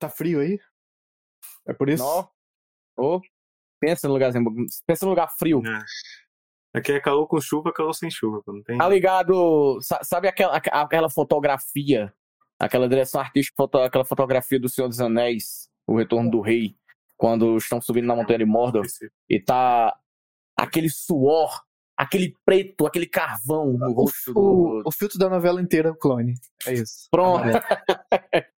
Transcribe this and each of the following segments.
Tá frio aí? É por isso? Nó. Ô, pensa no lugarzinho. Pensa no lugar frio. É. Aqui é calor com chuva, calor sem chuva, não tem. Tá ligado? sa- Sabe aquela, aqu- aquela fotografia? Aquela direção artística, aquela fotografia do Senhor dos Anéis, O Retorno do Rei, quando estão subindo na Montanha de Mordor e tá aquele suor, aquele preto, aquele carvão no O, rosto do. o, o filtro da novela inteira é o clone. É isso. Pronto.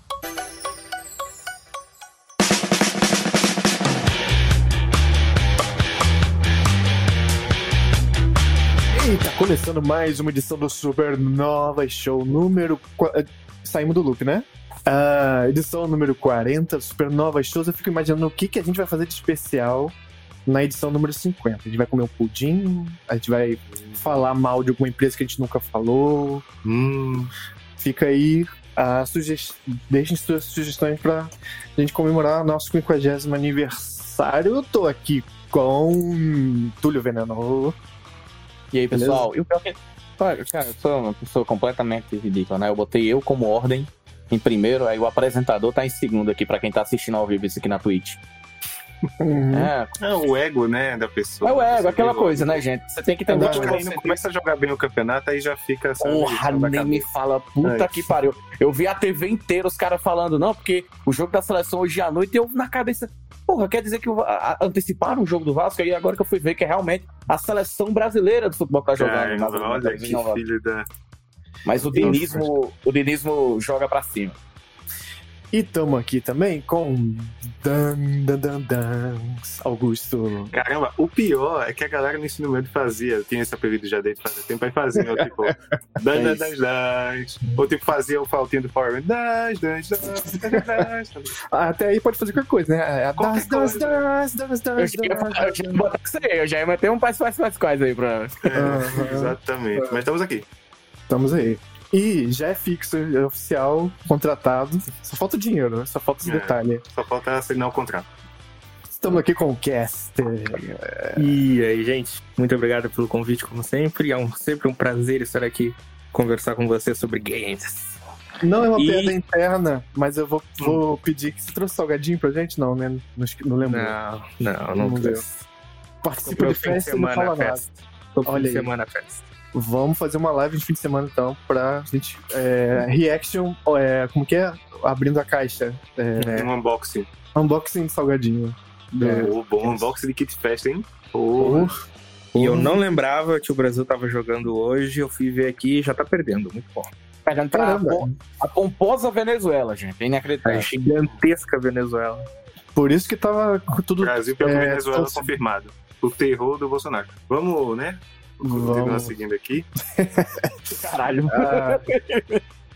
Eita, começando mais uma edição do Supernova Show número. eh, Saímos do loop, né? Ah, edição número 40 do Supernova Shows. Eu fico imaginando o que, que a gente vai fazer de especial na edição número 50. A gente vai comer um pudim, a gente vai falar mal de alguma empresa que a gente nunca falou. Hum, Fica aí a sugest... Deixem suas sugestões pra gente comemorar nosso 50 aniversário. Eu tô aqui com Túlio Veneno. E aí, pessoal? E o pior que. Olha, Cara, eu sou uma pessoa completamente ridícula, né? Eu botei eu como ordem em primeiro, aí o apresentador tá em segundo aqui, pra quem tá assistindo ao vivo isso aqui na Twitch. Uhum. É, é o ego, né, da pessoa. é o ego, aquela coisa, né, gente? Você tem que É entender verdade. que não você começa a jogar bem o campeonato, aí já fica. Porra, nem me fala, puta É que pariu. Eu vi a TV inteira os caras falando, não, porque o jogo da seleção hoje à noite, eu na cabeça, porra, quer dizer que anteciparam o jogo do Vasco, aí agora que eu fui ver que é realmente a seleção brasileira do futebol que tá jogando. Caramba, mas- olha mas- que filho da. Mas o dinismo, o dinismo joga pra cima. E tamo aqui também com Dan Dan Dan Dans Augusto. Caramba, o pior é que a galera no ensino médio fazia, tinha esse apelido já desde fazia tempo, aí fazia, tipo, das, das, das, das. Ou tipo, fazia o faltinho do Power Rangers, das, das. Ah, Até aí pode fazer qualquer coisa, né? É Das Das. Das Das Eu Das eu já ia botar isso aí, eu já ia meter um mais, mais, mais quais aí pra. É, exatamente. Mas estamos aqui. Estamos aí. E já é fixo, é oficial, contratado. Só falta o dinheiro, né? Só falta esse É. detalhe. Só falta assinar o contrato. Estamos aqui com o Caster. E aí, gente, muito obrigado pelo convite, como sempre. É um, sempre um prazer estar aqui conversar com você sobre games. Não é uma E- piada interna, mas eu vou, vou pedir que você trouxe salgadinho pra gente? Não, né? Não, não lembro. Não, não, não. Não trouxe. Participa de festa e não fala nada. festa. Tô Olha aí. semana festa. Vamos fazer uma live de fim de semana então, pra gente. É, reaction, é, como que é? Abrindo a caixa. É, Um unboxing. unboxing de salgadinho. É. Pô, bom unboxing de Kit Fest, hein? Pô, E eu não lembrava que o Brasil tava jogando hoje. Eu fui ver aqui e já tá perdendo. Muito bom. Pegando pra a pomposa Venezuela, gente. É A inacreditável. gigantesca Venezuela. Por isso que tava com tudo. Brasil pela é, Venezuela tô- confirmado. O terror do Bolsonaro. Vamos, né? Vamos. seguindo aqui. Caralho. Ah,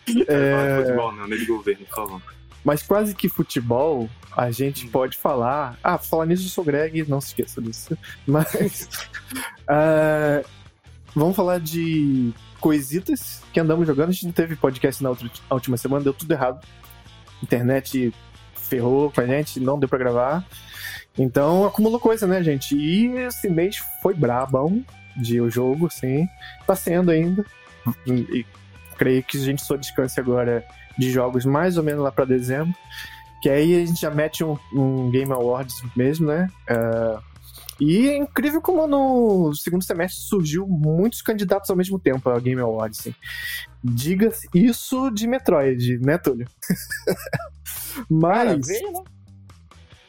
Não é, futebol, não, nem de governo, por favor. mas quase que futebol, a gente pode falar. Ah, falar nisso, eu sou Greg, não se esqueça disso. Mas. ah, vamos falar de coisitas que andamos jogando. A gente não teve podcast na, outra- na última semana, deu tudo errado. Internet ferrou com a gente, não deu pra gravar. Então acumulou coisa, né, gente? E esse mês foi brabão de o jogo, sim. Tá sendo ainda. E, creio que a gente só descanse agora de jogos mais ou menos lá pra dezembro. Que aí a gente já mete um, um Game Awards mesmo, né? Ah, e é incrível como no segundo semestre surgiu muitos candidatos ao mesmo tempo ao Game Awards. Assim. Diga isso de Metroid, né, Túlio? Mas. Né?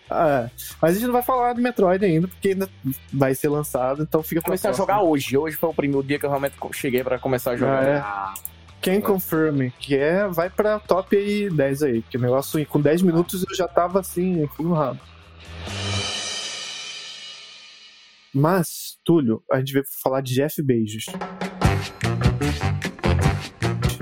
Ah, mas a gente não vai falar de Metroid ainda, porque ainda vai ser lançado, então fica pra Comecei a jogar hoje. Hoje foi o primeiro dia que eu realmente cheguei pra começar a jogar. Ah, Quem confirme que é, vai pra top aí 10 aí, que o negócio com 10 minutos eu já tava assim, no rabo. Mas, Túlio, a gente veio falar de Jeff Bezos.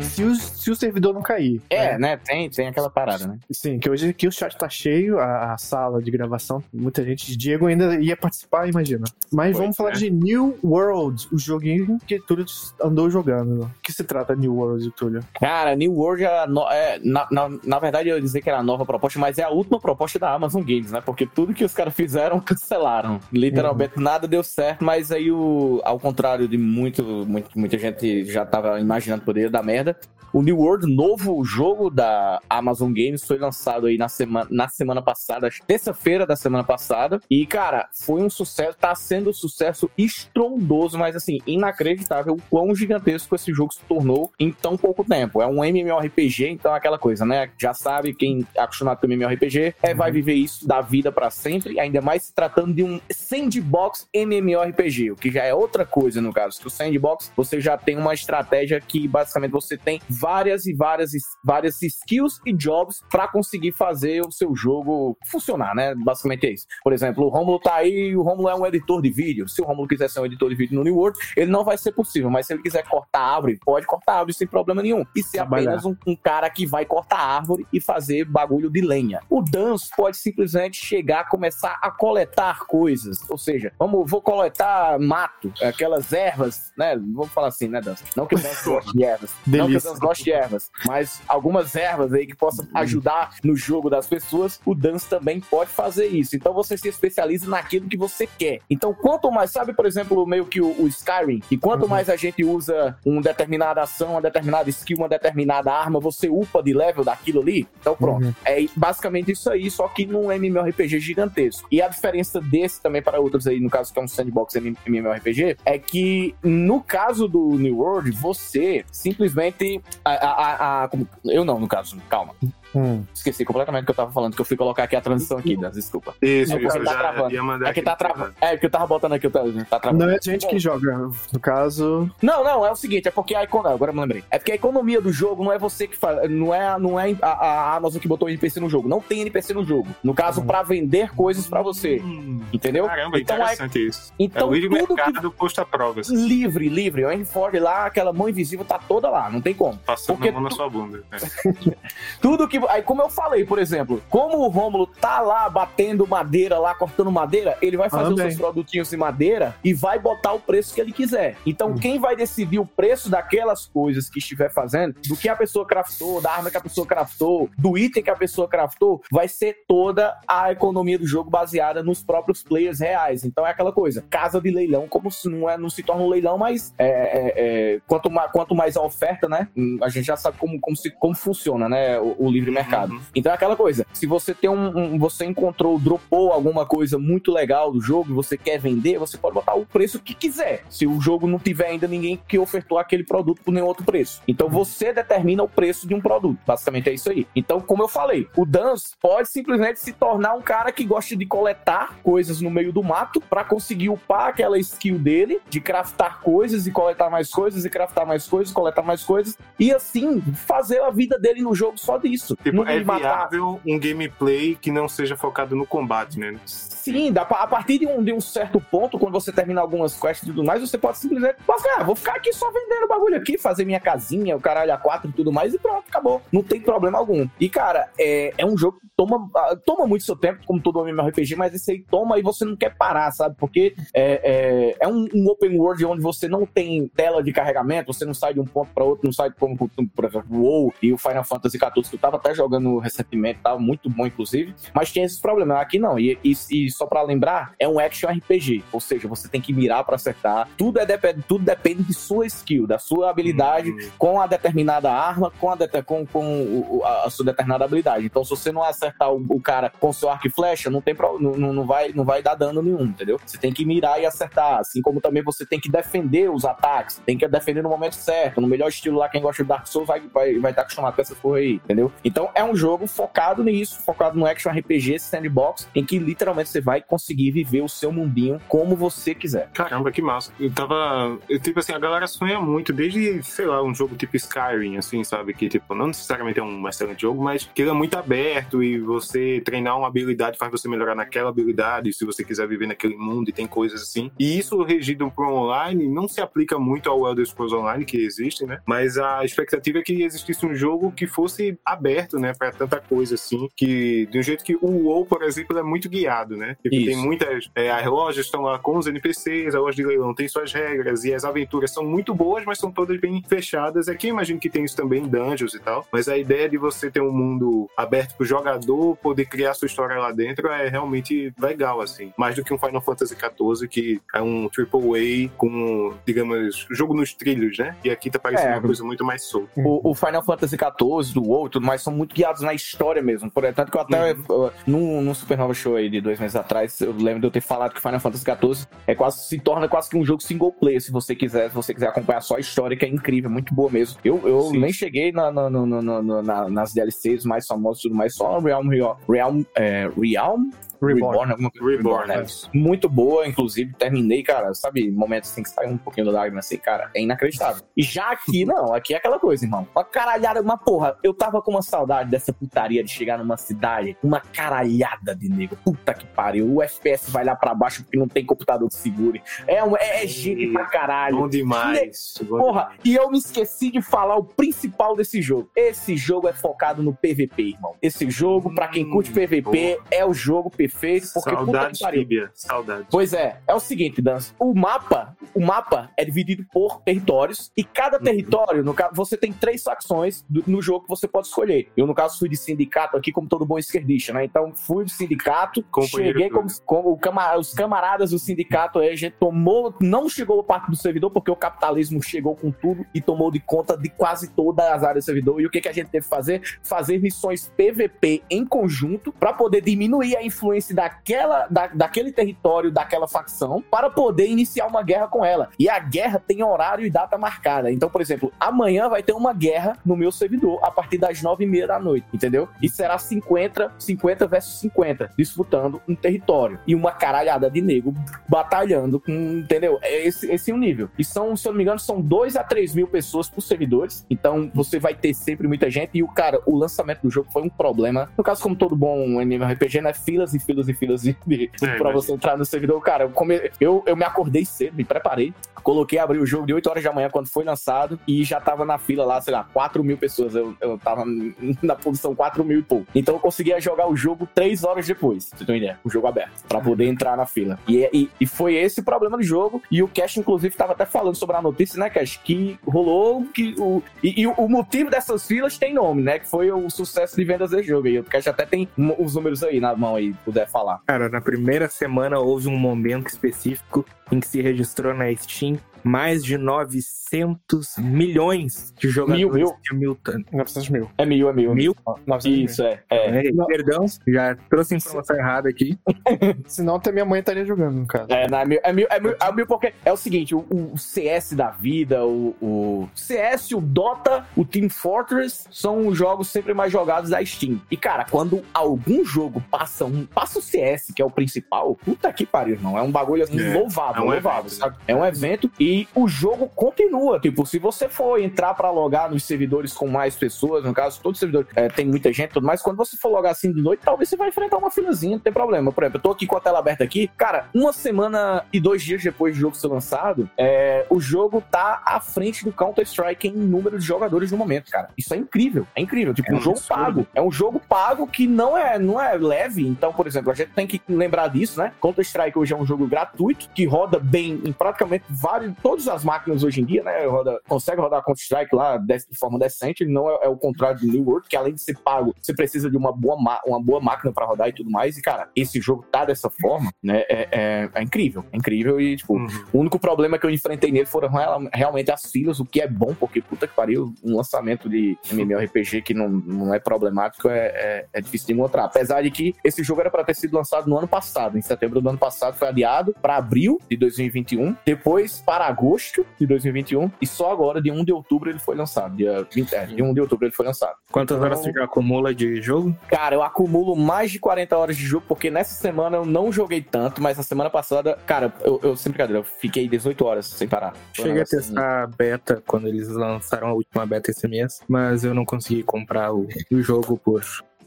se o, se o servidor não cair. É, né? Tem, tem aquela parada, né? Sim, que hoje aqui o chat tá cheio, a, a sala de gravação, muita gente. Diego ainda ia participar, imagina. Mas Pois vamos falar é. de New World, o joguinho que Túlio andou jogando. O que se trata New World, Túlio? Cara, New World é, no- é, na, na, na verdade eu ia dizer que era a nova proposta, mas é a última proposta da Amazon Games, né? Porque tudo que os caras fizeram, cancelaram. Literalmente nada deu certo, mas aí o, ao contrário de muito, muito, muita gente já tava imaginando que poderia dar merda, o New World, novo jogo da Amazon Games, foi lançado aí na semana, na semana passada, terça-feira da semana passada. E, cara, foi um sucesso, tá sendo um sucesso estrondoso, mas assim, inacreditável o quão gigantesco esse jogo se tornou em tão pouco tempo. É um MMORPG, então é aquela coisa, né? Já sabe, quem é acostumado com MMORPG é, vai viver isso da vida pra sempre, ainda mais se tratando de um sandbox MMORPG, o que já é outra coisa no caso. Que o sandbox você já tem uma estratégia que basicamente você tem várias e várias várias skills e jobs pra conseguir fazer o seu jogo funcionar, né? Basicamente é isso. Por exemplo, o Romulo tá aí o Romulo é um editor de vídeo. Se o Romulo quiser ser um editor de vídeo no New World, ele não vai ser possível, mas se ele quiser cortar árvore, pode cortar árvore sem problema nenhum. E ser Trabalhar. apenas um, um cara que vai cortar árvore e fazer bagulho de lenha. O Dance pode simplesmente chegar, começar a coletar coisas. Ou seja, vamos, vou coletar mato, aquelas ervas, né? Vamos falar assim, né, Dance? Não que o Dance goste de ervas. Não que o Delícia. Dance goste de ervas, mas algumas ervas aí que possam ajudar no jogo das pessoas, o Dance também pode fazer isso. Então você se especializa naquilo que você quer. Então, quanto mais, sabe, por exemplo, meio que o, o Skyrim, e quanto Uhum. mais a gente usa uma determinada ação, uma determinada skill, uma determinada arma, você upa de level daquilo ali. Então, pronto. Uhum. É basicamente isso aí, só que num MMORPG gigantesco. E a diferença desse também para outros aí, no caso que é um sandbox MMORPG, é que no caso do New World, você simplesmente. A, a- a- eu não, no caso, calma. Hum. Esqueci completamente o que eu tava falando, que eu fui colocar aqui a transição aqui, das desculpa. Isso, É isso, tá já travando. ia mandar É que aqui tá travando. É, porque eu tava botando aqui, eu tava- tá travando. Não é a gente que joga. No caso. Não, não, é o seguinte, é porque a economia, agora eu me lembrei. É porque a economia do jogo não é você que faz, não é, não é a, a Amazon que botou NPC no jogo, não tem NPC no jogo. No caso, Uhum. pra vender coisas pra você, Hum, entendeu? Caramba, então é, interessante isso. É então o livre tudo que mercado posto à prova, assim, livre, livre, o Henry Ford lá, aquela mão invisível tá toda lá, não tem como. passando porque a mão na tu- sua bunda. É. Tudo que. Aí, como eu falei, por exemplo, como o Rômulo tá lá batendo madeira, lá cortando madeira, ele vai fazer os Também. seus produtinhos de madeira e vai botar o preço que ele quiser. Então, Hum. quem vai decidir o preço daquelas coisas que estiver fazendo, do que a pessoa craftou, da arma que a pessoa craftou, do item que a pessoa craftou, vai ser toda a economia do jogo baseada nos próprios players reais. Então, é aquela coisa, casa de leilão, como se não, é, não se torna um leilão, mas é, é, é, quanto, ma- quanto mais a oferta, né? hum, A gente já sabe como, como, se, como funciona, né? O, o livre mercado. Uhum. Então é aquela coisa, se você tem um, um- você encontrou, dropou alguma coisa muito legal do jogo e você quer vender, você pode botar o preço que quiser. Se o jogo não tiver ainda ninguém que ofertou aquele produto por nenhum outro preço. Então você determina o preço de um produto. Basicamente é isso aí. Então, como eu falei, o Dance pode simplesmente se tornar um cara que gosta de coletar coisas no meio do mato pra conseguir upar aquela skill dele de craftar coisas e coletar mais coisas e craftar mais coisas, coletar mais coisas e assim fazer a vida dele no jogo só disso. Tipo, é viável um gameplay que não seja focado no combate, né? Sim, dá pra- a partir de um, de um certo ponto, quando você termina algumas quests e tudo mais, você pode simplesmente passar, ah, vou ficar aqui só vendendo bagulho aqui, fazer minha casinha, o caralho a quatro e tudo mais, e pronto, acabou. Não tem problema algum. E, cara, é, é um jogo que toma, ah, toma muito seu tempo, como todo MMORPG, mas esse aí toma e você não quer parar, sabe? Porque é, é, é um, um open world onde você não tem tela de carregamento, você não sai de um ponto pra outro, não sai como, por exemplo, o WoW e o Final Fantasy XIV, que eu tava até jogando recentemente, tava muito bom, inclusive, mas tem esses problemas. Aqui não. E, e, e só pra lembrar, é um action RPG. Ou seja, você tem que mirar pra acertar. Tudo, é dep- tudo depende de sua skill, da sua habilidade Hum, com a determinada arma, com a, com, com a, a sua determinada habilidade. Então, se você não acertar o, o cara com seu arco e flecha, não, tem pro- não, não vai, não vai dar dano nenhum, entendeu? Você tem que mirar e acertar. Assim como também você tem que defender os ataques. Tem que defender no momento certo. No melhor estilo lá, quem gosta de Dark Souls vai estar vai, vai tá acostumado com essa porra aí, entendeu? Então, é um jogo focado nisso, focado no action RPG sandbox, em que literalmente você vai conseguir viver o seu mundinho como você quiser. Caramba, que massa. Eu tava. Eu, tipo assim, a galera sonha muito desde, sei lá, um jogo tipo Skyrim, assim, sabe? Que, tipo, não necessariamente é um excelente jogo, mas que ele é muito aberto e você treinar uma habilidade faz você melhorar naquela habilidade, se você quiser viver naquele mundo e tem coisas assim. E isso regido pro online não se aplica muito ao Elder Scrolls Online que existe, né? Mas a expectativa é que existisse um jogo que fosse aberto, né, para tanta coisa assim, que de um jeito que o WoW, por exemplo, é muito guiado, né? Tipo, tem muitas, é, as lojas estão lá com os NPCs, a loja de leilão tem suas regras e as aventuras são muito boas, mas são todas bem fechadas. Aqui eu imagino que tem isso também em dungeons e tal, mas a ideia de você ter um mundo aberto pro jogador poder criar sua história lá dentro é realmente legal assim, mais do que um Final Fantasy XIV que é um AAA com, digamos, jogo nos trilhos, né? E aqui tá parecendo É, uma coisa muito mais solta. O, o Final Fantasy XIV, do WoW tudo mais, são muito guiados na história mesmo. Por tanto que eu até, uh, num, num Supernova Show aí de dois meses atrás, eu lembro de eu ter falado que Final Fantasy XIV é quase, se torna quase que um jogo single player, se você quiser, se você quiser acompanhar só a história, que é incrível, muito boa mesmo. Eu, eu Sim. nem cheguei na, na- na- na- na- na- nas DLCs mais famosas e tudo mais, só Realm, Realm, Realm, é, Realm Reborn. alguma coisa. Reborn, é. é. Muito boa, inclusive, terminei, cara, sabe, momentos assim que sai um pouquinho da lágrima, assim, cara, é inacreditável. E já aqui, não, aqui é aquela coisa, irmão. Uma caralhada, uma porra, eu tava com uma saudade dessa putaria de chegar numa cidade, uma caralhada de nego. Puta que pariu. O FPS vai lá pra baixo porque não tem computador que segure. É, um- é, é gente pra caralho. Bom demais. Bom Porra, e eu me esqueci de falar o principal desse jogo. Esse jogo é focado no PVP, irmão. Esse jogo, pra quem curte Hum, PVP, é o jogo perfeito, porque puta Saudades, que pariu. Tibia. Saudades. Pois é, é o seguinte, Dan. O mapa, o mapa é dividido por territórios e cada Uhum. território, no caso, você tem três facções do- no jogo que você pode escolher. Eu, no caso, fui de sindicato aqui, como todo bom esquerdista, né? Então, fui de sindicato, Companheiro cheguei como, tudo. como o cama- os camaradas do sindicato aí, a gente tomou, não chegou parte do servidor, porque o capitalismo chegou com tudo e tomou de conta de quase todas as áreas do servidor. E o que, que a gente teve que fazer? Fazer missões PVP em conjunto para poder diminuir a influência daquela, da, daquele território, daquela facção, para poder iniciar uma guerra com ela. E a guerra tem horário e data marcada. Então, por exemplo, amanhã vai ter uma guerra no meu servidor a partir das nove e meia da noite, entendeu? E será 50, 50 versus 50, disputando um território. E uma caralhada de nego batalhando com, entendeu? É Esse, esse é o nível. E são, se eu não me engano, são 2 a 3 mil pessoas por servidores. Então você vai ter sempre muita gente. E o cara, o lançamento do jogo foi um problema. No caso, como todo bom MMORPG, né? Filas e filas e filas de, de, É, pra você entrar no servidor. Cara, eu, come- eu, eu me acordei cedo, me preparei. Coloquei, abri o jogo de 8 horas da manhã quando foi lançado e já tava na fila lá, sei lá, 4 mil pessoas. Eu, eu tava na posição 4 mil e pouco. Então eu conseguia jogar o jogo 3 horas depois, você ter uma ideia. O jogo aberto, pra poder entrar na fila. E, e, e foi esse o problema do jogo. E o Cash, inclusive, tava até falando sobre a notícia, né, Cash? Que rolou que o. E, e o- motivo dessas filas tem nome, né? Que foi o sucesso de vendas desse jogo. E o Cash até tem os números aí na mão aí, puder falar. Cara, na primeira semana houve um momento específico em que se registrou na Steam mais de 900 milhões de jogadores Mil, mil. simultâneos. 900 mil. É mil, é mil. Mil? 900 mil. Isso, é. é. É, Não. Perdão, já trouxe informação errada aqui. Senão até minha mãe estaria jogando, no caso. É, não, é mil, é mil, é mil, é mil porque é o seguinte, o, o CS da vida, o, o CS, o Dota, o Team Fortress são os jogos sempre mais jogados da Steam. E cara, quando algum jogo passa um, passa o CS, que é o principal, puta que pariu, irmão, é um bagulho assim, É, louvável, é um louvável, evento, sabe? É um evento e o jogo continua, tipo, se você for entrar pra logar nos servidores com mais pessoas, no caso, todo servidor é, tem muita gente tudo mais, quando você for logar assim de noite, talvez você vai enfrentar uma filazinha, não tem problema. Por exemplo, eu tô aqui com a tela aberta aqui, cara, uma semana e dois dias depois do jogo ser lançado, é, o jogo tá à frente do Counter-Strike em número de jogadores no momento, cara. Isso é incrível, é incrível. Tipo, É um um jogo absurdo. pago. É um jogo pago que não é, não é leve. Então, por exemplo, a gente tem que lembrar disso, né? Counter-Strike hoje é um jogo gratuito, que roda bem em praticamente vários, todas as máquinas hoje em dia, né? Roda, consegue rodar Counter-Strike lá de, de forma decente. Não é, é o contrário do New World, que além de ser pago, você precisa de uma boa, ma- uma boa máquina pra rodar e tudo mais. E, cara, esse jogo tá dessa forma, né? É, é- é incrível. É incrível e, tipo, Uhum. o único problema que eu enfrentei nele foram real- realmente as filas, o que é bom, porque puta que pariu, um lançamento de MMORPG que não, não é problemático é, é, é difícil de encontrar. Apesar de que esse jogo era para ter sido lançado no ano passado, em setembro do ano passado, foi adiado para abril de 2021, depois para agosto de 2021, e só agora, de 1 de outubro, ele foi lançado. Dia 20, é, de 1 de outubro ele foi lançado. Quantas horas você já acumula de jogo? Cara, eu acumulo mais de 40 horas de jogo, porque nessa semana eu não joguei tanto, mas na semana passada, cara, eu, eu sem brincadeira, eu fiquei 18 horas sem parar. Foi Cheguei a assim. testar a beta quando eles lançaram a última beta esse mês, mas eu não consegui comprar o, o jogo por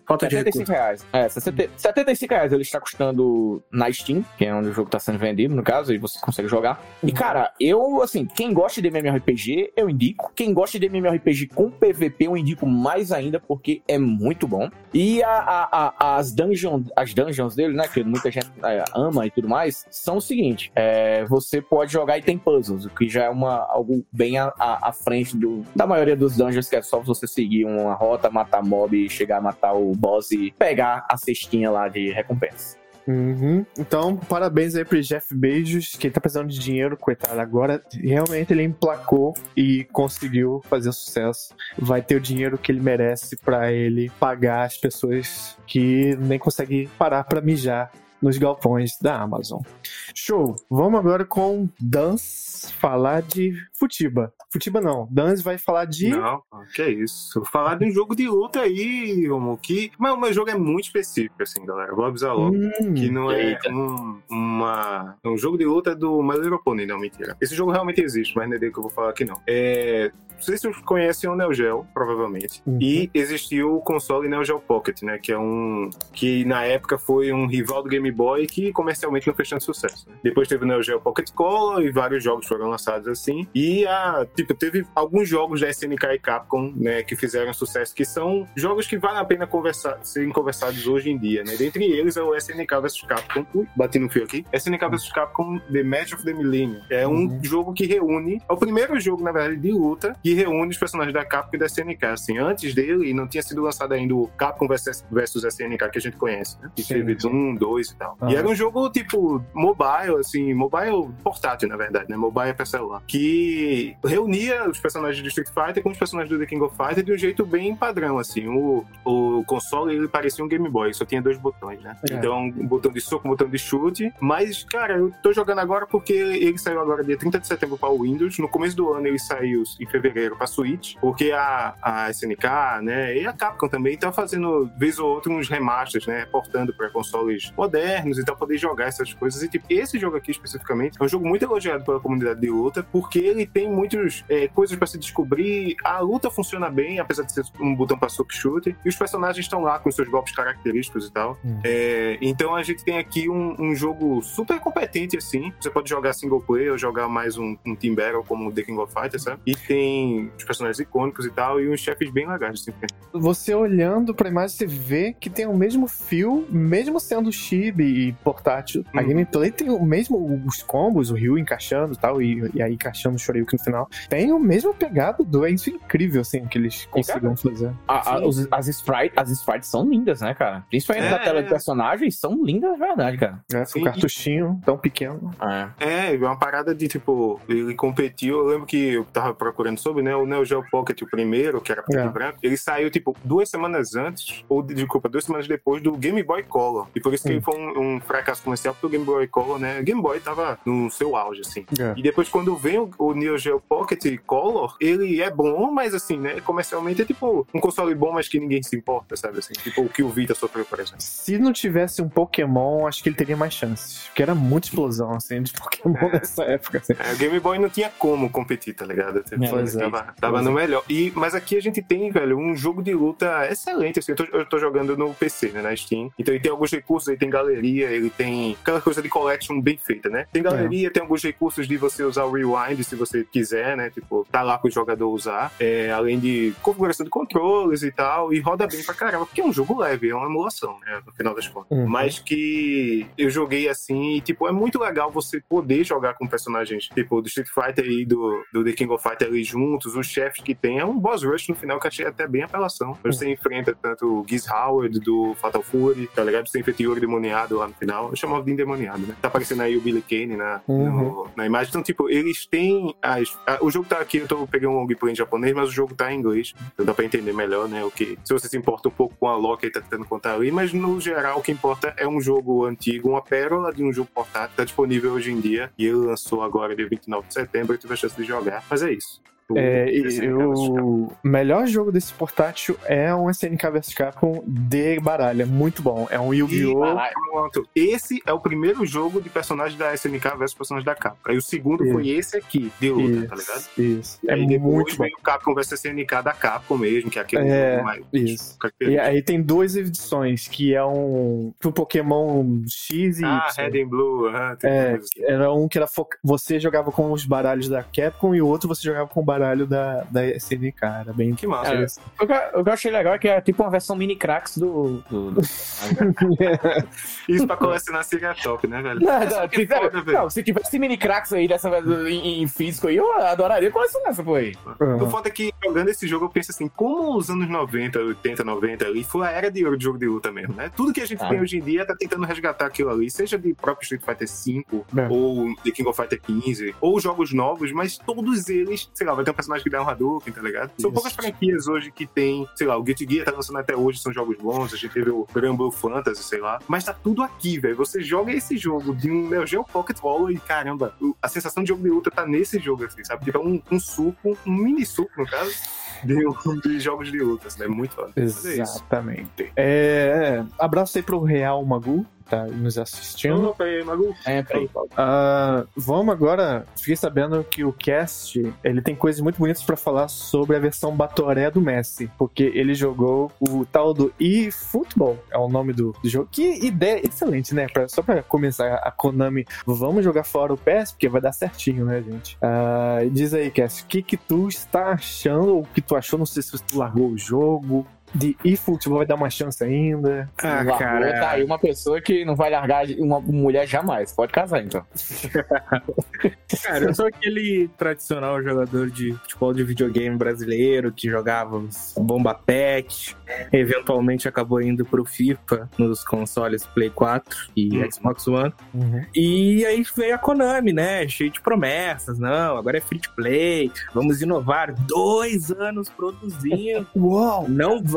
Falta de 75 recurso. reais. É, 60, 75 reais ele está custando na Steam, que é onde o jogo está sendo vendido, no caso, e você consegue jogar. E, cara, eu, assim, quem gosta de MMORPG, eu indico. Quem gosta de MMORPG com PVP, eu indico mais ainda, porque é muito bom. E a- a- a- as, dungeon, as dungeons dele, né, que muita gente é, ama e tudo mais, são o seguinte: é, você pode jogar e tem puzzles, o que já é uma, algo bem à frente do, da maioria dos dungeons, que é só você seguir uma rota, matar mob, chegar a matar o boss e pegar a cestinha lá de recompensa. Uhum. Então, parabéns aí pro Jeff Bezos, que tá precisando de dinheiro, coitado. Agora, realmente ele emplacou e conseguiu fazer sucesso. Vai ter o dinheiro que ele merece pra ele pagar as pessoas que nem conseguem parar pra mijar nos galpões da Amazon. Show! Vamos agora com Dans falar de Futiba. Futiba não, Dans vai falar de. Não, que é isso. Vou falar de um jogo de luta aí, Romo, que... Mas o meu jogo é muito específico, assim, galera. Vou avisar logo. Hum, Que não é um, uma, é um jogo de luta do My Little Pony, não, mentira. Esse jogo realmente existe, mas não é dele que eu vou falar aqui, não. É, não sei se vocês conhecem o Neo Geo, provavelmente. Uhum. E existiu o console Neo Geo Pocket, né? Que é um. Que na época foi um rival do Game Boy que comercialmente não fez tanto sucesso. né? Depois teve o Neo Geo Pocket Color e vários jogos foram lançados assim. E a. Tipo, teve alguns jogos da SNK e Capcom, né? Que fizeram sucesso, que são jogos que vale a pena conversar, serem conversados hoje em dia, né? Dentre eles é o SNK vs Capcom. Ui, bati no fio aqui. SNK vs Capcom The Match of the Millennium. É um Uhum. jogo que reúne. É o primeiro jogo, na verdade, de luta que reúne os personagens da Capcom e da SNK. Assim, antes dele, não tinha sido lançado ainda o Capcom vs, versus SNK que a gente conhece, né? Que Sim, teve sim. um, dois e tal. E era um jogo, tipo, mobile, assim, mobile portátil, na verdade, né? Mobile pra celular. Que reunia os personagens do Street Fighter com os personagens do The King of Fighter de um jeito bem padrão, assim. O, o console, ele parecia um Game Boy, só tinha dois botões, né? É. Então, um botão de soco, um botão de chute. Mas, cara, eu tô jogando agora porque ele saiu agora dia 30 de setembro para o Windows. No começo do ano ele saiu em fevereiro para Switch, porque a, a SNK, né, e a Capcom também tá fazendo, vez ou outra, uns remasters, né, portando para consoles modernos e tal, poder jogar essas coisas. E, tipo, esse jogo aqui especificamente é um jogo muito elogiado pela comunidade de luta, porque ele tem muitas coisas para se descobrir. A luta funciona bem, apesar de ser um botão para soco e chute, e os personagens estão lá com seus golpes característicos e tal. Hum. É, então a gente tem aqui um, um jogo super competente, assim. Você pode jogar single player ou jogar mais um, um team battle como The King of Fighters, sabe? E tem os personagens icônicos e tal, e uns chefes bem legais, assim. Você olhando pra imagem, você vê que tem o mesmo fio, mesmo sendo chibi e portátil. A Uhum. gameplay tem o mesmo, os combos, o Ryu encaixando e tal, e, e aí encaixando o Shoryuken no final. Tem o mesmo pegado do. É isso incrível, assim, que eles conseguiram fazer. A- a- os- as, sprites, as sprites são lindas, né, cara? Principalmente É, da tela de é. personagens, são lindas de verdade, cara. É, Sim. um cartuchinho tão pequeno. É. É, uma parada de tipo, ele competiu. Eu lembro que eu tava procurando sobre, né? O Neo Geo Pocket, o primeiro, que era preto É. e branco, ele saiu, tipo, duas semanas antes, ou, desculpa, duas semanas depois do Game Boy Color. E por isso que Hum. foi um, um fracasso comercial, porque o Game Boy Color, né? O Game Boy tava no seu auge, assim. É. E depois, quando vem o, o Neo Geo Pocket Color, ele é bom, mas assim, né? Comercialmente é tipo um console bom, mas que ninguém se importa, sabe? Assim, tipo o que o Vita sofreu, por exemplo. Se não tivesse um Pokémon, acho que ele teria mais chances. Porque era muita explosão, assim, de Pokémon É. nessa época. Assim. É, o Game Boy não tinha como competir, tá ligado? Tipo, é. Tava tava no melhor. E, mas aqui a gente tem, velho, um jogo de luta excelente. Assim, eu, tô, eu tô jogando no PC, né, na Steam. Então ele tem alguns recursos, ele tem galeria, ele tem aquela coisa de collection bem feita, né? Tem galeria, tem alguns recursos de você usar o rewind se você quiser, né? Tipo, tá lá pro jogador usar. É, além de configuração de controles e tal. E roda bem pra caramba, porque é um jogo leve, é uma emulação, né? No final das contas. Uhum. Mas que eu joguei assim, e, tipo, é muito legal você poder jogar com personagens, tipo, do Street Fighter e do, do The King of Fighter ali juntos, os chefes que tem. É um boss rush no final que eu achei até bem apelação. Você enfrenta tanto o Giz Howard do Fatal Fury, tá ligado? Você enfrenta o Yuri demoniado lá no final. Eu chamava de endemoniado, né? Tá aparecendo aí o Billy Kane na, Uhum. no- na imagem. Então, tipo, eles têm as. a- o jogo tá aqui, eu tô peguei um long play em japonês, mas o jogo tá em inglês. Então dá pra entender melhor, né? O que. Se você se importa um pouco com a que ele tá tentando contar ali, mas no geral o que importa é um jogo antigo, uma pérola de um jogo portátil, tá disponível hoje em dia. E ele lançou agora dia 29 de setembro, eu tive a chance de jogar. Mas é isso. É, e Capcom. o melhor jogo desse portátil é um SNK vs Capcom de baralho. É muito bom. É um Yu-Gi-Oh! Pronto. Esse é o primeiro jogo de personagem da SNK versus personagem da Capcom. Aí o segundo Isso. foi esse aqui, de luta, tá ligado? Isso, isso. E É aí depois muito bom. veio o Capcom vs SNK da Capcom mesmo, que é aquele É, jogo mais. isso. E aí tem duas edições, que é um, um Pokémon X e Ah, Y. Red and Blue, tem É, assim. era um que era foca... você jogava com os baralhos da Capcom e o outro você jogava com o baralho da, da SNK. Era bem Que massa. É, O que, eu- o que eu achei legal é que é tipo uma versão mini cracks do. do, do... Isso pra colecionar seria top, né, velho? Não, não, que é sério, foda, velho. não, se tivesse mini cracks aí dessa vez em, em físico aí, eu adoraria colecionar essa porra aí. O foda é que jogando esse jogo eu penso assim, como os anos 90, 80, 90 ali, foi a era de ouro de jogo de luta mesmo, né? Tudo que a gente Ah. tem hoje em dia tá tentando resgatar aquilo ali, seja de próprio Street Fighter V, É. ou de King of Fighter 15, ou jogos novos, mas todos eles, sei lá, vai um personagem que dá um Hadouken, tá ligado? São Isso. poucas franquias hoje que tem, sei lá, o Guilty Gear tá lançando até hoje, são jogos bons, a gente teve o Rumble Fantasy, sei lá, mas tá tudo aqui, velho. Você joga esse jogo de um Neo Geo Pocket Roller e caramba, a sensação de jogo de luta tá nesse jogo, assim, sabe? Tipo, é um, um suco, um mini suco, no caso, de, de jogos de luta, assim, é muito foda. É. Exatamente. É, abraço aí pro Real Magu, tá nos assistindo. Opa, aí, Magu. É, peraí. Ah, vamos agora. Fiquei sabendo que o cast ele tem coisas muito bonitas pra falar sobre a versão Batoré do Messi, porque ele jogou o tal do eFootball, é o nome do, do jogo. Que ideia excelente, né? Pra- só pra começar a Konami, vamos jogar fora o PES, porque vai dar certinho, né, gente? E diz aí, Cast, o que que tu está achando, ou o que tu achou? Não sei se tu largou o jogo. De eFootball vai dar uma chance ainda. Ah, Largou, cara. Tá aí uma pessoa que não vai largar uma mulher jamais. Pode casar, então. Cara, eu sou aquele tradicional jogador de futebol de videogame brasileiro que jogava os Bomba Pet, eventualmente acabou indo pro FIFA nos consoles Play 4 e Hum. Xbox One. E aí veio a Konami, né? Cheio de promessas. Não, agora é free to play. Vamos inovar. Dois anos produzindo. Uau! Não vamos,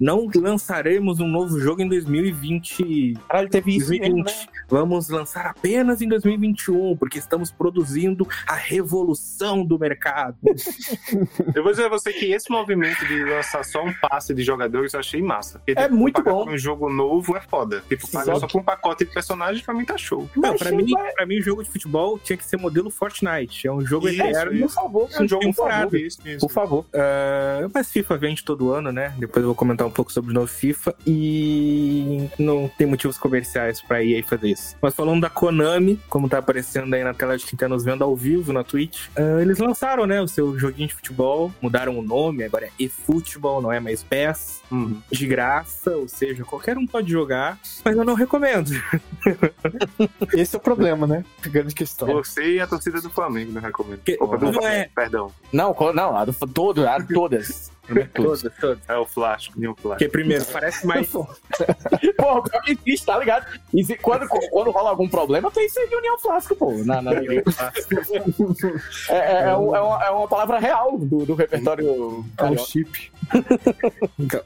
não lançaremos um novo jogo em 2020. Caralho, teve isso mesmo, 2020. né? Vamos lançar apenas em 2021, porque estamos produzindo a revolução do mercado. Eu vou dizer a você que esse movimento de lançar só um passe de jogadores eu achei massa. É tipo, muito bom. Um jogo novo é foda. Tipo, pagar Só só por um pacote de personagens pra mim tá show. Não, pra mim, vai- pra mim, o jogo de futebol tinha que ser modelo Fortnite. É um jogo Isso, eterno. Por favor, É um jogo por favor, parada. isso, isso. por favor. Ah, mas FIFA vende todo ano, né? Depois eu vou comentar um pouco sobre o novo FIFA. E não tem motivos comerciais pra EA fazer isso. Mas falando da Konami, como tá aparecendo aí na tela de quem tá nos vendo ao vivo na Twitch, ah, eles lançaram, né, o seu joguinho de futebol, mudaram o nome, agora é eFootball, não é mais PES, Uhum. de graça, ou seja, qualquer um pode jogar, mas eu não recomendo. Esse é o problema, né? A grande questão. Você e a torcida do Flamengo, não recomendo. Que- Opa, do não Flamengo, é- perdão. Não, não, a do, todo, a todas. Todas. Todas, todas. É o Flash, nenhum Flash. Porque primeiro, parece mais Porra, pior que existe, tá ligado? E se- quando, quando rola algum problema, tem esse União Flasco, pô. Na, na... é, é, é, um- é uma, é uma palavra real do, do repertório. É um chip.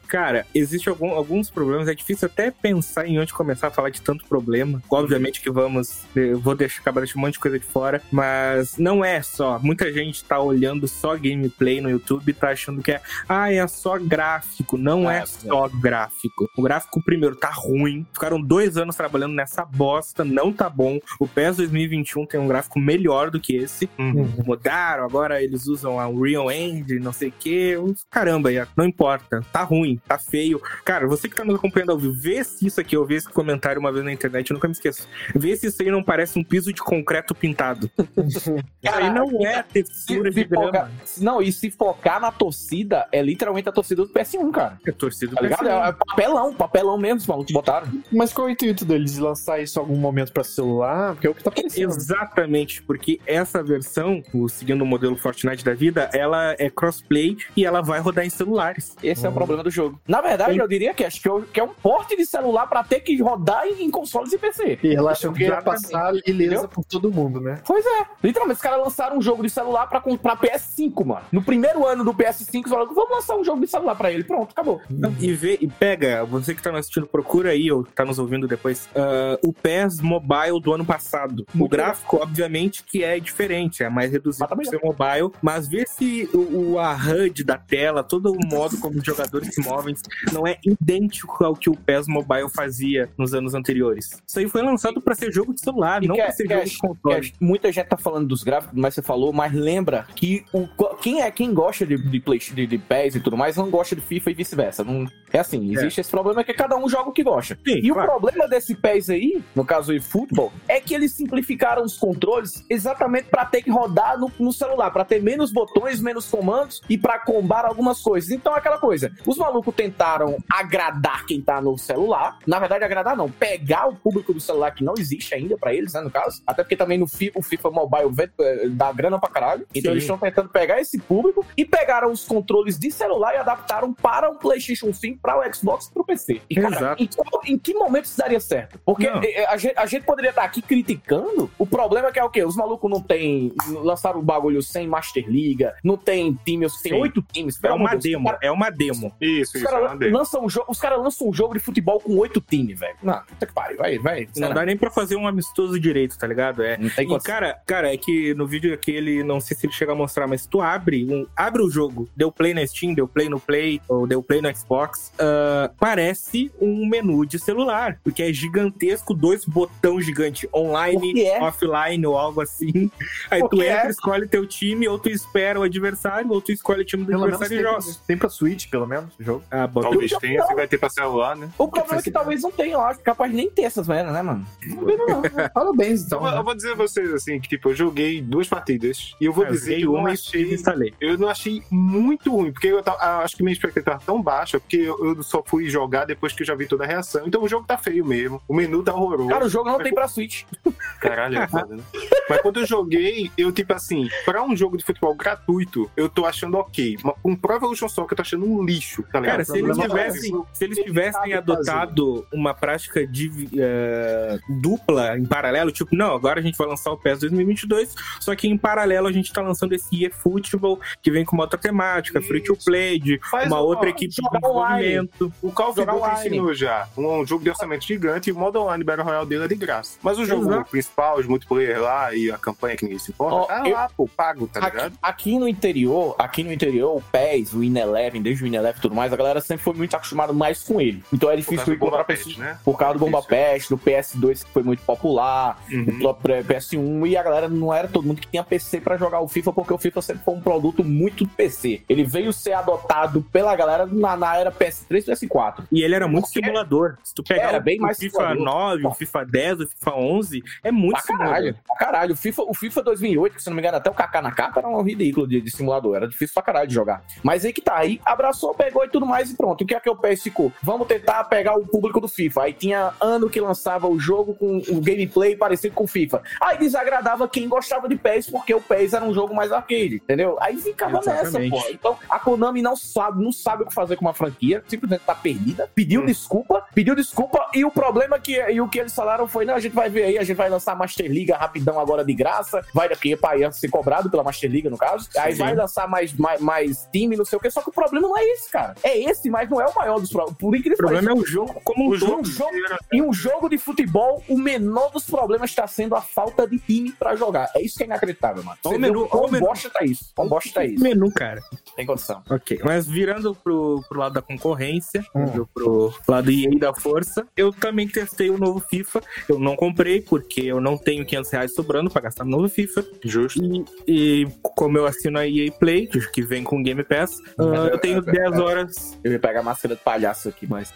Cara, existe algum- alguns problemas. É difícil até pensar em onde começar a falar de tanto problema. Obviamente que vamos. Eu vou deixar, acabar deixando um monte de coisa de fora. Mas não é só. Muita gente tá olhando só gameplay no YouTube e tá achando que é. Ah, é só gráfico. Não é é. só gráfico. O gráfico, primeiro, tá ruim. Ficaram dois anos trabalhando nessa bosta. Não tá bom. O PES 2021 tem um gráfico melhor do que esse Uhum. mudaram, agora eles usam a Unreal Engine, não sei o que. Caramba, não importa. Tá ruim, tá feio. Cara, você que tá nos acompanhando ao vivo, vê se isso aqui, eu vi esse comentário uma vez na internet, eu nunca me esqueço. Vê se isso aí não parece um piso de concreto pintado. Isso aí não é textura Se- de se focar- grama. não, e se focar na torcida, é literalmente a torcida do PS1, cara. É torcida Tá ligado? É, é papelão, papelão mesmo, os malucos botaram. Mas qual é o intuito deles? Lançar isso em algum momento pra celular? Porque é o que tá aparecendo. Exatamente, porque essa versão, o- seguindo o modelo Fortnite da vida, ela é crossplay e ela vai rodar em celulares. Esse é o Uhum. problema do jogo. Na verdade, eu diria que acho que é o- que é um porte de celular pra ter que rodar em, em consoles e PC. E ela achou que ia passar ilesa Entendeu? por todo mundo, né? Pois é. Literalmente, os caras lançaram um jogo de celular pra, com- pra PS5, mano. No primeiro ano do PS5, os malucos, vamos lançar um jogo de celular pra ele. Pronto, acabou. E vê, e pega, você que tá nos assistindo, procura aí, ou tá nos ouvindo depois, ah, o PES Mobile do ano passado. o Muito gráfico, obviamente, que é diferente, é mais reduzido por ser mobile, mas vê se o, o- a HUD da tela, todo o modo como os jogadores se movem, não é idêntico ao que o PES Mobile fazia nos anos anteriores. Isso aí foi lançado pra ser jogo de celular, E não pra ser que- jogo de controle. que muita gente tá falando dos gráficos, mas você falou, mas lembra que o, quem é quem gosta de, de, Play, de, de PES e tudo mais não gosta de FIFA e vice-versa. Não, é assim, existe esse problema que cada um joga o que gosta. Sim, E claro. o problema desse PES aí, no caso do futebol, é que eles simplificaram os controles exatamente pra ter que rodar no, no celular, pra ter menos botões, menos comandos e pra combar algumas coisas. Então, aquela coisa, os malucos tentaram agradar quem tá no celular. Na verdade, agradar não, pegar o público do celular que não existe ainda pra eles, né, no caso. Até porque também no FIFA, o FIFA Mobile eh, dá grana pra caralho. Então, Sim. eles estão tentando pegar esse público e pegaram os controles de celular e adaptaram para o PlayStation 5, para o Xbox e pro PC. E, cara, Exato. em, qual- em que momento isso daria certo? Porque eh, a gente, a gente poderia estar aqui criticando. O problema é que é o quê? Os malucos não tem. Lançaram o bagulho sem Master Liga, não tem time, tem oito times. É uma Deus. demo, é uma demo. Isso, Os isso, é uma lançam, um jogo, os caras lançam um jogo de futebol com oito times, velho. Não, puta que pariu. Vai, vai. Não dá nem pra fazer um amistoso direito, tá ligado? É. Não tem E, cara, cara, é que no vídeo aquele, não sei se ele chega a mostrar, mas tu abre, um, abre o jogo, deu play na Steam, deu play no Play, ou deu play no Xbox, ah, parece um menu de celular, porque é gigantesco, dois botão gigante, online, é. offline ou algo assim. Aí tu Porque entra, é. escolhe teu time, ou tu espera o adversário, ou tu escolhe o time do Pelo adversário e joga. tem pra Switch, pelo menos, o jogo. Ah, bota Talvez tenha, se vai ter pra celular, né? O problema é que talvez não tenha, eu acho. Capaz de nem ter essas merdas, né, mano? Não não. Parabéns, Eu então. vou- né? eu vou dizer a vocês assim, que tipo, eu joguei duas partidas e eu vou eu dizer joguei que eu não achei. desinstalei. Eu não achei muito ruim, porque eu, tava- eu acho que minha expectativa tão baixa, porque eu, eu só fui jogar depois que eu já vi toda a reação. Então o jogo tá feio mesmo. O menu tá horroroso. Cara, o jogo não tem pra Switch. Caralho, é foda, né? Mas quando eu joguei, eu, tipo assim, pra um jogo de futebol gratuito, eu tô achando ok. Mas Um Pro Evolution Soccer eu tô achando um lixo, tá ligado? Cara, se eles é tivessem, se eles Ele tivessem adotado uma prática de, eh, dupla em paralelo, tipo, não, agora a gente vai lançar o PES 2022, só que em paralelo a gente tá lançando esse eFootball, que vem com uma outra temática, free to play, de Faz uma um- outra equipe de desenvolvimento. O Call of Duty ensinou já um, jogo de orçamento gigante e o modo online Battle Royale dele é de graça. Mas o jogo Exato. principal, os multiplayer lá e a campanha que ninguém se importa, Ó, tá eu- lá, pô, pago, tá Aqui, ligado? aqui no interior, aqui no interior, o PES, o In-Eleven, desde o In-Eleven e tudo mais, a galera sempre foi muito acostumada mais com ele. Então é difícil encontrar pessoas. Né? Por causa do Bomba. Pest, do PS2 que foi muito popular, Uhum. do próprio PS1 e a galera não era todo mundo que tinha PC pra jogar o FIFA, porque o FIFA sempre foi um produto muito PC. Ele veio ser adotado pela galera na, na era PS3 e PS4. E ele era muito Porque- simulador. Se tu pegar Era o, bem o mais FIFA simulador. 9, o FIFA 10, o FIFA 11, é muito Pra caralho, simulador. pra caralho. O FIFA, o FIFA 2008, que se não me engano, até o KK na capa era um ridículo de, de simulador. Era difícil pra caralho de jogar. Mas aí que tá, aí abraçou, pegou e tudo mais e pronto. O que é que o PS ficou? Vamos tentar pegar o público do FIFA. Aí tinha ano que lançava o jogo com um gameplay parecido com o FIFA. Aí desagradava quem gostava de PES, porque o PES era um jogo mais arcade, entendeu? Aí ficava Exatamente. nessa, pô. Então a Konami não sabe, não sabe o que fazer com uma franquia, simplesmente tá perdida. Pediu Hum. desculpa, pediu desculpa e o problema que e o que eles falaram foi: não, a gente vai ver aí, a gente vai lançar a Master League rapidão agora de graça, vai daqui pra ia ser cobrado pela Master League, no caso. Aí Sim. vai lançar mais, mais, mais time, não sei o que. Só que o problema não é esse, cara. É esse, mas não é o maior dos problemas. Por incrível O problema é o jogo como um O um jogo, em um jogo de futebol, o menor dos problemas está sendo a falta de time pra jogar. É isso que é inacreditável, mano. Olha o menu, o olha o menu. bosta tá isso. Quão bosta tá isso. Menu, cara. Tem condição. Ok, mas virando pro, pro lado da concorrência, Hum. pro lado EA da força, eu também testei o novo FIFA. Eu não comprei, porque eu não tenho 500 reais sobrando pra gastar no novo FIFA. Justo. E, e como eu assino a EA Play, que vem com Game Pass, ah, eu tenho 10 horas. Eu ia pegar a máscara de palhaço aqui, mas.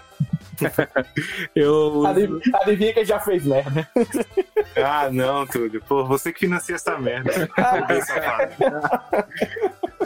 Eu, Adiv- Adivinha que já fez merda. Ah, não, Túlio. Pô, você que financia essa merda.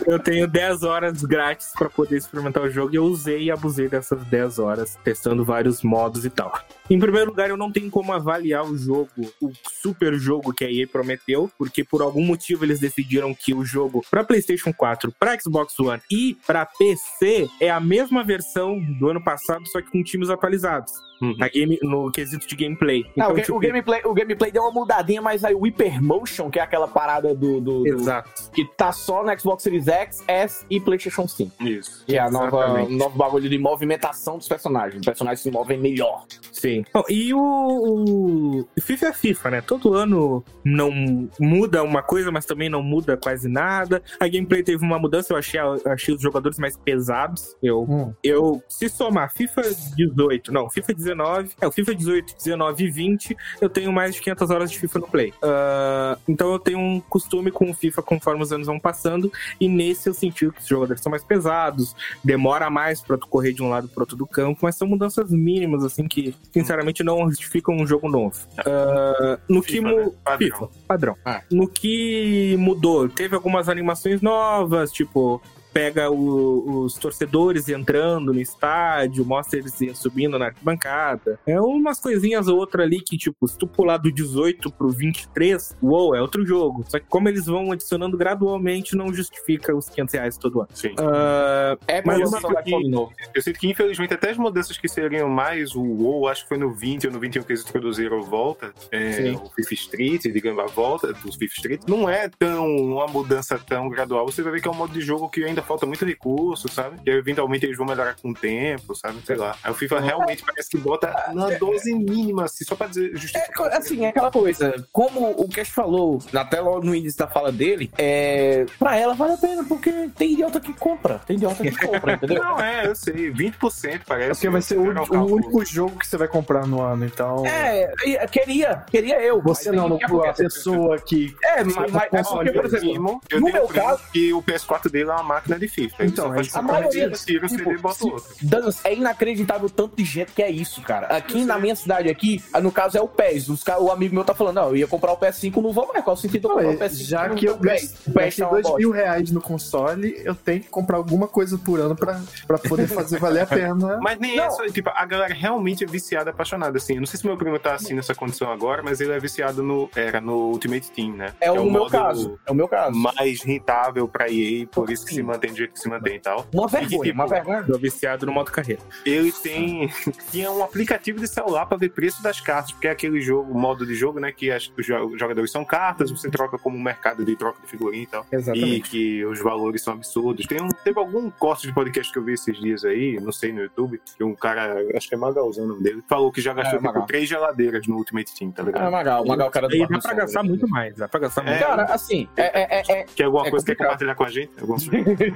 Eu tenho 10 horas grátis pra poder experimentar o jogo e eu usei e abusei dessas 10 horas, testando vários modos e tal. Em primeiro lugar, eu não tenho como avaliar o jogo, o super jogo que a EA prometeu, porque por algum motivo eles decidiram que o jogo para PlayStation 4, para Xbox One e para PC é a mesma versão do ano passado, só que com times atualizados. Uhum. Na game, no quesito de gameplay. Ah, o, ga- tipo, o gameplay, o gameplay deu uma mudadinha, mas aí o Hypermotion, que é aquela parada do, do- do- Exato. que tá só no Xbox Series X, S e PlayStation 5. Isso. Que é a nova, novo bagulho de movimentação dos personagens. Os personagens se movem melhor. Sim. Bom, e o, o FIFA é FIFA, né? Todo ano não muda uma coisa, mas também não muda quase nada. A gameplay teve uma mudança, eu achei, eu achei os jogadores mais pesados. Eu, Hum. eu se somar FIFA 18, não, FIFA 19, é o FIFA 18, 19 e 20, eu tenho mais de 500 horas de FIFA no Play. Ah, então eu tenho um costume com o FIFA conforme os anos vão passando, e nesse eu senti que os jogadores são mais pesados, demora mais pra tu correr de um lado pro outro do campo, mas são mudanças mínimas, assim, que sinceramente não justificam um jogo novo. Ah, no que FIFA, mu- né? Padrão. FIFA, padrão. Ah. No que mudou, teve algumas animações novas, tipo, pega o- os torcedores entrando no estádio, mostra eles subindo na arquibancada. É umas coisinhas ou outra ali que, tipo, se tu pular do 18 pro 23, uou, é outro jogo. Só que como eles vão adicionando gradualmente, não justifica os 500 reais todo ano. Sim. Ah, É Mas coisa Come novo. Eu sinto que, infelizmente, até as mudanças que seriam mais o WoW, acho que foi no 20 ou no 21 que eles introduziram Volta, é, o FIFA Street, digamos, a volta dos FIFA Street, não é tão uma mudança tão gradual. Você vai ver que é um modo de jogo que ainda falta muito recurso, sabe? E eventualmente eles vão melhorar com o tempo, sabe? Sei lá. Aí o FIFA realmente parece que bota na dose mínima, assim, só pra dizer É, justificar. assim, é aquela coisa. Como o Cash falou, até logo no início da fala dele, é, pra ela vale a pena, porque tem idiota que compra. Tem idiota que compra, entendeu? Não, é, eu sei. 20% parece. É porque vai ser o, o único jogo que você vai comprar no ano, então. É, e- queria, queria eu. Você mas não, não a pessoa que. É, mas, mas é porque, por exemplo, Eu no tenho meu caso- que o PS4 dele é uma máquina de FIFA. Ele Então, só faz isso a maioria- tira o CD e bota o tipo, outro. Dan, é inacreditável o tanto de gente que é isso, cara. Aqui na minha cidade, aqui, no caso é o PES. Os, o amigo meu tá falando, não, eu ia comprar o PS5, não vou mais. Qual o sentido de eu comprar o PS5? é, Já Não que eu gastei O uma dois mil reais no console, eu tenho que comprar alguma coisa por ano pra, pra poder fazer valer a pena. Mas nem Não. é só, tipo, a galera realmente é viciada, apaixonada, assim. Eu não sei se meu primo tá assim nessa condição agora, mas ele é viciado no. Era no Ultimate Team, né? É Que o meu caso. É o meu caso. Mais rentável pra EA, por isso que Sim. se mantém do jeito que se mantém e tal. Uma E que, vergonha, tipo, uma vergonha. tô viciado no modo carreira. Ele tem. Tinha um aplicativo de celular pra ver preço das cartas, porque é aquele jogo, modo de jogo, né? Que as- os jo- jogadores são cartas, você troca como um mercado de troca de figurinha e tal. E que os valores são absurdos. Tem um, teve algum corte de podcast que eu vi esses dias aí, não sei, no YouTube, que um cara, acho que é Magalzão o nome dele, falou que já gastou É, tipo três geladeiras no Ultimate Team, tá ligado? Magal, Magal, cara do Aí dá pra gastar muito mais, dá pra gastar muito É. Cara, assim, é, é, é, é- Quer alguma É coisa que quer complicado. compartilhar com a gente? Alguma coisa?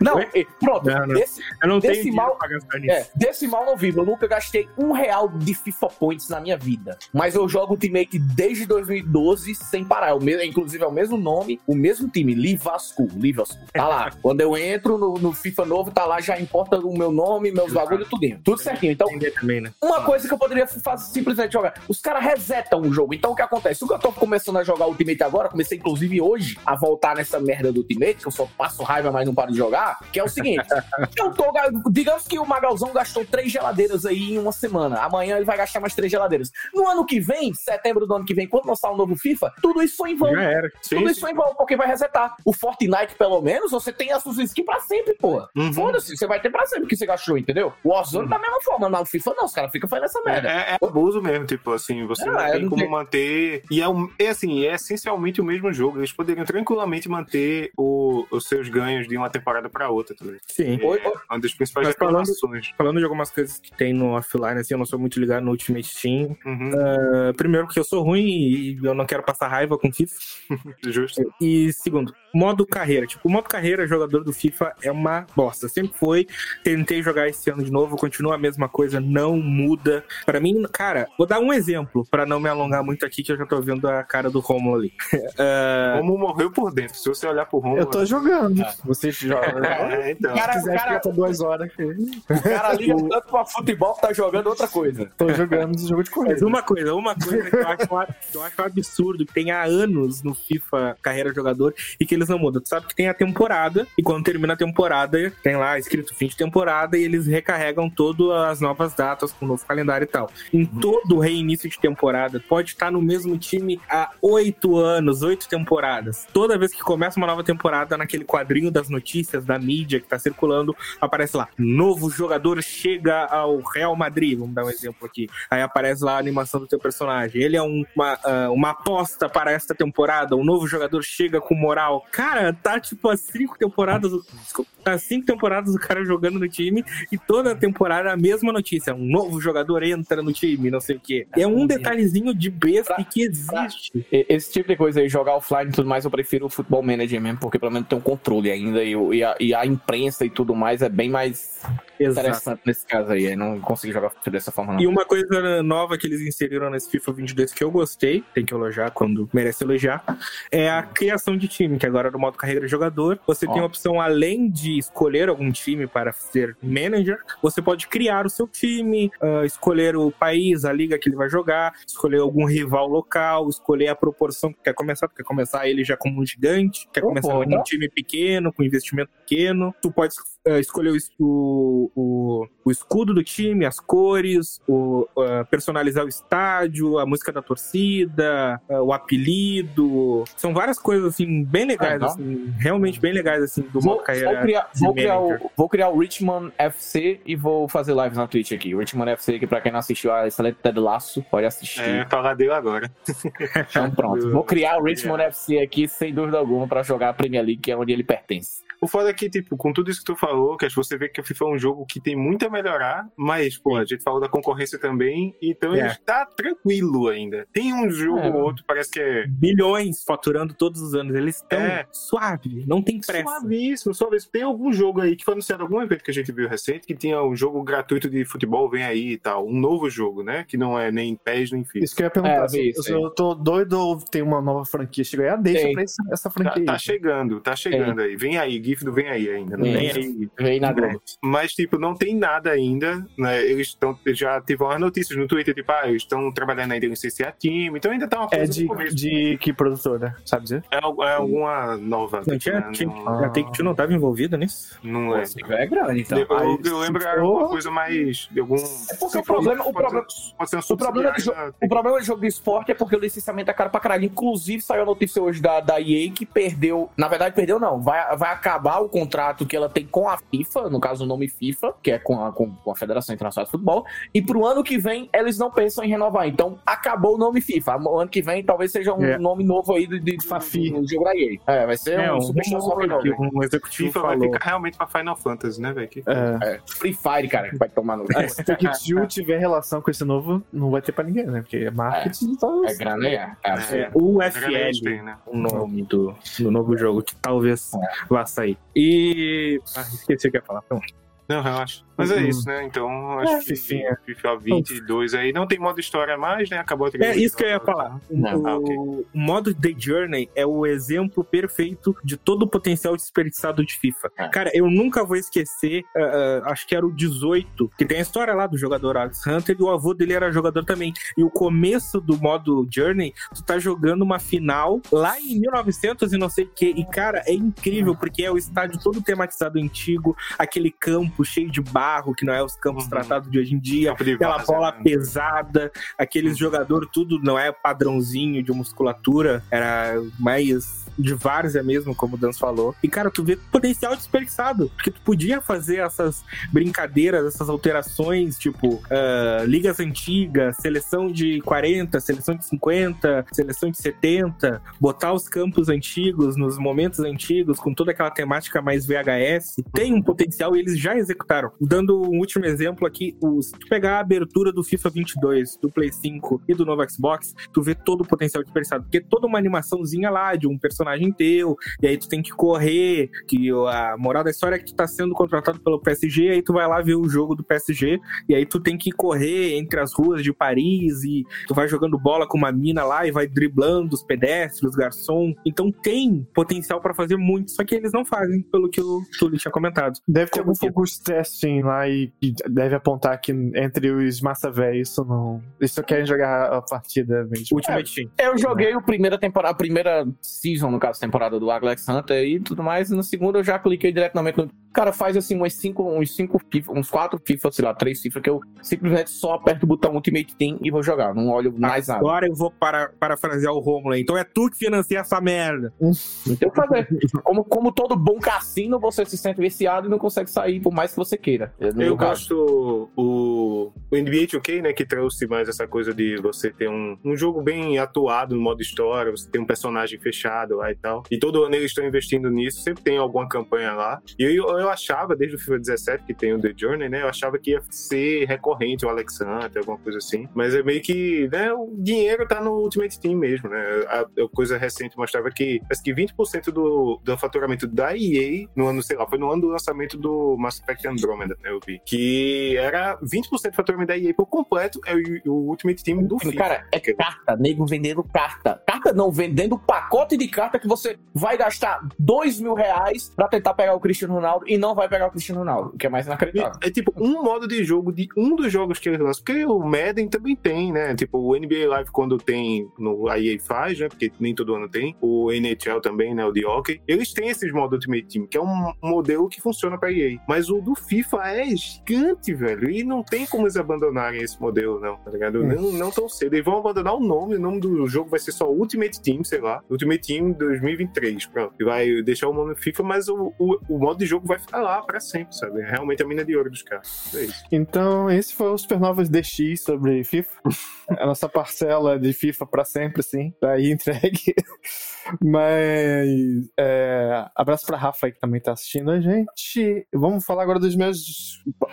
Não, é, pronto. Não, não. Desse, Eu não tenho Decimal- dinheiro pra gastar nisso. é, desse mal não vivo. Eu nunca gastei um real de FIFA Points na minha vida. Mas eu jogo Ultimate desde 2012 sem parar. O mesmo, inclusive é o mesmo nome, o mesmo time, Livasco. Livasco. Tá lá. Quando eu entro no, no FIFA novo, tá lá, já importa o meu nome, meus bagulho, tudo dentro. Tudo certinho. Então, também, né? Uma coisa que eu poderia fazer simplesmente jogar. Os caras resetam o jogo. Então o que acontece? O que eu tô começando a jogar Ultimate agora, comecei inclusive hoje a voltar nessa merda do Ultimate, que eu só passo raiva, mas não paro de jogar, que é o seguinte. eu tô. ga- Digamos que o Magalzão gastou três geladeiras aí em uma semana. Amanhã ele vai gastar mais três geladeiras. No ano que vem, setembro do ano que vem, quando lançar o novo FIFA, tudo isso foi em vão. Já era. Sim, Tudo isso foi em vão, porque vai resetar. O Fortnite, pelo menos, você tem as suas skins pra sempre, porra. Uhum. Foda-se, você vai ter pra sempre o que você gastou, entendeu? O Warzone da mesma forma, mas o FIFA não, os caras ficam fazendo essa merda. É, é abuso mesmo, tipo assim, você Ah, não é, tem como manter. E é, um, é assim, é essencialmente o mesmo jogo. Eles poderiam tranquilamente manter o- os seus ganhos de uma temporada pra outra, tá ligado? Sim. É uma das principais Mas falando- reclamações. Falando de algumas coisas que tem no offline, assim, eu não sou muito ligado no Ultimate Team. Uhum, Uh, primeiro, porque eu sou ruim e eu não quero passar raiva com FIFA. justo. E segundo, modo carreira. Tipo, o modo carreira, jogador do FIFA é uma bosta. Sempre foi. Tentei jogar esse ano de novo, continua a mesma coisa, não muda. Pra mim, cara, vou dar um exemplo pra não me alongar muito aqui, que eu já tô vendo a cara do Romulo ali. Uh, Como morreu por dentro. Se você olhar pro Romulo. Eu tô jogando. Vocês jogam. É, então. Cara, Se quiser cara- ficar por duas horas aqui. O cara liga tanto pra futebol que tá jogando outra coisa. Tô jogando jogo de Mas corrida. uma coisa, uma coisa que eu acho, que eu acho um absurdo, que tem há anos no FIFA Carreira Jogador, e que eles eles não mudam. Tu sabe que tem a temporada, e quando termina a temporada, tem lá escrito fim de temporada, e eles recarregam todas as novas datas com o novo calendário e tal. Em todo reinício de temporada, pode estar no mesmo time há oito anos, oito temporadas. Toda vez que começa uma nova temporada, naquele quadrinho das notícias da mídia que tá circulando, aparece lá: novo jogador chega ao Real Madrid. Vamos dar um exemplo aqui. Aí aparece lá a animação do teu personagem. Ele é um- uma, ah, uma aposta para esta temporada. Um novo jogador chega com moral. Cara, tá tipo há cinco temporadas. Desculpa, tá cinco temporadas o cara jogando no time e toda temporada a mesma notícia. Um novo jogador entra no time, não sei o quê. É um detalhezinho de besta que existe. Esse tipo de coisa aí, jogar offline e tudo mais, eu prefiro o Futebol Manager mesmo, porque pelo menos tem um controle ainda e, e a, e a imprensa e tudo mais é bem mais Exato. interessante nesse caso aí. Eu não consigo jogar dessa forma, não. E uma coisa nova que eles inseriram nesse FIFA 22 que eu gostei, tem que elogiar quando merece elogiar, é a criação de time, que agora no modo carreira de jogador, você Ó. tem a opção, além de escolher algum time para ser manager, você pode criar o seu time, ah, escolher o país, a liga que ele vai jogar, escolher algum rival local, escolher a proporção que quer começar, tu quer começar ele já como um gigante, quer Oh, começar com um então- time pequeno, com investimento pequeno, tu pode ah, escolher o, o, o, escudo do time, as cores, o, ah, personalizar o estádio, a música da torcida, ah, o apelido. São várias coisas, assim, bem legais, assim, realmente bem legais, assim, do Vou, modo carreira. vou criar, vou, criar o, vou criar o Richmond FC e vou fazer live na Twitch aqui. O Richmond FC, que pra quem não assistiu a excelente Ted Laço, pode assistir. É, falar dele agora. Então pronto. Vou criar o Richmond FC aqui sem dúvida alguma pra jogar a Premier League, que é onde ele pertence. O foda é que, tipo, com tudo isso que tu falou, que você vê que o FIFA é um jogo que tem muito a melhorar, mas, pô, a gente falou da concorrência também, então É. ele tá tranquilo ainda. Tem um jogo É. ou outro, parece que é Bilhões faturando todos os anos. Eles estão É. suave, não tem pressa. suavíssimo, suavíssimo. Tem algum jogo aí que foi anunciado algum evento que a gente viu recente, que tinha um jogo gratuito de futebol, vem aí e tal. Um novo jogo, né? Que não é nem PES nem FIFA. Isso que eu ia perguntar. É, se isso eu tô doido ou tem uma nova franquia chegou aí, ah, deixa Tem. pra essa, essa Tá, franquia tá aí. chegando, tá chegando aí. Vem aí, GIF do Vem aí ainda. Não Vem tem aí. Vem na Globo. Mas, tipo, não tem nada ainda, né? Eles estão. Já tiveram as notícias no Twitter, tipo, ah, eles estão trabalhando ainda em licenciar time, então ainda tá uma coisa É de, de que produtora, sabe dizer? É, é alguma nova. Não tinha, né? tinha, Não, a Take-Two não estava envolvida nisso? não Pô, é. esse é grande, então. Eu, Aí, eu lembro se era alguma for- coisa mais. De algum... É porque o problema- o problema- ser- o problema de subsidiária O problema de jogo de esporte é porque o licenciamento é caro pra caralho. Inclusive, saiu a notícia hoje da, da EA que perdeu. Na verdade, perdeu não. Vai, vai acabar o contrato que ela tem com a FIFA, no caso o nome FIFA, que é com a, com, com a Federação Internacional de Futebol. E pro ano que vem, eles não pensam em renovar. Então, acabou o nome FIFA. O ano que vem talvez seja um É. nome novo aí de, de, Fafi. do, do jogo da EA. É, vai ser É, um um Super que um executivo FIFA vai falou. ficar realmente pra Final Fantasy, né, velho? É. É, Free Fire, cara, que vai tomar no. É, se Take-Two tiver relação com esse novo, não vai ter pra ninguém, né? Porque é marketing É grana, é. é, É, o Grana eles FL, têm, né? o nome do, do novo jogo, que talvez vá sair. E. Esqueci o que ia falar. Então, Não, relaxa. Mas é Uhum. isso, né? Então, acho É, que Fifinha. FIFA 22 aí não tem modo história mais, né? Acabou a É isso que eu ia falar. O, Não, ah, ok. o modo The Journey é o exemplo perfeito de todo o potencial desperdiçado de FIFA. É. Cara, eu nunca vou esquecer, ah, acho que era o 18, que tem a história lá do jogador Alex Hunter e o avô dele era jogador também. E o começo do modo Journey, tu tá jogando uma final lá em 1900 e não sei o que. E, cara, é incrível porque é o estádio todo tematizado antigo, aquele campo cheio de barro, que não é os campos Uhum. tratados de hoje em dia Campo de aquela bola né? pesada, aqueles jogadores, tudo não é padrãozinho de musculatura, era mais de várzea mesmo, como o Dan falou. E, cara, tu vê potencial desperdiçado, porque tu podia fazer essas brincadeiras, essas alterações, tipo, ah, ligas antigas, seleção de 40, seleção de 50, seleção de 70, botar os campos antigos nos momentos antigos, com toda aquela temática mais VHS, tem um potencial e eles já executaram. Dando um último exemplo aqui, o- se tu pegar a abertura do FIFA 22, do Play 5 e do novo Xbox, tu vê todo o potencial desperdiçado, porque toda uma animaçãozinha lá de um personagem teu, e aí tu tem que correr, que a moral da história é que tu tá sendo contratado pelo PSG, aí tu vai lá ver o jogo do PSG, e aí tu tem que correr entre as ruas de Paris, e tu vai jogando bola com uma mina lá e vai driblando os pedestres, os garçons. Então tem potencial pra fazer muito, só que eles não fazem, pelo que o Túlio tinha comentado. Deve ter algum que- focus testing lá e, deve apontar que entre os massa velhos isso não. Eles só querem jogar a partida mesmo. Ultimate Team. Eu joguei o primeira temporada, a primeira season, no caso, temporada do Alex Hunter e tudo mais. No segundo eu já cliquei diretamente no. Cara, faz assim uns cinco, uns cinco FIFA, uns quatro FIFA, sei lá, três FIFA, que eu simplesmente só aperto o botão Ultimate Team e vou jogar. Não olho mais nada. Agora eu vou para, parafrasear o Romulo. aí. Então é tu que financia essa merda. Não tem o que fazer. Como, como todo bom cassino, você se sente viciado e não consegue sair por mais que você queira. Eu gosto o, o NBA 2K, né, que trouxe mais essa coisa de você ter um, um jogo bem atuado no modo história, você tem um personagem fechado lá e tal. E todo ano eles estão investindo nisso, sempre tem alguma campanha lá. E eu, eu achava, desde o FIFA 17, que tem o The Journey, né, eu achava que ia ser recorrente o Alex Hunter, alguma coisa assim. Mas é meio que, né, o dinheiro tá no Ultimate Team mesmo, né. A, a coisa recente mostrava que, parece que 20% do, do faturamento da EA no ano, sei lá, foi no ano do lançamento do Mass Effect Andromeda, né, eu vi. Que era 20% do faturamento da EA por completo, é o, o Ultimate Team do FIFA. Cara, é carta, nego vendendo carta. Carta não, vendendo pacote de carta que você vai gastar dois mil reais pra tentar pegar o Cristiano Ronaldo e não vai pegar o Cristiano Ronaldo, o que é mais inacreditável. É tipo um modo de jogo de um dos jogos que eles lançam. Porque o Madden também tem, né? Tipo, o NBA Live quando tem no a EA faz, né? Porque nem todo ano tem. O NHL também, né? O de hockey. Eles têm esses modos Ultimate Team, que é um modelo que funciona pra EA. Mas o do FIFA é gigante, velho. E não tem como eles abandonarem esse modelo, não, tá ligado? Hum. Não, não tão cedo. Eles vão abandonar o nome. O nome do jogo vai ser só Ultimate Team, sei lá. Ultimate Team 2023. Pronto. E vai deixar o nome FIFA, mas o, o, o modo de jogo vai ficar lá pra sempre, sabe? É realmente a mina de ouro dos caras. É isso. Então, esse foi o Supernovas DX sobre FIFA. a nossa parcela de FIFA pra sempre, sim. Tá aí entregue. Mas. é, abraço pra Rafa aí que também tá assistindo a gente. Vamos falar agora dos meus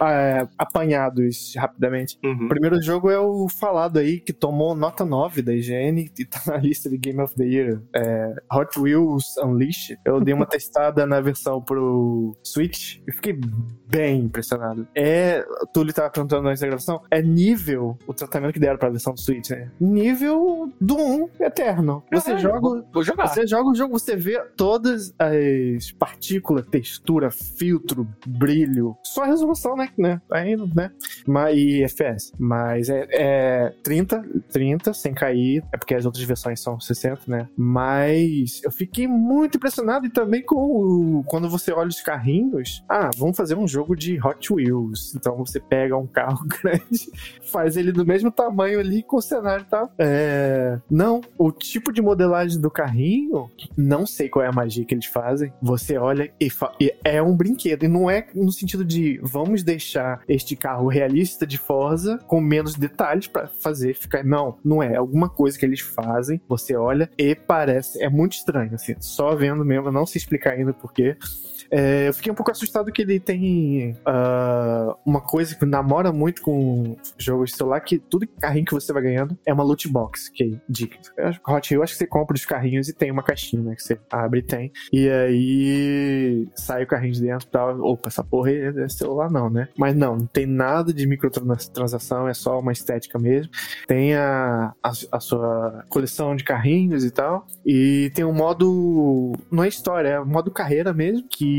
é, apanhados rapidamente. Uhum. O primeiro jogo é o falado aí, que tomou nota 9 da IGN e tá na lista de Game of the Year. É, Hot Wheels Unleashed. Eu dei uma testada na versão pro Switch e fiquei bem impressionado. É, o Túlio tava perguntando antes da gravação, é nível o tratamento que deram pra versão do Switch, né? Nível do 1 eterno. Você Caralho, joga Vou, vou jogar. você joga o jogo, você vê todas as partículas, textura, filtro, brilho. Só a resolução, né? né? Aí, né? Mas, e FPS. Mas é, é 30, 30, sem cair. É porque as outras versões são 60, né? Mas eu fiquei muito impressionado e também com o, quando você olha os carrinhos. Ah, vamos fazer um jogo de Hot Wheels. Então você pega um carro grande, faz ele do mesmo tamanho ali com o cenário e tal. É, não, o tipo de modelagem do carrinho, não sei qual é a magia que eles fazem. Você olha e, fa- e é um brinquedo. E não é no sentido de vamos deixar este carro realista de Forza com menos detalhes pra fazer ficar. Não, não é. É alguma coisa que eles fazem. Você olha e parece. É muito estranho, assim. Só vendo mesmo, não sei explicar ainda porquê. É, eu fiquei um pouco assustado que ele tem ah, uma coisa que namora muito com jogos de celular, que tudo carrinho que você vai ganhando é uma loot box. Que, de Hot Wheels, acho que você compra os carrinhos e tem uma caixinha, né? Que você abre e tem. E aí sai o carrinho de dentro e tal. Opa, essa porra é celular não, né? Mas não, não tem nada de microtransação, é só uma estética mesmo. Tem a, a, a sua coleção de carrinhos e tal. E tem um modo. Não é história, é um modo carreira mesmo. Que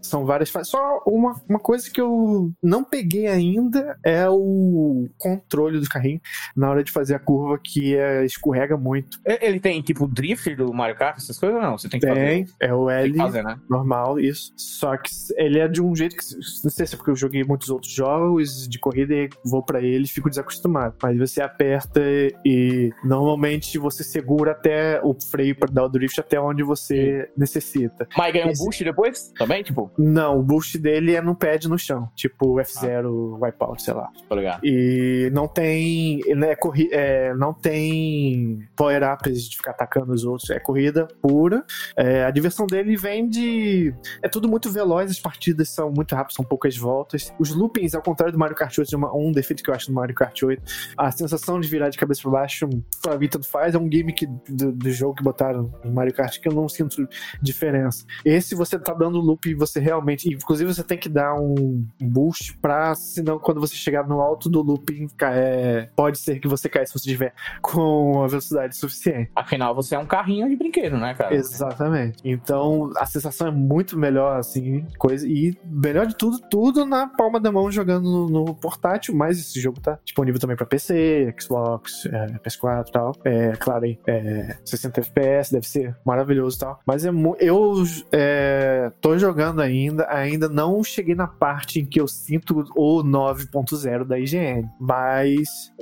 são várias fases. Só uma, uma coisa que eu não peguei ainda é o controle do carrinho na hora de fazer a curva que é, escorrega muito. Ele tem tipo drift do Mario Kart, essas coisas ou não? Você tem que fazer. Tem, é o L fazer, né? normal, isso. Só que ele é de um jeito que. Não sei se é porque eu joguei muitos outros jogos de corrida e vou pra ele e fico desacostumado. Mas você aperta e normalmente você segura até o freio pra dar o drift até onde você necessita. Mas ganha um boost depois? Também, tipo? Não, o boost dele é no pad no chão. Tipo F0 Wipeout, sei lá. Tô ligado. E não tem. Ele é corri é, não tem power-ups de ficar atacando os outros. É corrida pura. É, a diversão dele vem de. É tudo muito veloz, as partidas são muito rápidas, são poucas voltas. Os loopings, ao contrário do Mario Kart 8, é uma- um defeito que eu acho do Mario Kart 8. A sensação de virar de cabeça pra baixo, pra mim, tanto faz. É um gimmick do, do jogo que botaram no Mario Kart que eu não sinto diferença. Esse você tá dando loop e você realmente. Inclusive, você tem que dar um boost pra. Senão, quando você chegar no alto do looping, é, pode ser que você caia se você tiver com a velocidade suficiente. Afinal, você é um carrinho de brinquedo, né, cara? Exatamente. Então a sensação é muito melhor, assim, coisa. E melhor de tudo, tudo na palma da mão jogando no, no, por- portátil, mas esse jogo tá disponível também pra PC, Xbox, é, PS4 e tal. É, claro, aí, é, 60 FPS, deve ser maravilhoso e tal. Mas é eu é, tô jogando ainda, ainda não cheguei na parte em que eu sinto o 9.0 da IGN, mas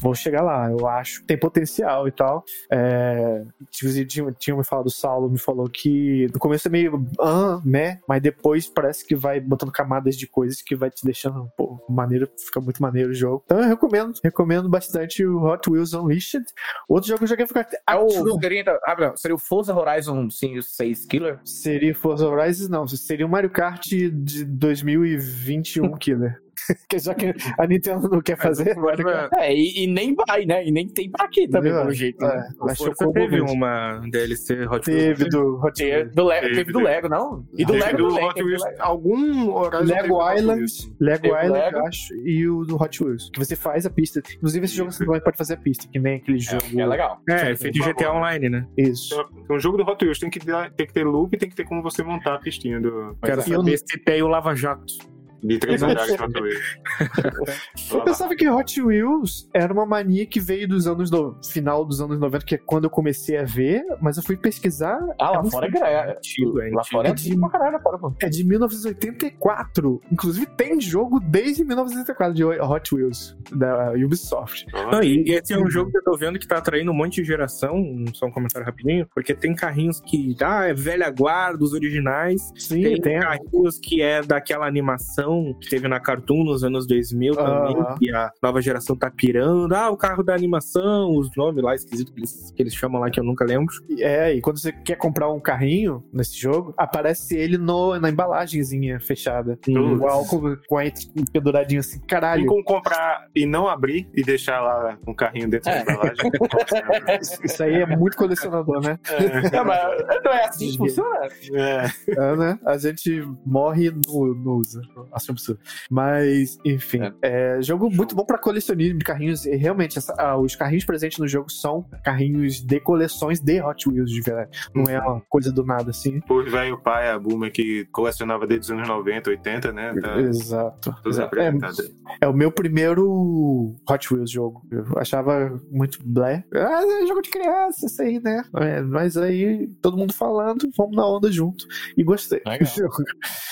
vou chegar lá, eu acho que tem potencial e tal. É, tinha, tinha, me falado, o Saulo me falou que no começo é meio ah, né, mas depois parece que vai botando camadas de coisas que vai te deixando, pô, maneiro, fica muito maneiro o jogo. Então eu recomendo, recomendo bastante o Hot Wheels Unleashed. Outro jogo que eu joguei foi É o, seria, ah, não, seria o Forza Horizon 6 Killer? Seria Forza Horizon, não. Seria o Mario Kart de 2021 Killer. Que já que a Nintendo não quer fazer, Mario Kart. É, e, e nem vai, né? E nem tem pra quê também, pelo jeito. É, né? vai ser o Forza teve mesmo. uma DLC Hot Wheels. Teve do Hot Teve Wheels. do, Le Teve, teve do teve. Lego, não? E do Teve Lego do. Hot teve Wheels, Lego. algum teve Lego Island. Lego Teve Island, Lego. eu acho, e o do Hot Wheels. Que você faz a pista. Inclusive, esse jogo você também pode fazer a pista, que nem aquele jogo. É, é legal. É, é feito de GTA Online, né? Isso. Um jogo do Hot Wheels tem que, dar- tem que ter loop e tem que ter como você montar a pistinha do, Quero saber se tem o Lava Jato. De três andares do Hot Wheels. Eu pensava que Hot Wheels era uma mania que veio dos anos no final dos anos 90, que é quando eu comecei a ver, mas eu fui pesquisar. Ah, lá é fora é, é, antigo, é Lá fora é É de- antigo pra caralho, lá fora, pô. É de 1984. Inclusive tem jogo desde 1984 de Hot Wheels, da Ubisoft. Não, e e esse é um jogo que eu tô vendo que tá atraindo um monte de geração, só um comentário rapidinho, porque tem carrinhos que, ah, é velha guarda, os originais, Sim, tem, tem. carrinhos que é daquela animação que teve na Cartoon nos anos 2000 também, Aham. que a nova geração tá pirando, ah, o carro da animação, os nomes lá esquisitos que eles, que eles chamam lá que eu nunca lembro. É, e quando você quer comprar um carrinho nesse jogo, aparece ele no, na embalagenzinha fechada. Hum. Igual com, com a penduradinho assim, caralho. como comprar e não abrir e deixar lá um carrinho dentro da É. embalagem. Isso, aí é muito colecionador, né? Não, mas não é assim que funciona? É. É, né? A gente morre no, no usa. Absurdo. Mas, enfim. É. jogo muito bom pra colecionismo de carrinhos. E realmente, essa- ah, os carrinhos presentes no jogo são carrinhos de coleções de Hot Wheels, de verdade. Não é uma coisa do nada assim. Por velho pai, a Boomer que colecionava desde os anos 90, 80, né? Tá Exato. Exato. É, é o meu primeiro Hot Wheels jogo. Eu achava muito blé. Ah, é jogo de criança, isso aí, né? É, mas aí, todo mundo falando, vamos na onda junto. E gostei. Legal. do jogo.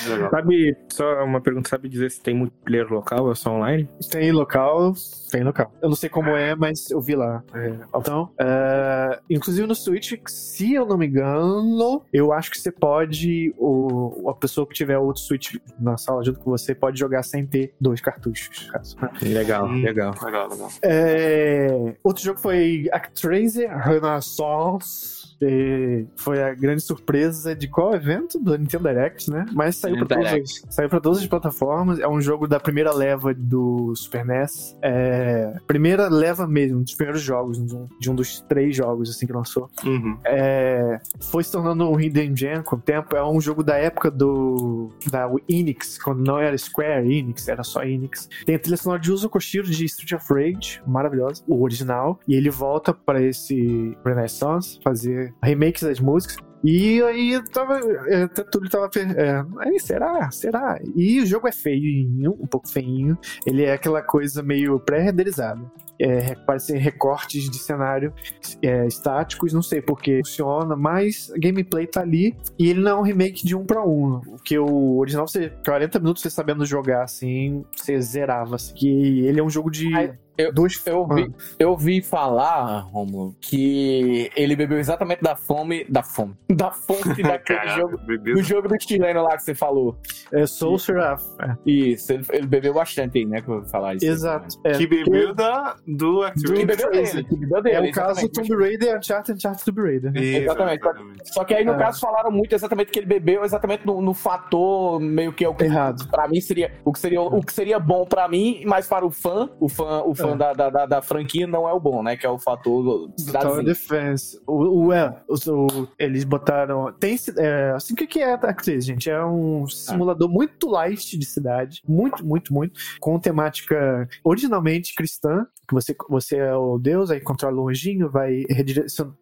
Legal. Sabe, só uma pergunta, sabe dizer se tem multiplayer local ou é só online? Tem local, tem local. Eu não sei como é, mas eu vi lá. É, Então, é, inclusive no Switch, se eu não me engano, eu acho que você pode, o, a pessoa que tiver outro Switch na sala junto com você pode jogar sem ter dois cartuchos. caso. Legal, Hum. legal. Legal, legal. É, outro jogo foi Actraiser Renaissance. E foi a grande surpresa de qual evento? Do Nintendo Direct, né? Mas saiu pra, todas, Direct. saiu pra todas as plataformas. É um jogo da primeira leva do Super NES. É, primeira leva mesmo, um dos primeiros jogos, de um, de um dos três jogos assim que lançou. Uhum. É, foi se tornando um Hidden Gem com o tempo. É um jogo da época do da Enix, quando não era Square Enix, era só Enix. Tem a trilha sonora de Uso Koshiro de Street of Rage, maravilhosa, o original. E ele volta para esse Renaissance fazer remakes das músicas. E aí tava. é, tudo tava. É, aí, será? Será? E o jogo é feinho, um pouco feinho. Ele é aquela coisa meio pré-renderizada. É, parecem recortes de cenário é, estáticos, não sei porque funciona, mas a gameplay tá ali e ele não é um remake de um pra um. Porque o original, você, 40 minutos você sabendo jogar assim, você zerava. Assim, que ele é um jogo de eu- dois Eu ouvi, eu ouvi falar, Romulo, que ele bebeu exatamente da fome. Da fome. Da fonte daquele jogo. bebeu. Do jogo do chileno lá que você falou. É Soul Seraph. Isso, ele, ele bebeu bastante aí, né? Que eu vou falar isso. Exato. É, Que bebeu da, do Actraiser. Que bebeu dele, que bebeu dele. é o caso exatamente. Tomb Raider, Uncharted, Uncharted Tomb Raider. né? Isso, Exatamente. exatamente. Só que aí, no É. caso, falaram muito exatamente que ele bebeu exatamente no, no fator meio que é o que Errado. Pra mim seria o que seria o que seria bom pra mim, mas para o fã, o fã, o fã É. da, da, da, franquia, não é o bom, né? Que é o fator Do Tower. Defense. O, o, é, o, eles botaram. Tem. É, assim, o que, que é a Actress, gente? É um simulador muito light de cidade. Muito, muito, muito. Com temática originalmente cristã. Que você, você é o Deus, aí controla o anjinho, vai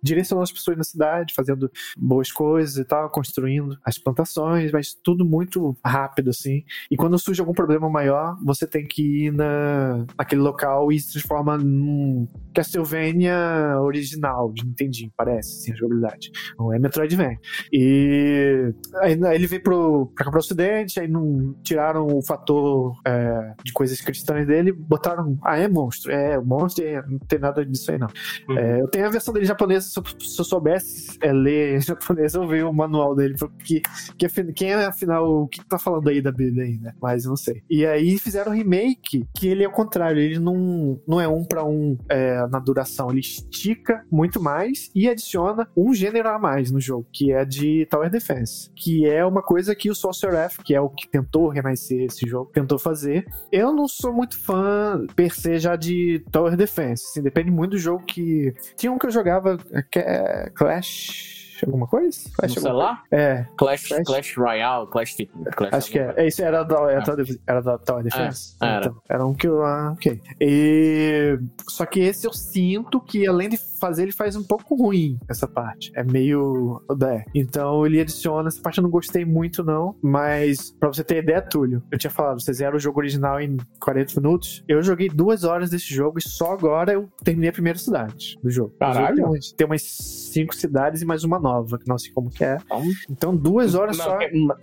direcionando as pessoas na cidade, fazendo boas coisas e tal, construindo as plantações, mas tudo muito rápido, assim. E quando surge algum problema maior, você tem que ir na, naquele local e se transforma num Castlevania original, de Nintendinho, parece, assim, a jogabilidade. Não é Metroidvania. E aí aí ele veio pro, pra cá pro ocidente, aí não tiraram o fator é, de coisas cristãs dele, botaram, ah, é monstro, é é, não tem nada disso aí não. Uhum. É, eu tenho a versão dele japonesa, se eu, se eu soubesse é, ler japonês, eu vi o manual dele, porque que, quem é afinal, o que tá falando aí da Bíblia aí, né? Mas eu não sei. E aí fizeram um remake, que ele é o contrário, ele não, não é um pra um é, na duração, ele estica muito mais e adiciona um gênero a mais no jogo, que é de Tower Defense, que é uma coisa que o Sorcerer F, que é o que tentou renascer esse jogo, tentou fazer. Eu não sou muito fã, per se, já de Tower Defense, assim, depende muito do jogo que... Tinha um que eu jogava, que é Clash... Alguma coisa? Clash celular? coisa? É, Clash, Clash? Clash Royale, Clash, Clash Acho que é. é isso era da, era, da, era da Tower Defense? É, era. Então, era um que eu. Ah, ok. E, só que esse eu sinto que, além de fazer, ele faz um pouco ruim essa parte. É meio. É. Então ele adiciona. Essa parte eu não gostei muito, não. Mas, pra você ter ideia, Túlio, eu tinha falado, você zera o jogo original em 40 minutos. Eu joguei duas horas desse jogo e só agora eu terminei a primeira cidade do jogo. O jogo Caralho. Tem umas, cinco cidades e mais uma nova, que não sei como que é. Então, Então, duas horas só.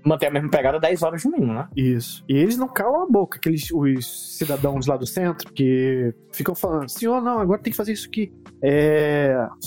Manter a mesma pegada 10 horas no mínimo, né? Isso. E eles não calam a boca, aqueles os cidadãos lá do centro, que ficam falando, senhor, não, agora tem que fazer isso aqui. É,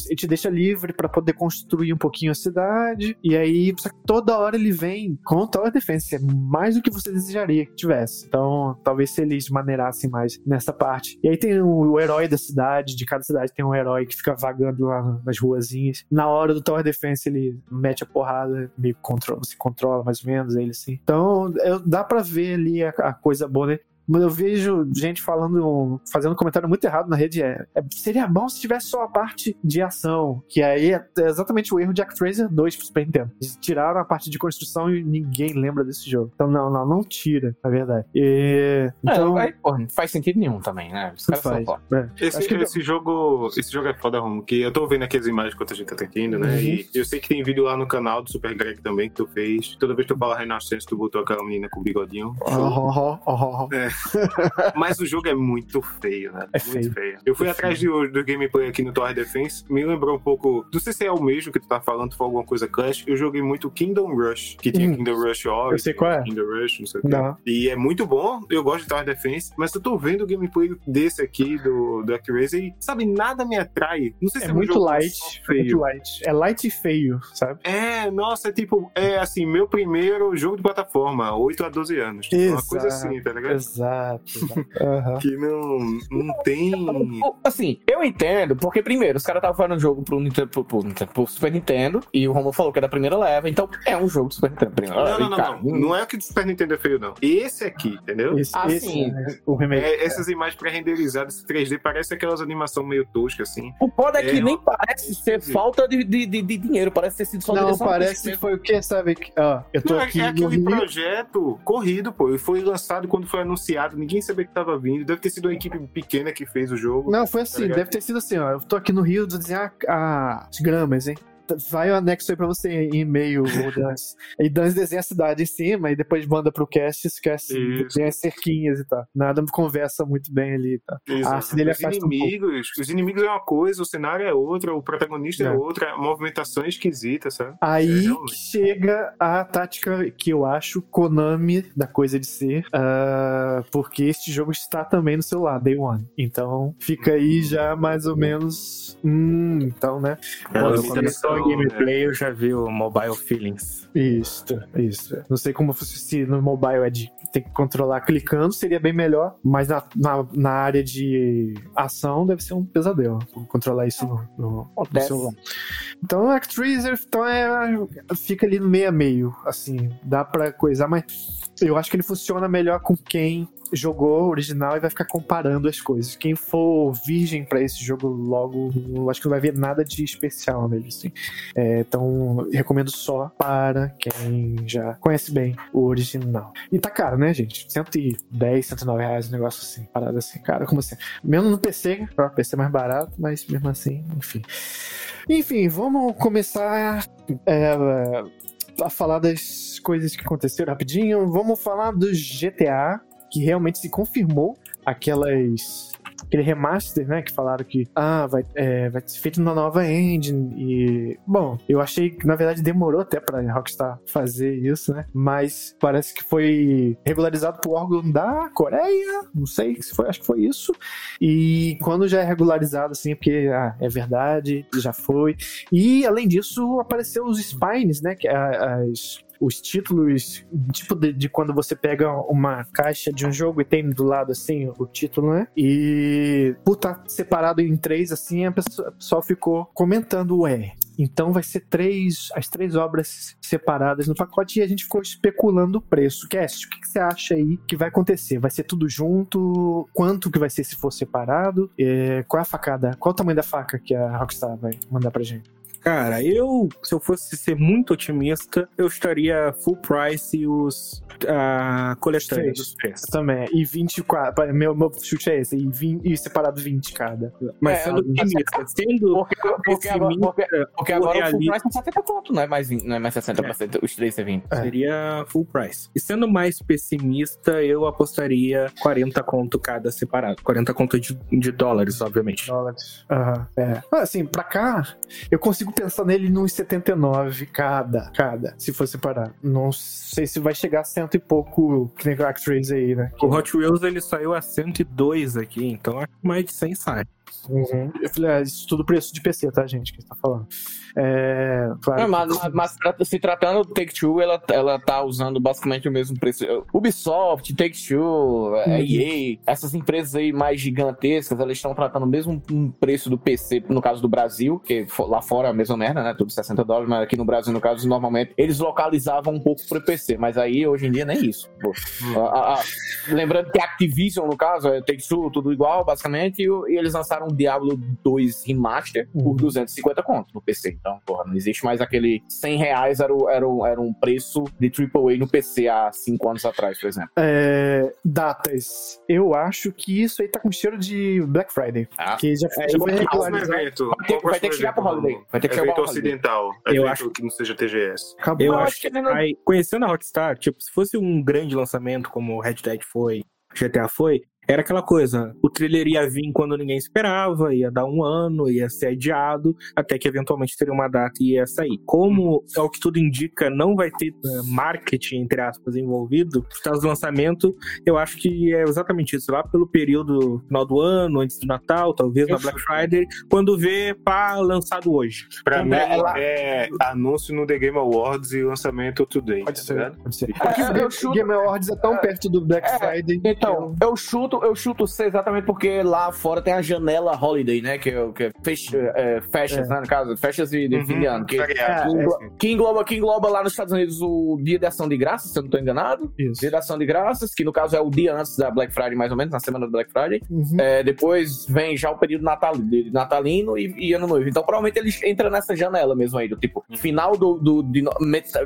ele te deixa livre pra poder construir um pouquinho a cidade. E aí, toda hora ele vem com Tower Defense. É mais do que você desejaria que tivesse. Então, talvez se eles maneirassem mais nessa parte. E aí tem o, o herói da cidade, de cada cidade tem um herói que fica vagando lá nas ruazinhas. Na hora do Tower Defense, ele mete a porrada, meio controla, se controla mais ou menos ele assim. Então, eu- dá pra ver ali a, a coisa boa, né? Eu vejo gente falando, fazendo um comentário muito errado na rede. É, é, seria bom se tivesse só a parte de ação. Que aí é exatamente o erro de Actraiser 2 pro Super Nintendo. Eles tiraram a parte de construção e ninguém lembra desse jogo. Então, não, não, não tira, na verdade. E, então, é, aí, porra, não faz sentido nenhum também, né? Os caras são faz. foda. É. Esse, Acho que- esse jogo, esse jogo é foda, Romo, que eu tô vendo aqui as imagens enquanto a gente tá tentando, né? Uhum. E eu sei que tem vídeo lá no canal do Super Greg também que tu fez. Toda vez que tu fala Renascença, tu botou aquela menina com o bigodinho. Ó, ó, ó, ó, ó. Mas o jogo é muito feio, né? É muito feio. Eu fui É atrás do, do gameplay aqui no Tower Defense, me lembrou um pouco. Não sei se é o mesmo que tu tá falando, for alguma coisa Clash. Eu joguei muito Kingdom Rush, que tinha Hum. Kingdom Rush Origin, Eu sei qual é. Kingdom Rush, não sei o. Não. E é muito bom, eu gosto de Tower Defense, mas eu tô vendo o gameplay desse aqui do, do Actraiser e, sabe, nada me atrai. Não sei se É é, um muito jogo light. é Muito feio. light. É light e feio, sabe? É, nossa, é tipo, é assim, meu primeiro jogo de plataforma, 8 a 12 anos. Tipo, uma coisa Exato. assim, tá ligado? Exato. Exato. Aham. Que não, não tem. O- Assim, eu entendo, porque primeiro, os caras estavam fazendo um jogo pro, Nintendo, pro, pro, Nintendo- pro Super Nintendo, e o Romulo falou que é da primeira leva, então é um jogo do Super Nintendo. Primeira leva, Não, não, e, não, cara, não. Não é o que do Super Nintendo é feio, não. Esse aqui, entendeu? Esse, Ah, esse é o remake. É, essas imagens pré-renderizadas, esse 3D, parece aquelas animações meio toscas, assim. O foda é que É, nem ó. parece ser falta de, de, de, de dinheiro, parece ter sido só Não, parece que foi o que, sabe? que- Ó, eu tô Não, é, aqui é no aquele Rio. projeto corrido, pô. E foi lançado quando foi anunciado, ninguém sabia que tava vindo. Deve ter sido uma equipe pequena que fez o jogo. Não, foi assim, ligado? deve ter sido assim, ó. Eu tô aqui no Rio, desenhar a- as gramas, hein? Vai o anexo aí pra você em e-mail, o Dans. E Dans desenha a cidade em cima e depois manda pro cast, esquece, Isso. desenha as cerquinhas e tal. Nada conversa muito bem ali, tá? Exato. A arte dele os afasta um inimigos, os inimigos é uma coisa, o cenário é outra, o protagonista é, É. outra, a movimentação é esquisita, sabe? Aí que chega a tática que eu acho Konami da coisa de ser, ah, porque este jogo está também no celular, Day One. Então fica aí já mais ou menos. Hum, então, né? É, Pode ser gameplay, eu já vi o Mobile Feelings. Isso, isso. Não sei como fosse se no mobile é de ter que controlar clicando, seria bem melhor, mas na, na, na área de ação deve ser um pesadelo controlar isso no, no, no celular. Então, o Actraiser então, é, fica ali no meio a meio, assim, dá pra coisar, mas eu acho que ele funciona melhor com quem jogou o original e vai ficar comparando as coisas. Quem for virgem pra esse jogo logo, acho que não vai ver nada de especial nele, assim. É, então, recomendo só para quem já conhece bem o original. E tá caro, né, gente? 110, 109 reais, um negócio assim, parada assim, cara, como assim? Menos no PC, para PC é mais barato, mas mesmo assim, enfim. Enfim, vamos começar é, a falar das coisas que aconteceram rapidinho. Vamos falar do GTA, que realmente se confirmou aquelas aquele remaster, né? Que falaram que ah, vai, é, vai ser feito na nova engine. E, bom, eu achei que na verdade demorou até pra Rockstar fazer isso, né? Mas parece que foi regularizado por órgão da Coreia. Não sei se foi, acho que foi isso. E quando já é regularizado, assim, é porque ah, é verdade, já foi. E além disso, apareceu os spines, né? Que é as os títulos, tipo de, de, quando você pega uma caixa de um jogo e tem do lado assim o título, né? E por tá separado em três, assim, a pessoa, a pessoa ficou comentando, ué. Então vai ser três, as três obras separadas no pacote e a gente ficou especulando o preço. Cast, o que, que você acha aí que vai acontecer? Vai ser tudo junto? Quanto que vai ser se for separado? É, qual é a facada? Qual o tamanho da faca que a Rockstar vai mandar pra gente? Cara, eu, se eu fosse ser muito otimista, eu estaria full price e os uh, coletâneos dos preços. Também. E 24. Meu, meu chute é esse. E, 20, e separado 20 cada. Mas é, sendo otimista, sendo. Porque, porque agora, porque, porque agora o full price é 70 pontos, não é mais, 20, não é mais 60%. É. Os três é 20. É. Seria full price. E sendo mais pessimista, eu apostaria 40 conto cada separado. 40 conto de, de dólares, obviamente. Dólares. Aham. Uhum. É. Assim, pra cá, eu consigo consigo pensar nele nos 79 cada, cada, se for separar. Não sei se vai chegar a cento e pouco que nem o aí, né? O Hot Wheels ele saiu a 102 aqui, então acho que mais de 100 sai. Uhum. Eu falei, ah, isso tudo preço de PC, tá, gente? Que tá falando. É, claro. Não, mas, mas, se tratando do Take-Two, ela, ela tá usando basicamente o mesmo preço. Ubisoft, Take-Two, uhum. EA, essas empresas aí mais gigantescas, elas estão tratando o mesmo preço do PC, no caso do Brasil, que lá fora é a mesma merda, né? Tudo 60 dólares, mas aqui no Brasil, no caso, normalmente, eles localizavam um pouco pro PC, mas aí, hoje em dia, nem isso. Uhum. A, a, lembrando que a Activision, no caso, é Take-Two, tudo igual, basicamente, e, e eles lançaram um Diablo 2 Remaster por uhum. 250 conto no PC. Então, porra, não existe mais aquele 100 reais era, o, era, o, era um preço de AAA no PC há 5 anos atrás, por exemplo. É, datas. Eu acho que isso aí tá com cheiro de Black Friday. Ah. Que já, é, já foi regularizado. Vai ter, vai ter que chegar pro Holiday. Vai ter que chegar pro ocidental. Eu acho que não seja TGS. Acabou. Eu, eu acho que, que não... aí, conhecendo a Rockstar, tipo, se fosse um grande lançamento como o Red Dead foi, GTA foi, era aquela coisa, o trailer ia vir quando ninguém esperava, ia dar um ano, ia ser adiado, até que eventualmente teria uma data e ia sair. Como é o que tudo indica, não vai ter uh, marketing, entre aspas, envolvido, por causa do lançamento, eu acho que é exatamente isso. Lá pelo período final do ano, antes do Natal, talvez na Black Friday, quando vê, pá, lançado hoje. Pra mim, é, anúncio no The Game Awards e lançamento today. Pode tá ser, pode ser. Porque é, o chuto... Game Awards é tão perto do Black é, Friday. Então, eu chuto eu chuto C exatamente porque lá fora tem a janela holiday, né? Que, é que é, fecha, é, festas, é. né? No caso, festas de, de uhum, fim de ano. Que, é, que, engloba, que engloba lá nos Estados Unidos o dia de ação de graças, se eu não estou enganado. Isso. Dia de ação de graças, que no caso é o dia antes da Black Friday, mais ou menos, na semana do Black Friday. Uhum. É, depois vem já o período natal, de natalino e, e, ano novo. Então provavelmente eles entram nessa janela mesmo aí, do tipo, uhum. final do. do de,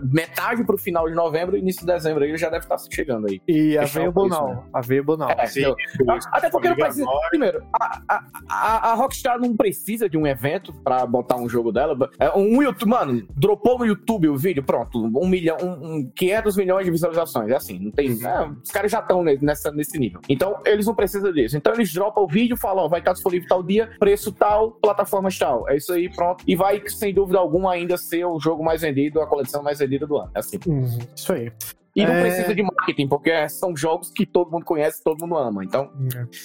metade pro final de novembro e início de dezembro aí já deve estar chegando aí. E a Available não. Né? Available não. É, Sim, até porque não precisa. Primeiro, a, a, a, Rockstar não precisa de um evento pra botar um jogo dela. É, um YouTube, mano, dropou no YouTube o vídeo, pronto. Um milhão, um, um 500 milhões de visualizações. É assim, não tem. Uhum. É, os caras já estão nessa, nesse nível. Então, eles não precisam disso. Então, eles dropam o vídeo, falam, ó, vai estar disponível tal dia, preço tal, plataformas tal. É isso aí, pronto. E vai, sem dúvida alguma, ainda ser o jogo mais vendido, a coleção mais vendida do ano. É assim. Uhum. Isso aí. E não é... precisa de marketing, porque são jogos que todo mundo conhece, todo mundo ama. Então.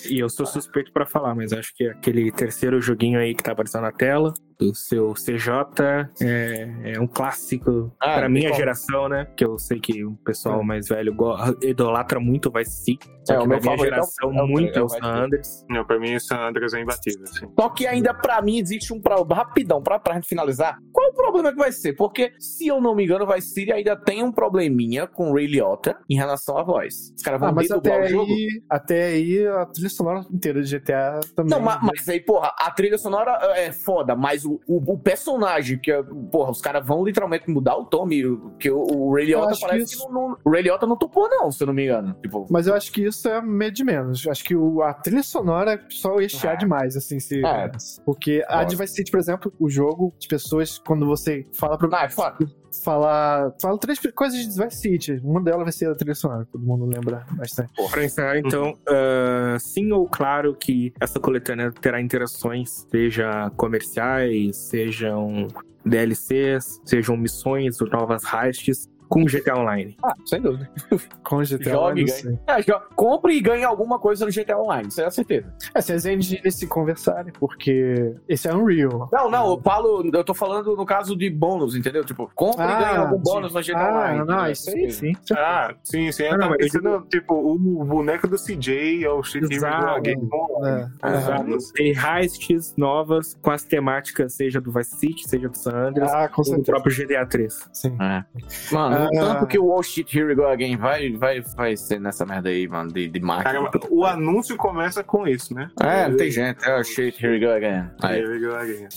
E eu sou suspeito para falar, mas acho que aquele terceiro joguinho aí que tá aparecendo na tela, O seu CJ é, é um clássico Ah, pra tem minha como. geração, né? Que eu sei que o pessoal mais velho idolatra muito o Vice City. Só É, que o meu minha favorito é o- geração, é o- muito é é o o Vice San. Andreas. Não, pra mim, o San Andreas é imbatível. Assim. Só que ainda pra mim existe um problema. Rapidão, pra, pra gente finalizar. Qual o problema que vai ser? Porque, se eu não me engano, vai City ainda tem um probleminha com o Ray Liotta em relação à voz. Os caras vão Ah, mas até o jogo. aí, até aí a trilha sonora inteira de GTA também. Não, ma- mas, aí, porra, a trilha sonora é foda, mas o, o, o personagem, que é, porra, os caras vão literalmente mudar o Tommy, que o, o Ray Liotta que parece que, isso- não, não- o Ray Liotta não topou não, se eu não me engano. Tipo, Mas eu acho que isso é meio de menos. Eu Acho que o, a trilha sonora é só estiar É. demais, assim, se. É. Porque a Foda. de Vice City, por exemplo, o jogo, as pessoas, quando você fala pra ah, é foda. Falar. Fala três coisas de Vice City. Uma delas vai ser a trilha sonora, todo mundo lembra bastante. Pra encerrar, então, ah, sim ou claro que essa coletânea terá interações, seja comerciais, sejam DLCs, sejam missões ou novas heists com GTA Online. Ah, sem dúvida. Com GTA, Jogue eu e não sei. É, jo- compre e ganhe alguma coisa no GTA Online, isso é certeza. É, se as engines se conversarem, porque esse é Unreal. Não, não, eu falo, eu tô falando no caso de bônus, entendeu? Tipo, compre e ganhe algum bônus no GTA ah, Online. Não, isso aí sim. Ah, sim, sim. Ah, não, tava mas eu pensando, tipo, o boneco do CJ é o. Hero Game. É. Ah, Exato. Tem heists novas com as temáticas, seja do Vice City, seja do San Andreas, Ah, com ou do próprio GTA 3. Sim. É. Mano, Ah. tanto que o Oh Shit Here We Go Again vai, vai, vai ser nessa merda aí, mano, de, de máquina. Caramba, o anúncio começa com isso, né? É, não tem gente. É, oh shit, here we go again. Aí. Here we go again.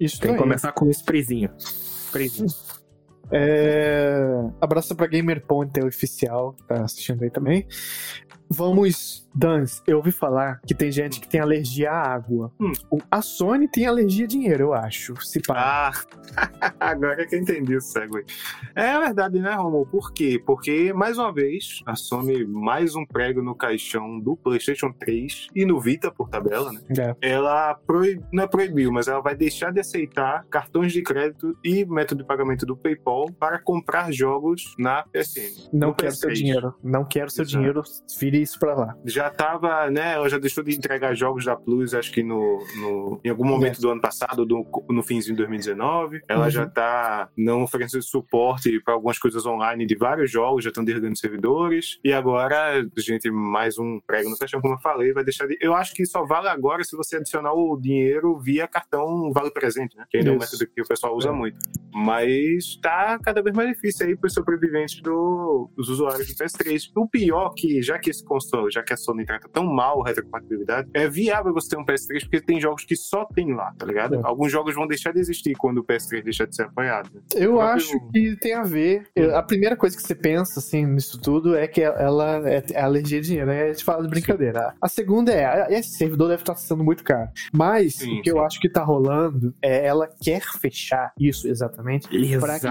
Isso Tem que começar com um sprayzinho. Sprayzinho. É... Abraço pra Gamer Point, é o oficial, que tá assistindo aí também. Vamos, Dans, eu ouvi falar que tem gente que tem alergia à água. Hum. A Sony tem alergia a dinheiro, eu acho. Se pá. Ah, agora que eu entendi o segue. É verdade, né, Romulo? Por quê? Porque, mais uma vez, a Sony, mais um prego no caixão do PlayStation 3 e no Vita, por tabela, né? É. Ela proib... não é proibiu, mas ela vai deixar de aceitar cartões de crédito e método de pagamento do PayPal para comprar jogos na PSN. Não quero seu PS3. dinheiro. Não quero seu Exato. dinheiro. Vire isso pra lá. Já tava, né? Ela já deixou de entregar jogos da Plus, acho que no, no- em algum momento É. do ano passado, do- no finzinho de 2019. Ela Uhum. já tá não oferecendo suporte para algumas coisas online de vários jogos, já estão derrubando servidores. E agora, gente, mais um prego no caixão, como eu falei, vai deixar de. Eu acho que só vale agora se você adicionar o dinheiro via cartão Vale Presente, né? Que ainda é um método que o pessoal usa É. muito. Mas tá cada vez mais difícil aí para os sobreviventes do- dos usuários do PS3. O pior que, já que esse console, já que a Sony trata tão mal a retrocompatibilidade, é viável você ter um PS3 porque tem jogos que só tem lá, tá ligado? É. Alguns jogos vão deixar de existir quando o PS3 deixar de ser apoiado. né? Eu próprio- acho que tem a ver. A primeira coisa que você pensa, assim, nisso tudo é que ela é é alergia de dinheiro. Aí a gente fala de brincadeira. A segunda é, esse servidor deve estar sendo muito caro. Mas Sim, o que eu sim. acho que tá rolando é ela quer fechar isso exatamente para que,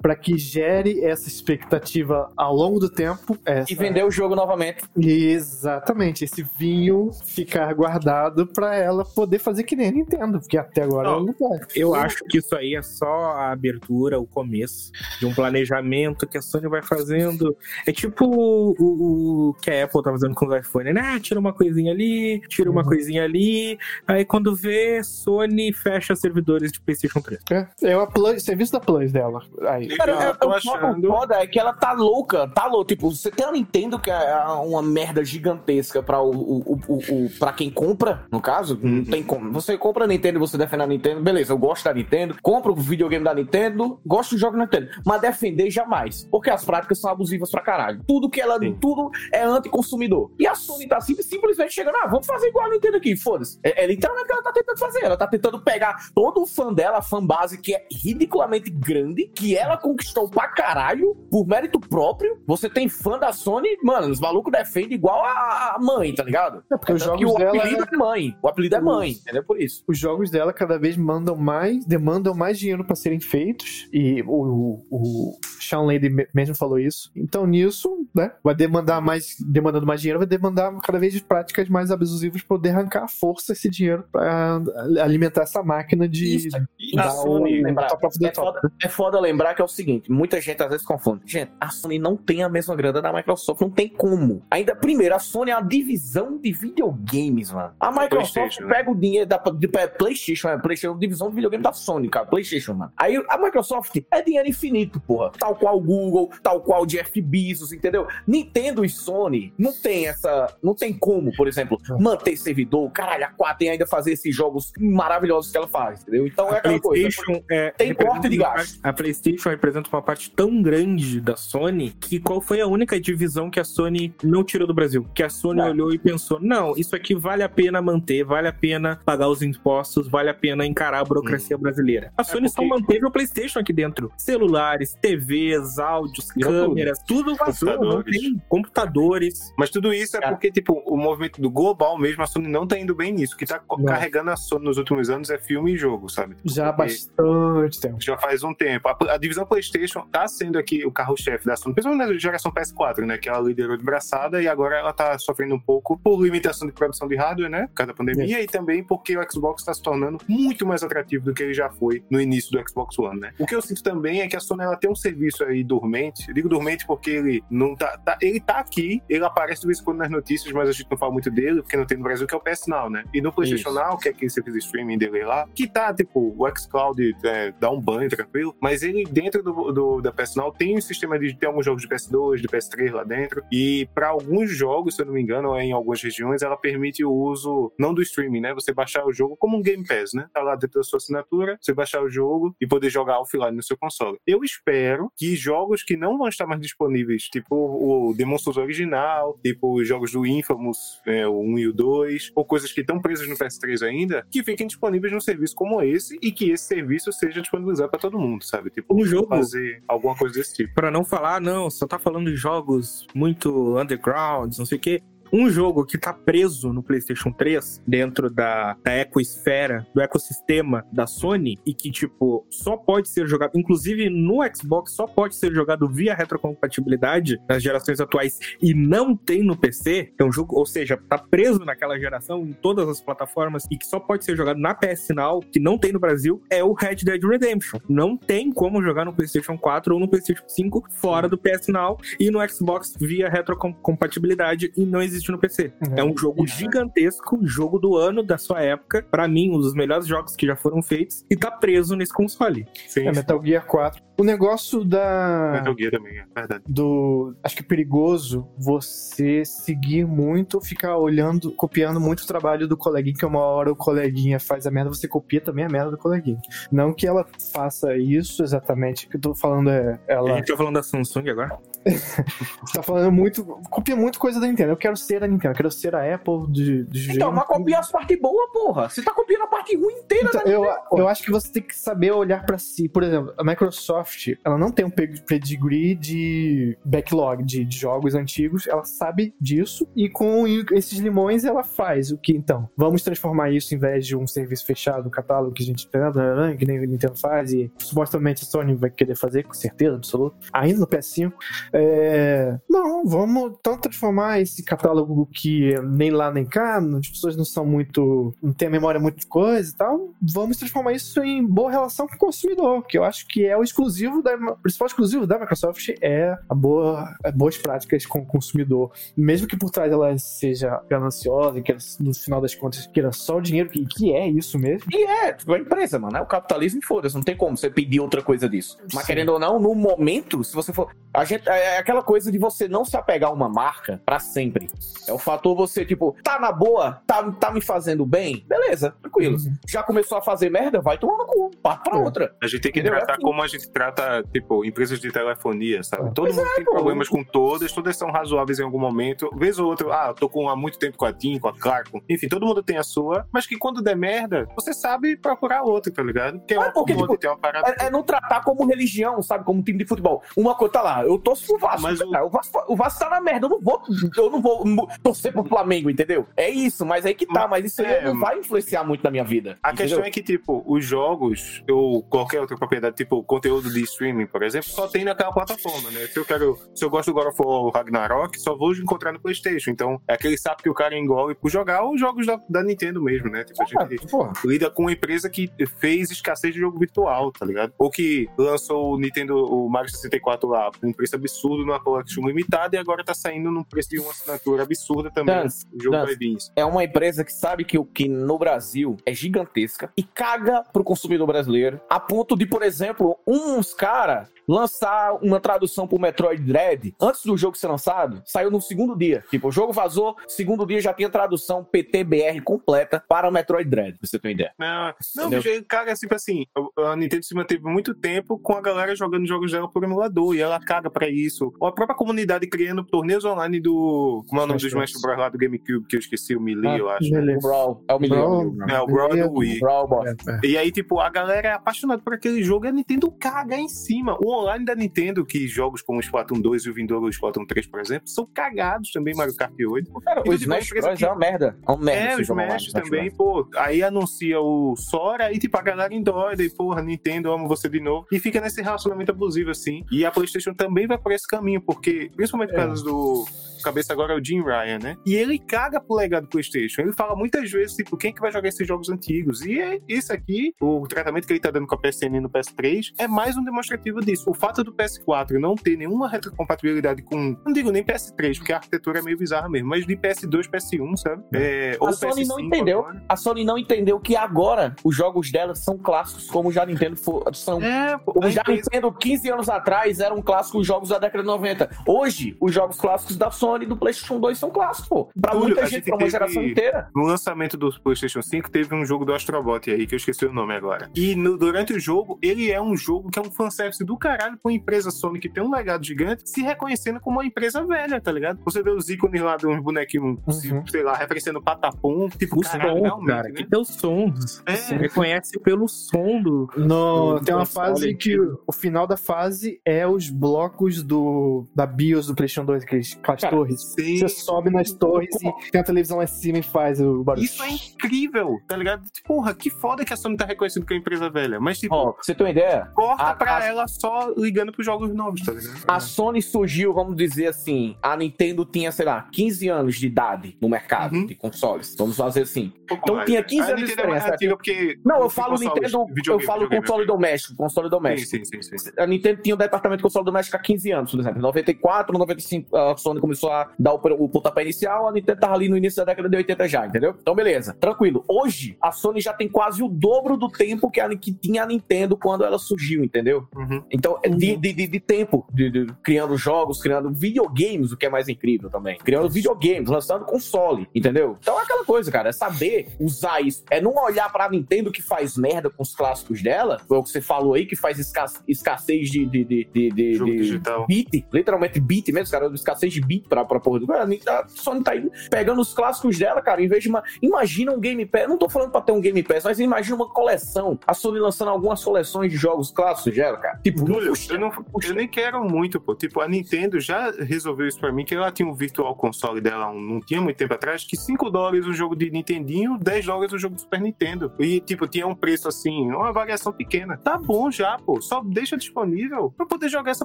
pra que gere essa expectativa ao longo do tempo. Essa, E vender o jogo novamente. Exatamente, esse vinho ficar guardado pra ela poder fazer que nem a Nintendo, porque até agora Não. ela não vai. Eu acho que isso aí é só a abertura, o começo de um planejamento que a Sony vai fazendo. É tipo o, o- o que a Apple tá fazendo com os iPhone, né? Tira uma coisinha ali, tira uma Uhum. coisinha ali. Aí quando vê, Sony fecha servidores de PlayStation 3. É, é o serviço da Plus dela. Aí. Cara, Eu eu, tô achando- o foda é que ela tá louca, tá louca. Tipo, você tem a Nintendo, que é uma merda gigantesca pra, o, o, o, o- pra quem compra, no caso. Não Uhum. tem como. Você compra a Nintendo e você defende a Nintendo, beleza, eu gosto da Nintendo, compro o videogame da Nintendo, gosto do jogo da Nintendo. Mas defender jamais. Porque as práticas são abusivas pra caralho. Tudo que ela. Sim. Tudo é anticonsumidor. E a Sony tá sim- simplesmente chegando, ah, vamos fazer igual a Nintendo aqui, foda-se. É, é literalmente o que ela tá tentando fazer. Ela tá tentando pegar todo o fã dela, a fanbase que é ridiculamente grande, que ela conquistou pra caralho, por mérito próprio. Você tem fã da Sony, mano, os malucos defendem igual a, a mãe, tá ligado? É porque os Tanto que jogos o dela. apelido é mãe. O apelido é mãe, entendeu? Por isso. Os jogos dela cada vez mandam mais, demandam mais dinheiro pra serem feitos. E o, o, o Sean Lady me- mesmo falou isso. Então, nisso, né? Vai demandar mais, demandando mais dinheiro, vai demandar cada vez práticas mais abusivas pra poder arrancar a força esse dinheiro pra alimentar essa máquina de Isso. E dar a Sony, o top of the é top. foda, é foda lembrar que é o seguinte: muita gente às vezes confunde. Gente, a Sony não tem a mesma grana da Microsoft, não tem como. Ainda, primeiro, a Sony é uma divisão de videogames, mano. A Microsoft né? pega o dinheiro da de, de, PlayStation, é PlayStation, divisão de videogame da Sony, cara. PlayStation, mano. Aí a Microsoft é dinheiro infinito, porra. Tal qual o Google, tal qual o Jeff Bezos, entendeu? Nintendo e Sony não tem essa. Não tem como, por exemplo, manter servidor, caralho, a 4 e ainda fazer esses jogos maravilhosos que ela faz, entendeu? Então é A aquela coisa. PlayStation é, Tem corte de gasto. A PlayStation representa uma parte tão grande da Sony que qual foi a única divisão que a Sony não tirou do Brasil? Que a Sony É. olhou e pensou: não, isso aqui vale a pena manter, vale a pena pagar os impostos, vale a pena encarar a burocracia brasileira. A Sony só porque- manteve o PlayStation aqui dentro: celulares, TVs, áudios, Virou câmeras, tudo vazou. Não Computadores. tem computadores. Mas tudo isso é porque, tipo, o movimento do global mesmo, a Sony não tá indo bem nisso. O que tá Não. carregando a Sony nos últimos anos é filme e jogo, sabe? Já há bastante tempo. Já faz um tempo. A, a divisão PlayStation tá sendo aqui o carro-chefe da Sony, principalmente na geração PS4, né? Que ela liderou de braçada e agora ela tá sofrendo um pouco por limitação de produção de hardware, né? Por causa da pandemia e também porque o Xbox tá se tornando muito mais atrativo do que ele já foi no início do Xbox One, né? O que eu sinto também é que a Sony ela tem um serviço aí dormente. Eu digo dormente porque ele não tá, tá- Ele tá aqui, ele aparece de vez em quando nas notícias, mas a gente não fala muito dele, porque não tem no Brasil, que é o PS Now, né? E no PlayStation Isso. Now, que é aquele serviço de streaming dele lá, que tá, tipo, o xCloud é, dá um banho tranquilo, mas ele dentro do, do- da PS Now tem um sistema de ter alguns jogos de PS2, de PS3 lá dentro, e para alguns jogos, se eu não me engano, ou em algumas regiões, ela permite o uso, não do streaming, né? Você baixar o jogo como um Game Pass, né? Tá lá dentro da sua assinatura, você baixar o jogo e poder jogar offline no seu console. Eu espero que jogos que não vão estar mais disponíveis, tipo o Demon Souls original, tipo os jogos do Infamous, é, o 1 e o 2, ou coisas que estão presas no PS3 ainda, que fiquem disponíveis num serviço como esse e que esse serviço seja disponibilizado para todo mundo, sabe? Tipo, Um jogo fazer alguma coisa desse tipo. Pra não falar, não, só tá falando de jogos muito undergrounds, não sei o quê. Um jogo que tá preso no PlayStation 3, dentro da, da ecoesfera, do ecossistema da Sony, e que, tipo, só pode ser jogado, inclusive no Xbox, só pode ser jogado via retrocompatibilidade nas gerações atuais e não tem no PC, é um jogo, ou seja, tá preso naquela geração em todas as plataformas e que só pode ser jogado na PS Now, que não tem no Brasil, é o Red Dead Redemption. Não tem como jogar no PlayStation 4 ou no PlayStation 5 fora do PS Now e no Xbox via retrocompatibilidade e não existe no PC. É um jogo gigantesco, jogo do ano da sua época, pra mim um dos melhores jogos que já foram feitos e tá preso nesse console. Sim, É Metal Gear 4. O negócio da. Metal Gear também, é verdade. do. Acho que é perigoso você seguir muito, ficar olhando, copiando muito o trabalho do coleguinha, que uma hora o coleguinha faz a merda, você copia também a merda do coleguinha. Não que ela faça isso exatamente, o que eu tô falando é. A Ela gente tá falando da Samsung agora? tá falando muito. Copia muito coisa da Nintendo. Eu quero ser a Nintendo, eu quero ser a Apple de. de Então, mas copia as partes boas, porra. Você tá copiando a parte ruim inteira, Então, né? eu, eu acho que você tem que saber olhar pra si. Por exemplo, a Microsoft, ela não tem um pe- pedigree de backlog de, de jogos antigos, ela sabe disso e com esses limões ela faz o que então? Vamos transformar isso em vez de um serviço fechado, um catálogo que a gente blá, que nem o Nintendo faz e supostamente a Sony vai querer fazer com certeza absoluta, ainda no PS5. É... Não, vamos então transformar esse catálogo que nem lá nem cá, as pessoas não são muito. não tem a memória muito de coisa e tal. Vamos transformar isso em boa relação com o consumidor, que eu acho que é o exclusivo da. O principal exclusivo da Microsoft é a boa, é boas práticas com o consumidor. Mesmo que por trás ela seja gananciosa, que ela, no final das contas queira só o dinheiro, que, que é isso mesmo. E é, tipo, a empresa, mano. É o capitalismo e foda-se. Não tem como você pedir outra coisa disso. Mas Sim. querendo ou não, no momento, se você for. A gente, é aquela coisa de você não se apegar a uma marca pra sempre. É o fator você, tipo, tá na boa, tá, tá me fazendo bem, beleza, tranquilo. Uhum. Já começou a fazer merda, vai tomar no cu. Parte pra É. outra. A gente tem que Entendeu? tratar Assim. como a gente trata, tipo, empresas de telefonia, sabe? É. Todo Pois mundo é, tem pô. problemas com todas, todas são razoáveis em algum momento. Vez ou outra, ah, eu tô com há muito tempo com a TIM, com a Claro, com- enfim, todo mundo tem a sua, mas que quando der merda, você sabe procurar outra, tá ligado? Porque é porque, tipo, tem uma parada. É, é não tratar como religião, sabe? Como time de futebol. Uma coisa tá lá, eu torço pro Vasco. Mas o- cara, o... Vasco, o Vasco tá na merda, eu não vou, eu não vou torcer pro Flamengo, entendeu? É isso, mas aí que tá, mas isso aí É, não vai influenciar muito na minha vida. A entendeu? questão é que, tipo, os jogos, ou qualquer outra propriedade, tipo conteúdo de streaming, por exemplo, só tem naquela plataforma, né? Se eu quero, se eu gosto do God of War Ragnarok, só vou encontrar no PlayStation. Então, é aquele sapo que o cara engole por jogar os jogos da, da Nintendo mesmo, né? Tipo, a gente Ah, porra. lida com uma empresa que fez escassez de jogo virtual, tá ligado? Ou que lançou o Nintendo, o Mario 64 lá, um preço absurdo numa collection limitada e agora tá saindo num preço de uma assinatura absurda também. Dance, o jogo dance. vai vir. É uma empresa que sabe que o que no Brasil é gigantesca e caga pro consumidor brasileiro, a ponto de, por exemplo, uns cara lançar uma tradução pro Metroid Dread antes do jogo ser lançado, saiu no segundo dia. Tipo, o jogo vazou, segundo dia já tinha tradução PTBR completa para o Metroid Dread, pra você ter uma ideia. Não, não Entendeu? bicho, cara, tipo assim, a Nintendo se manteve muito tempo com a galera jogando jogos dela por emulador, e ela caga pra isso. Ou a própria comunidade criando torneios online do. Como é o nome do Smash Smash Bros. lá do GameCube, que eu esqueci, o Melee, eu acho. Beleza. O Brawl, é o Brawl. milhão. É, o Brawl Melee, do Wii. Brawl. É, é. E aí, tipo, a galera é apaixonada por aquele jogo e a Nintendo caga em cima. O online da Nintendo, que jogos como o Splatoon 2 e o vindouro Splatoon 3, por exemplo, são cagados também, Mario Kart 8. Cara, o Smash Bros que- é uma merda. É uma merda. É, online, Smash também, pô. Aí anuncia o Sora e, tipo, a galera endoida e, porra, Nintendo, amo você de novo. E fica nesse relacionamento abusivo, assim. E a PlayStation também vai por esse caminho, porque, principalmente por É. causa do. Cabeça agora é o Jim Ryan, né? E ele caga pro legado do PlayStation. Ele fala muitas vezes, tipo, quem é que vai jogar esses jogos antigos? E é isso aqui, o tratamento que ele tá dando com a PSN no PS3, é mais um demonstrativo disso. O fato do PS4 não ter nenhuma retrocompatibilidade com. Não digo nem PS3, porque a arquitetura é meio bizarra mesmo, mas de PS2, PS1, sabe? É, ou A Sony não PS5 entendeu. agora. A Sony não entendeu que agora os jogos dela são clássicos, como já Nintendo for, são. É, pô, Como já empresa- Nintendo 15 anos atrás eram clássicos os jogos da década de 90. Hoje, os jogos clássicos da Sony e do PlayStation 2 são clássicos, pô. Pra Túlio, muita gente, pra uma geração inteira. No lançamento do PlayStation 5 teve um jogo do Astrobot aí, que eu esqueci o nome agora. E no- durante o jogo, ele é um jogo que é um fanservice do caralho pra uma empresa Sony que tem um legado gigante, se reconhecendo como uma empresa velha, tá ligado? Você vê os ícones lá de uns bonequinhos, Uhum. sei lá, referenciando Patapom, tipo, Os caralho, sons, realmente, cara, né? que tem os sons. É. Você reconhece pelo som do. No, Do tem uma fase que o, o final da fase é os blocos do da BIOS do PlayStation 2, aqueles, aquelas Cara, torres. Sim. Você sobe nas torres e tem a televisão lá em cima e faz o barulho. Isso é incrível, tá ligado? Tipo, Porra, que foda que a Sony tá reconhecendo que é uma empresa velha. Mas, tipo, pra você ter uma ideia, corta a- pra a- ela só ligando pros jogos novos, tá ligado? a Sony surgiu, vamos dizer assim, a Nintendo tinha, sei lá, 15 anos de idade no mercado Uhum. de consoles. Vamos fazer assim. Um pouco Então mais, tinha né? 15 A anos de Nintendo é antiga porque Não, eu tem falo Nintendo, eu falo console doméstico, console doméstico. Sim, sim, sim, sim. A Nintendo tinha um departamento de console doméstico há 15 anos, por exemplo. Em 94, 95, a Sony começou a dar o, o pontapé inicial, a Nintendo tava ali no início da década de 80 já, entendeu? Então, beleza. Tranquilo. Hoje, a Sony já tem quase o dobro do tempo que, a, que tinha a Nintendo quando ela surgiu, entendeu? Uhum. Então, é de, de, de, tempo, de, de- criando jogos, criando videogames, o que é mais incrível também. Criando videogames, lançando console, entendeu? Então é aquela coisa, cara, é saber usar isso. É não olhar pra Nintendo que faz merda com os clássicos dela, foi o que você falou aí, que faz esca- escassez de, de, de, de, de- Jogo de digital. bit, literalmente bit mesmo, cara, escassez de bit pra, pra porra do. Cara, a Sony tá aí pegando os clássicos dela, cara, em vez de uma. Imagina um Game Pass, não tô falando pra ter um Game Pass, mas imagina uma coleção. A Sony lançando algumas coleções de jogos clássicos dela, cara. Tipo, Júlio, eu, não, eu nem quero muito, pô. Tipo, a Nintendo já resolveu isso pra mim, que ela tinha um Virtual Console dela um- não tinha muito tempo atrás, que 5 dólares o jogo de Nintendinho, 10 dólares o jogo do Super Nintendo. E, tipo, tinha um preço assim, uma variação pequena. Tá bom já, pô. Só deixa disponível pra eu poder jogar essa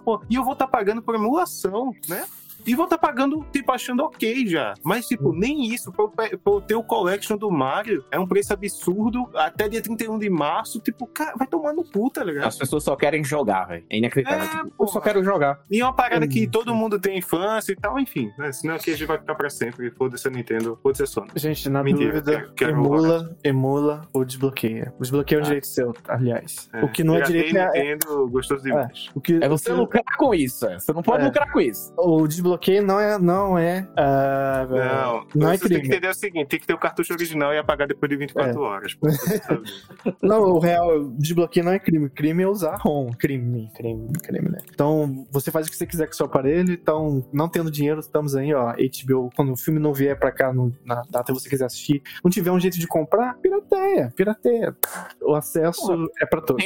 porra. E eu vou estar pagando por emulação, né? E vou estar pagando, tipo, achando ok já. Mas, tipo, nem isso. Pra eu, ter o collection do Mario, é um preço absurdo. Até dia 31 de março, tipo, cara, vai tomar no cu, tá ligado? As pessoas só querem jogar, velho. É inacreditável. É, Tipo, eu só quero jogar. E é uma parada que todo mundo tem infância e tal, enfim. Né? Senão aqui a gente vai ficar pra sempre. Foda-se a Nintendo, foda-se a Sony. Gente, na Mentira, dúvida, quero- quero emula, emula ou desbloqueia. O desbloqueio é um direito seu, aliás. O que não é direito é, Nintendo, gostoso demais. o que É você lucrar com isso. é. Você não pode É. lucrar com isso. O desbloqueio não é não é ah, Não, não é você tem que crime. entender o seguinte: tem que ter o cartucho original e apagar depois de 24 horas. pô, você sabe. Não, o real, o desbloqueio não é crime. Crime é usar ROM. Crime, crime, crime, né? Então, você faz o que você quiser com o seu aparelho. Então, não tendo dinheiro, estamos aí, ó. HBO, quando o filme não vier pra cá no- na data que você quiser assistir, não tiver um jeito de comprar, pirateia, pirateia. O acesso é pra todos.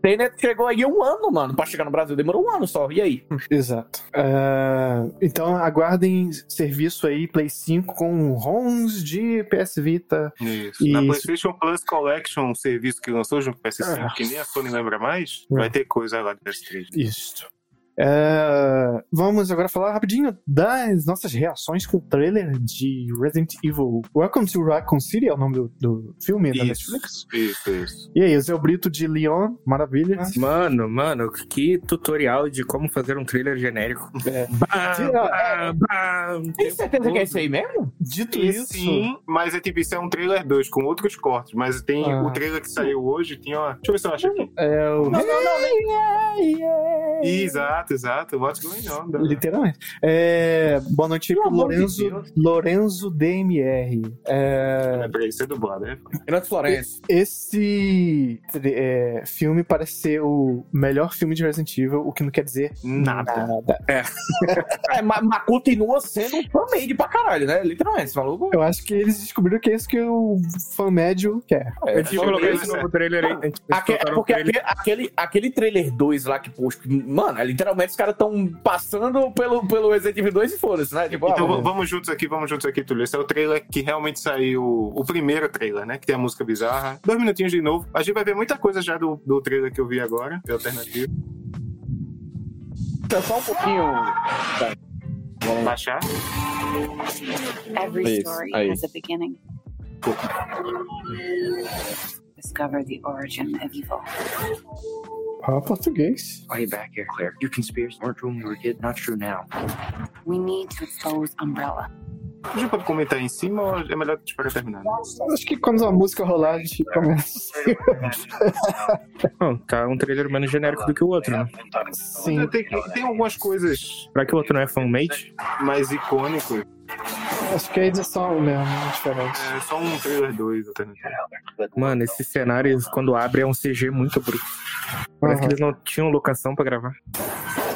Tenet, chegou aí um ano, mano, pra chegar no Brasil. Demorou um ano só. E aí? Exato. Ah, Então aguardem serviço aí, Play 5 com ROMs de PS Vita. Isso. Isso. Na PlayStation Plus Collection, um serviço que lançou junto com o PS5, Ah. que nem a Sony lembra mais, É. vai ter coisa lá de PS3. Isso. É, vamos agora falar rapidinho das nossas reações com o trailer de Resident Evil Welcome to Raccoon City, é o nome do, do filme da Isso, Netflix. isso, isso. E aí, o Zé Brito de Leon, maravilha. Mano, mano, que tutorial de como fazer um trailer genérico. É. Bam, Sim, bam, bam, Tem certeza que é isso aí mesmo? Dito E isso, sim, mas é tipo, isso é um trailer 2 com outros cortes. Mas tem Ah. o trailer que saiu hoje, tinha uma. Deixa eu ver se eu acho aqui. é o. Não, não, não, nem. Exato, exato. What's going on? né? Literalmente. É, boa noite Pelo pro amor de Lorenzo. Lorenzo DMR. É, É pra isso é dublado, né? Renato Florencio. esse é, filme parece ser o melhor filme de Resident Evil, o que não quer dizer Nada. nada. É, mas, mas continua sendo um fan-made pra caralho, né? Literalmente, esse maluco. Eu acho que eles descobriram que é isso que o fã médio quer. É, Antes de Vamos colocar ver, esse né? novo trailer aí, Aque- porque trailer, aquele, aquele, aquele trailer 2 lá que, poxa, mano, é, literalmente os caras tão passando pelo, pelo Resident Evil 2 e foda-se, né? Tipo, Então ah, vamos juntos aqui, vamos juntos aqui, Túlio. Esse é o trailer que realmente saiu, o primeiro trailer, né? Que tem a música bizarra. Dois minutinhos de novo. A gente vai ver muita coisa já do, do trailer que eu vi agora, de alternativo. só um pouquinho. Baixar. Every story aí. has a beginning. Discover the origin of evil. Ah, português. Way back here, Claire. Your conspiracies weren't true when we were kids, not true now. We need to expose Umbrella. A gente pode comentar em cima ou é melhor esperar terminar? Acho que quando a música rolar, a gente começa. Não, tá um trailer menos genérico do que o outro, né? Sim. Tem, tem algumas coisas Será que o outro não é fanmade? mais icônicas. Acho que a edição mesmo é diferente. É só um trailer 2 alternativo. Mano, esses cenários, quando abre, é um CG muito bruto. Parece que Aham. eles não tinham locação pra gravar.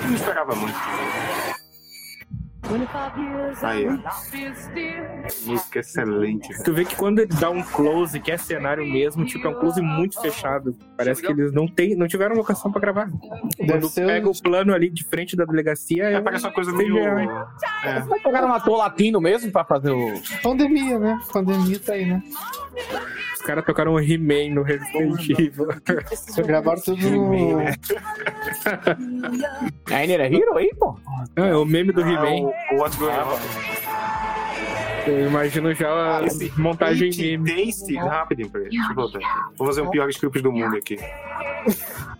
Eu não esperava muito. Aí, ó. Música excelente. Tu vê que quando ele dá um close, que é cenário mesmo, tipo, é um close muito fechado. Parece que eles não, tem, não tiveram locação pra gravar. Deve Quando pega um- o plano ali de frente da delegacia, é, É, parece uma coisa meio. É. Vai pegar um ator latino mesmo pra fazer o. pandemia, né? Pandemia tá aí, né? Os caras tocaram o He-Man no Resident Evil. Gravaram tudo no. A Iner é Hero aí, pô? Ah, é o meme do Ah, He-Man. o- o What's Going On. Eu imagino já a Esse montagem meme. Taste. Rapidinho, peraí. Deixa eu voltar. Vou fazer um piores clipes do mundo aqui.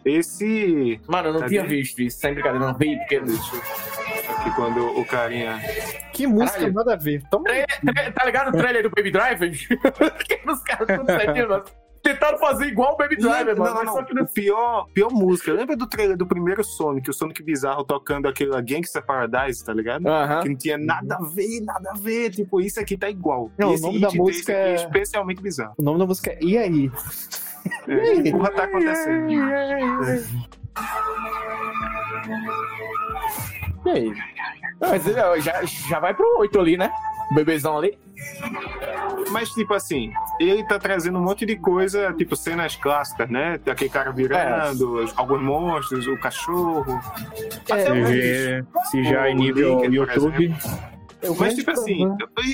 Esse. Mano, eu não Cadê? tinha visto isso, sem brincadeira, não vi, porque. Eu- Aqui quando o carinha. Que música Caralho. nada a ver. Toma aí. Tá ligado o trailer do Baby Driver? que os caras tudo mano. Tentaram fazer igual o Baby Driver, não, mano. não, não. só que não pior, pior música. Lembra do trailer do primeiro Sonic, o Sonic bizarro tocando aquela Gangsta Paradise, tá ligado? Aham. Que não tinha nada a ver, nada a ver. Tipo, isso aqui tá igual. Não, E o esse nome da música é é- especialmente bizarro. O nome da música é E aí? É, que porra tá acontecendo? E aí? Mas ó, já, já vai pro 8 ali, né? O bebezão ali. Mas, tipo assim, ele tá trazendo um monte de coisa, tipo, cenas clássicas, né? Aquele cara virando, os- alguns monstros, o cachorro. Até o Se, se já em nível YouTube, Eu Mas, tipo assim,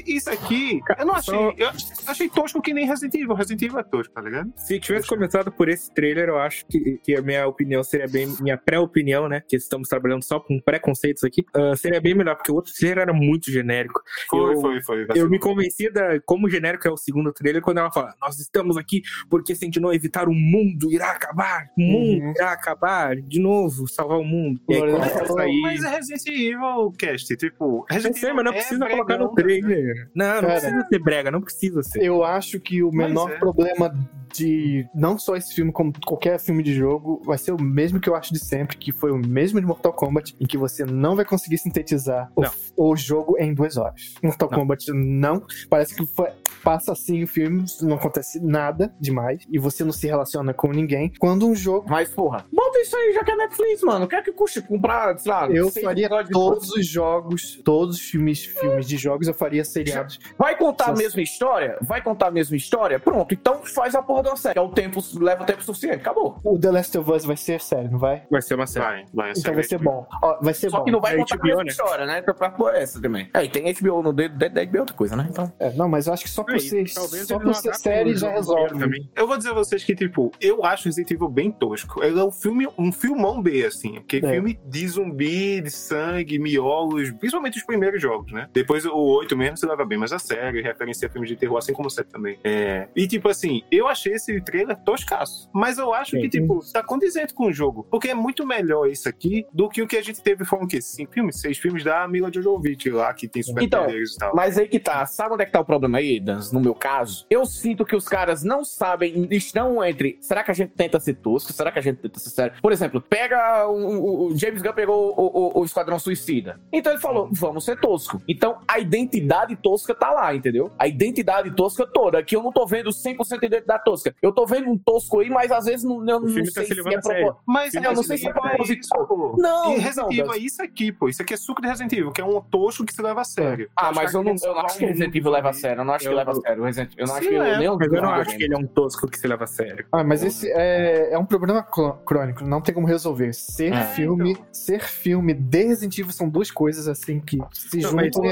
isso aqui, eu não achei. Eu achei tosco que nem Resident Evil. Resident Evil é tosco, tá ligado? se tivesse começado por esse trailer, eu acho que, que a minha opinião seria bem. Minha pré-opinião, né? Que estamos trabalhando só com preconceitos aqui, ah, seria bem melhor, porque o outro trailer era muito genérico. Foi, Eu- foi, foi. Eu me convenci da como genérico é o segundo trailer quando ela fala: Nós estamos aqui porque sentiu evitar o mundo irá acabar, o mundo Uhum. irá acabar, de novo, salvar o mundo. E aí sair. Mas é Resident Evil Cast, tipo. Resident Evil mas não é precisa colocar bregão, no trailer. Não, não Cara. precisa ser brega, não precisa ser. Eu acho que o menor é. problema de não só esse filme, como qualquer filme de jogo, vai ser o mesmo que eu acho de sempre, que foi o mesmo de Mortal Kombat, em que você não vai conseguir sintetizar o, o jogo em duas horas. Mortal Não. Kombat não. Parece que foi- passa assim o filme, não acontece nada demais, e você não se relaciona com ninguém. Quando um jogo. Mas, porra, bota isso aí já que é Netflix, mano. O que é que custa comprar, sei lá, Eu faria de- todos os jogos, todos os filmes, filmes de jogos, eu faria seriados. Vai contar a mesma história? Vai contar a mesma história? Pronto, então faz a porra porra de uma série. Que é o tempo, leva o tempo suficiente. Acabou. O The Last of Us vai ser sério, não vai? Vai ser uma série. Vai, vai. Então vai ser bom. Ó, vai ser Só bom. que não vai É contar HBO, a né? história, né? Pra, pra pôr essa também. É, e tem HBO no dedo, da HBO é outra coisa, né? Então. É, não, mas eu acho que só por É, ser, só por ser série já resolve. também. Eu vou dizer a vocês que, tipo, eu acho Resident Evil bem tosco. Ele é um filme, um filmão B, assim. Porque É. filme de zumbi, de sangue, miolos, principalmente os primeiros jogos, né? Depois o 8 mesmo se leva bem mais a sério, e referencia filmes de terror, assim como o 7 também. É. E, tipo assim, eu achei esse trailer toscaço. Mas eu acho que, Sim. tipo, tá condizente com o jogo. Porque é muito melhor isso aqui do que o que a gente teve, foram o quê? Cinco filmes? Seis filmes da Mila Jovovich lá, que tem super Então, poderes e tal. Mas aí que tá. Sabe onde é que tá o problema aí, Dans? No meu caso, eu sinto que os caras não sabem, estão entre. Será que a gente tenta ser tosco? Será que a gente tenta ser sério? Por exemplo, pega o, James Gunn pegou o, o- o Esquadrão Suicida. Então ele falou: vamos ser tosco. Então a identidade tosca tá lá, entendeu? A identidade tosca toda. Aqui eu não tô vendo 100% de identidade tosca. Eu tô vendo um tosco aí, mas às vezes não, eu não filme tá sei se se levando é propósito. Mas Eu não sei se é proposital. Não, E Resident Evil é isso aqui, pô. Isso aqui é suco de Resident Evil, que é um tosco que se leva a sério. Ah, acho mas eu não, eu não acho que Resident Evil leva a sério. Eu não acho que Eu- leva a sério. Resident- Eu não acho que é. Mas eu não acho que ele é um tosco que se leva a sério. Ah, mas esse é, é um problema crônico, não tem como resolver. Ser É, filme, ser filme de Resident Evil são duas coisas assim que se juntam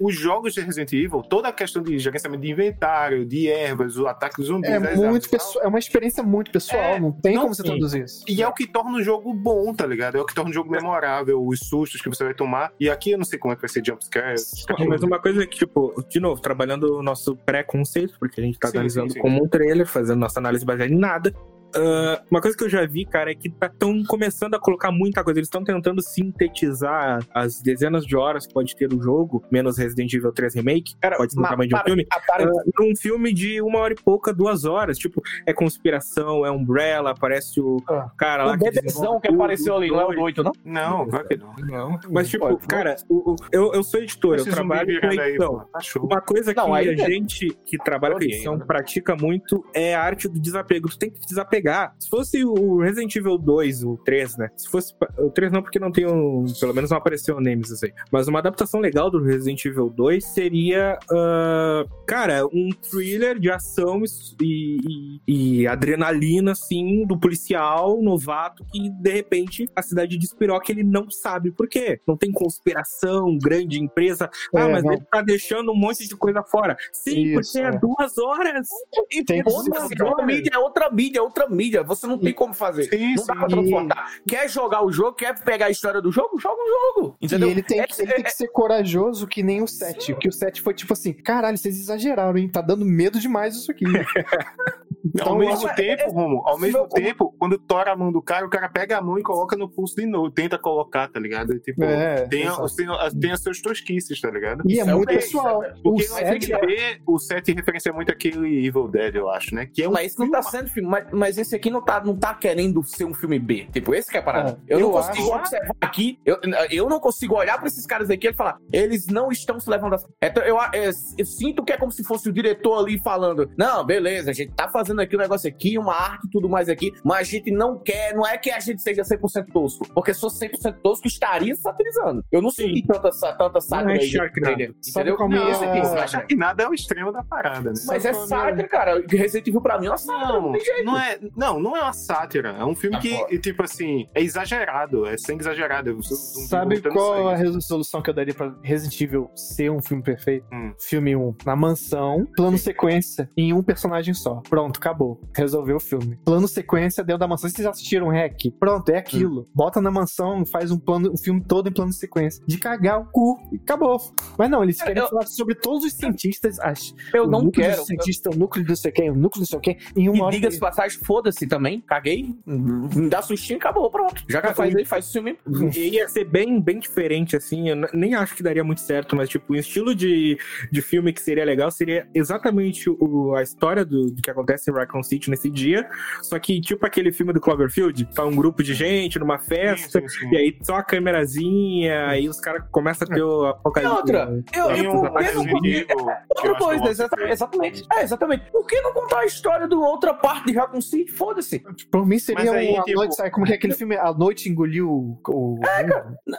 os jogos de Resident Evil, toda a questão de gerenciamento de inventário, de ervas, o ataque dos É muito pessoal, é uma experiência muito pessoal, É, não tem não como você tem. traduzir isso. E é o que torna o jogo bom, tá ligado? É o que torna o jogo memorável, os sustos que você vai tomar. E aqui eu não sei como é que vai ser jumpscare. Mas uma coisa é que, tipo, de novo, trabalhando o nosso pré-conceito, porque a gente tá Sim, analisando sim, sim. como um trailer, fazendo nossa análise baseada em nada. Ah, uma coisa que eu já vi, cara, é que estão começando a colocar muita coisa. Eles estão tentando sintetizar as dezenas de horas que pode ter o jogo, menos Resident Evil 3 Remake, Cara, pode ser no ma- tamanho de um para- filme, para- ah, num filme de uma hora e pouca, duas horas. Tipo, é conspiração, é Umbrella, aparece o Ah. cara lá O que que apareceu ali, não é o dois. do 8, não? Não, claro que não. Não, mas tipo, Pô, cara, o- o- eu, eu sou editor, eu trabalho com aí, edição. pô, tá. Uma coisa que Não, aí a é- gente que trabalha com edição né? pratica muito é a arte do desapego. Tu tem que te desapegar. Se fosse o Resident Evil 2, o 3, né? Se fosse. O 3 não, porque não tem um. Pelo menos não apareceu o Nemesis aí. Mas uma adaptação legal do Resident Evil 2 seria. ah, cara, um thriller de ação e, e- e adrenalina, assim, do policial novato que de repente a cidade despirou que ele não sabe por quê. Não tem conspiração, grande empresa. Ah, É, mas não. ele tá deixando um monte de coisa fora. Sim, Isso, porque é, é. duas horas. E Tem que outra, ser outra mídia, é outra mídia, é. Você não tem como fazer. Sim, não dá sim. pra transportar. Quer jogar o jogo, quer pegar a história do jogo? Joga o jogo. Entendeu? E ele tem, É- que, ele tem que ser corajoso que nem o 7. Que o 7 foi tipo assim: caralho, vocês exageraram, hein? Tá dando medo demais isso aqui. ao mesmo é- tempo, é- Romo, ao é- mesmo é- tempo, quando tora a mão do cara, o cara pega a mão e coloca no pulso de novo, tenta colocar, tá ligado? E, tipo, É, tem, a- exato. tem, a- tem as seus tosquices, tá ligado? E é Isso é muito pessoal. Porque o tem que 7 7 o 7 referencia muito aquele Evil Dead, eu acho, né? Que é um Mas isso não tá sendo filme. Mas, mas esse aqui não tá, não tá querendo ser um filme B. Tipo, esse que é a parada. É, eu, não eu consigo acho- observar aqui. Eu, eu não consigo olhar pra esses caras aqui e falar, eles não estão se levando a então, eu, eu, eu sinto que é como se fosse o diretor ali falando: Não, beleza, a gente tá fazendo aqui um negócio aqui, uma arte e tudo mais aqui, mas a gente não quer, não é que a gente seja 100% tosco. Porque se fosse 100% tosco, estaria satirizando. Eu não senti tanta, tanta sátira é aí. Sabe Entendeu? qual Não, é que nada é o extremo da parada, né? Mas é Sabe é sátira, cara. Resident Evil pra mim é uma sátira, não, Não, tem jeito. não é, não, não é uma sátira. É um filme Ah, que, pô. tipo assim, é exagerado, é sangue exagerado. Eu Sabe qual a resolução que eu daria pra Resident Evil ser um filme perfeito? Hum. Filme 1, na mansão, plano sequência, em um personagem só. Pronto, acabou. Resolveu o filme. Plano sequência dentro da mansão. Vocês assistiram Hack? Pronto, é aquilo. Bota na mansão, faz um plano, um filme todo em plano sequência. De cagar o cu. E acabou. Mas não, eles querem Eu- falar sobre todos os cientistas. As, Eu o não quero. cientista, o núcleo do não sei quem, o núcleo do não sei quem, em uma E diga-se passagem, foda-se também. Caguei. Me dá sustinho, acabou, pronto. Já que faz aí, faz o filme. E ia ser bem, bem diferente, assim. Eu nem acho que daria muito certo, mas, tipo, o estilo de, de filme que seria legal seria exatamente o, a história do, do que acontece em Raccoon City nesse dia. Só que, tipo aquele filme do Cloverfield, tá um grupo de gente numa festa, Sim, sim, sim. e aí só a câmerazinha, aí os caras começam a ter o E apocalipse. outra, eu, Tem eu, por que não que eu Outra eu coisa, exatamente. É, exatamente. Por que não contar a história de outra parte de Raccoon City? Foda-se. Por mim seria aí, uma tipo- noite. Sabe como que é aquele filme? A noite engoliu o. o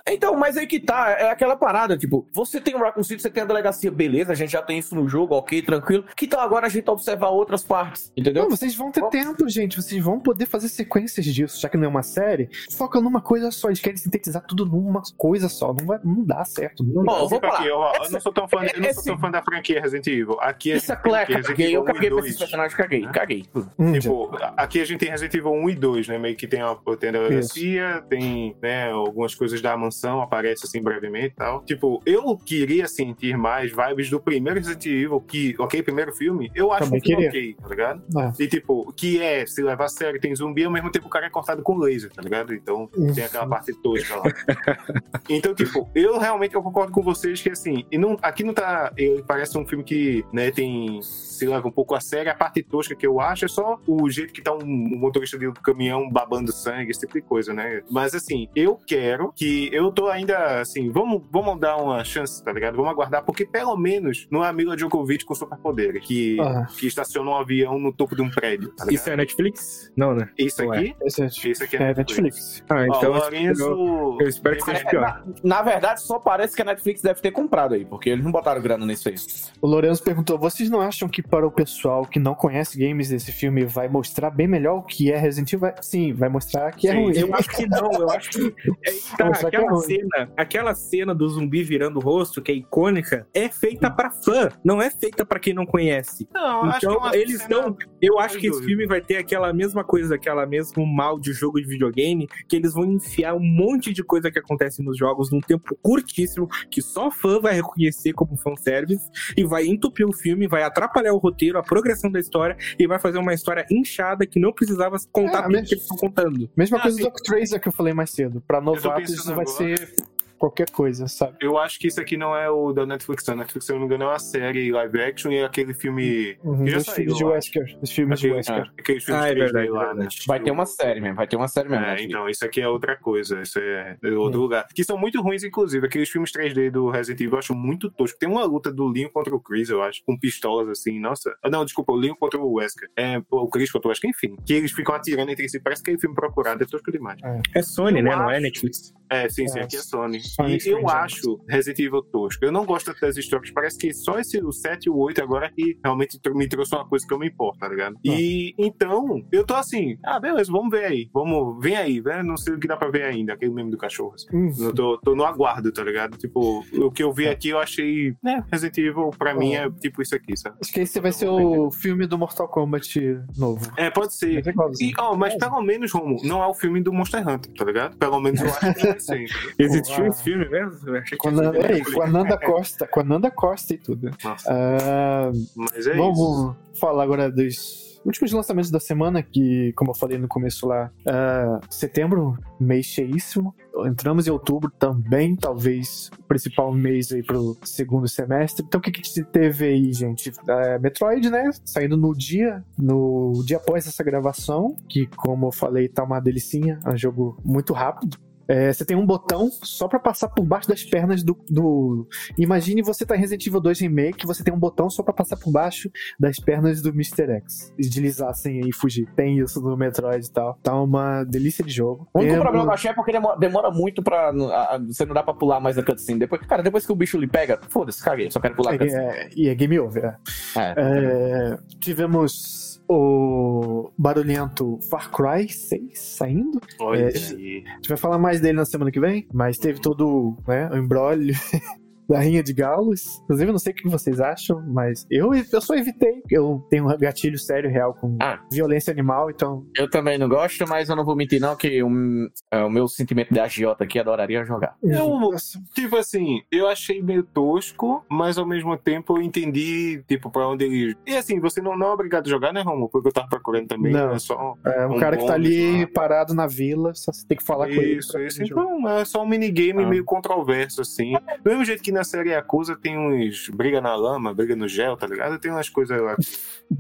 Então, mas aí que tá, é aquela parada, tipo, você tem o Raccoon City, você tem a delegacia, beleza, a gente já tem isso no jogo, ok, tranquilo. Que tal agora a gente observar outras partes? Entendeu? Não, vocês vão ter tempo, gente. Vocês vão poder fazer sequências disso, já que não é uma série. Foca numa coisa só. Eles querem sintetizar tudo numa coisa só. Não, vai, não dá certo. Não dá. Ó, eu vou Tipo aqui, falar. eu, eu Essa- não sou tão fã, eu não sou esse- tão fã da franquia Resident Evil. Aqui a Isso é claro, Resident caguei. Eu Evil 1 caguei pra 2. esses personagens, caguei. Caguei. Hum, já. Tipo, aqui a gente tem Resident Evil 1 e 2, né? Meio que tem a, tem a delegacia, tem né, algumas coisas da mansão, aparece assim brevemente e tal. Tipo, eu queria sentir mais vibes do primeiro Resident Evil, que, ok, primeiro filme, eu acho Também filme queria. ok, tá ligado? Ah. E tipo, que é, se levar a sério, tem zumbi, ao mesmo tempo o cara é cortado com laser, tá ligado? Então tem aquela parte tosca lá. Então, tipo, eu realmente eu concordo com vocês que assim, e não, aqui não tá. Ele parece um filme que, né, tem. Se leva um pouco a sério. A parte tosca que eu acho é só o jeito que tá um, um motorista do caminhão babando sangue, esse tipo de coisa, né? Mas assim, eu quero que. Eu tô ainda assim, vamos, vamos dar uma chance, tá ligado? Vamos aguardar, porque pelo menos não é a Mila Djokovic com superpoderes, que, Ah. que estaciona um avião no topo de um prédio. Tá? Isso é Netflix? Não, né? Isso aqui? Esse é, Isso aqui é Netflix. Ah, Ó, então o Lorenzo. eu, eu espero que seja pior. Na, na verdade, só parece que a Netflix deve ter comprado aí, porque eles não botaram grana nisso aí. O Lourenço perguntou: vocês não acham que para o pessoal que não conhece games desse filme vai mostrar bem melhor o que é Resident Evil? Vai- Sim, vai mostrar que é Sim, ruim. Eu acho que não, eu acho que. É, tá, Não, só que é aquela, cena, aquela cena do zumbi virando o rosto, que é icônica, é feita pra fã, não é feita pra quem não conhece. Não, acho que é Então, eles cena- estão. Eu acho que esse filme vai ter aquela mesma coisa, aquela mesmo mal de jogo de videogame, que eles vão enfiar um monte de coisa que acontece nos jogos num tempo curtíssimo, que só fã vai reconhecer como fanservice, e vai entupir o filme, vai atrapalhar o roteiro, a progressão da história, e vai fazer uma história inchada que não precisava contar É, tudo mas- que eles estão contando. Mesma Ah, coisa sim. do Tracer que eu falei mais cedo. Pra novatos isso vai agora. ser qualquer coisa, sabe? Eu acho que isso aqui não é o da Netflix. A Netflix, se eu não me engano, é uma série live action e é aquele filme. Uhum, que já saiu, de Wesker. Dos filmes de Wesker. Aqueles filmes Ah, é 3D verdade, lá, é né? Vai ter uma série mesmo, vai ter uma série mesmo. É, então, isso aqui é outra coisa. Isso é é outro lugar. Que são muito ruins, inclusive. Aqueles filmes 3D do Resident Evil eu acho muito tosco. Tem uma luta do Leon contra o Chris, eu acho, com pistolas assim. Nossa. Ah, Não, desculpa, o Leon contra o Wesker. É, o Chris contra o Wesker, enfim. Que eles ficam atirando entre si. Parece que é filme procurado. É tosco demais. É Sony, Eu né? Não é acho- Netflix. É, sim, sim, É, aqui é Sony. E eu acho Resident Evil tosco. Eu não gosto das histórias. Parece que só esse, o 7 e o 8 agora que realmente me trouxe uma coisa que eu me importo, tá ligado? E então, eu tô assim, ah, beleza, vamos ver aí. Vamos, vem aí, né? Não sei o que dá pra ver ainda, aquele meme do cachorro. Assim. Hum. Eu tô, tô no aguardo, tá ligado? Tipo, o que eu vi aqui eu achei, né? Resident Evil pra mim é tipo isso aqui, sabe? Acho que esse vai ser o filme do Mortal Kombat novo. É, pode ser. É. E, ó, mas pelo menos, Romo, não é o filme do Monster Hunter, tá ligado? Pelo menos eu acho que vai ser. entendeu? Existiu ah. Filme mesmo? Eu achei que Com a, ei, com a Nanda Costa, com a Nanda Costa e tudo. Nossa, Ah, mas é isso. vamos falar agora dos últimos lançamentos da semana, que, como eu falei no começo lá, ah, setembro, mês cheíssimo. Entramos em outubro também, talvez o principal mês aí pro segundo semestre. Então o que que teve aí, gente? É, Metroid, né? Saindo no dia, no dia após essa gravação, que como eu falei, tá uma delicinha, é um jogo muito rápido. É, você tem um botão só pra passar por baixo das pernas do, do. Imagine você tá em Resident Evil 2 Remake, você tem um botão só pra passar por baixo das pernas do Mr. X. E deslizar assim e fugir. Tem isso no Metroid e tal. Tá uma delícia de jogo. O único Temos- problema que eu achei é porque demora, demora muito pra. a- a- você não dá pra pular mais a cutscene. Depois, cara, depois que o bicho lhe pega, foda-se, caguei, só quero pular a cutscene. É, e é game over. é. É. É, tivemos o barulhento Far Cry 6 saindo. Olha É. A gente vai falar mais dele na semana que vem, mas teve todo né, o embrólio da Rinha de Galos. Inclusive, eu não sei o que vocês acham, mas eu, eu só evitei. Eu tenho um gatilho sério real com Ah. violência animal, então. Eu também não gosto, mas eu não vou mentir, não, que o, é, o meu sentimento de agiota aqui adoraria jogar. Eu- Nossa, Tipo assim, eu achei meio tosco, mas ao mesmo tempo eu entendi, tipo, pra onde ele. E assim, você não, não é obrigado a jogar, né, Romulo? Porque eu tava procurando também. Não. É só. é um, Um cara que tá ali lá. parado na vila, só você tem que falar com ele. Isso, isso. Então, é só um minigame Ah. meio controverso, assim. Do mesmo jeito que na série Yakuza tem uns briga na lama, briga no gel, tá ligado? Tem umas coisas lá.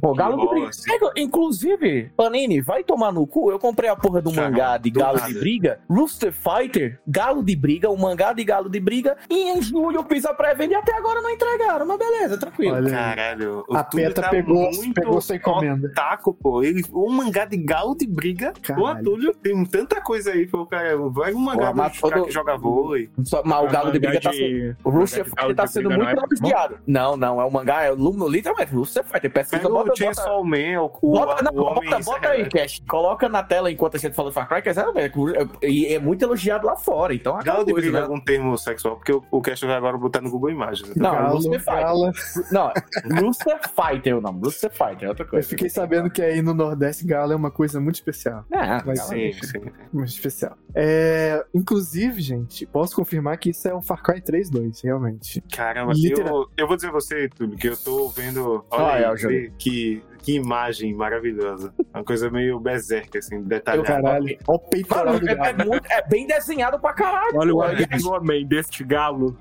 Pô, galo de briga. assim. É, Inclusive, Panini, vai tomar no cu. Eu comprei a porra do Já, mangá de do galo nada. de briga, Rooster Fighter, galo de briga, o mangá de galo de briga, e em julho eu fiz a pré-venda e até agora não entregaram, mas beleza, tranquilo. Olha, Caralho. o a Peta tá pegou, muito pegou sua encomenda. Taco, pô. Ele, um mangá de galo de briga. Pô, Caralho. Túlio, tem tanta coisa aí, pô, cara. Vai um mangá Pô, mas dos caras todo- que joga vôlei. Só- mas o galo de briga tá. de... O Galo Fighter tá sendo muito é bom? elogiado. Não, não, é o mangá, é literalmente Lucifer Fighter. Pesquisa, Pega bota, o bota, Chainsaw Man, o, o, bota, não, o bota, bota aí, Cash. Coloca na tela enquanto a gente fala do Far Cry, que é, é, é, é muito elogiado lá fora. Então, é Galo de briga é né? algum termo sexual, porque o, o Cash vai agora botar no Google Imagens. então. Não, Galo, Lucifer Fighter. Não, Lucifer Fighter é o nome. Lucifer Fighter é outra Eu coisa. fiquei sabendo que aí no Nordeste gala é uma coisa muito especial. É, Mas gala- Sim, sim. Muito especial. É, inclusive, gente, posso confirmar que isso é um Far Cry 3-2, realmente. Caramba, Literal- eu, eu vou dizer a você, Túlio, que eu tô vendo. Ah, Olha é, aí, vê que, que imagem maravilhosa. Uma coisa meio berserk, assim, Eu, detalhada. caralho, olha o peitoral Mano, do é, galo. é muito- é bem desenhado pra caralho. Olha o abdômen deste galo.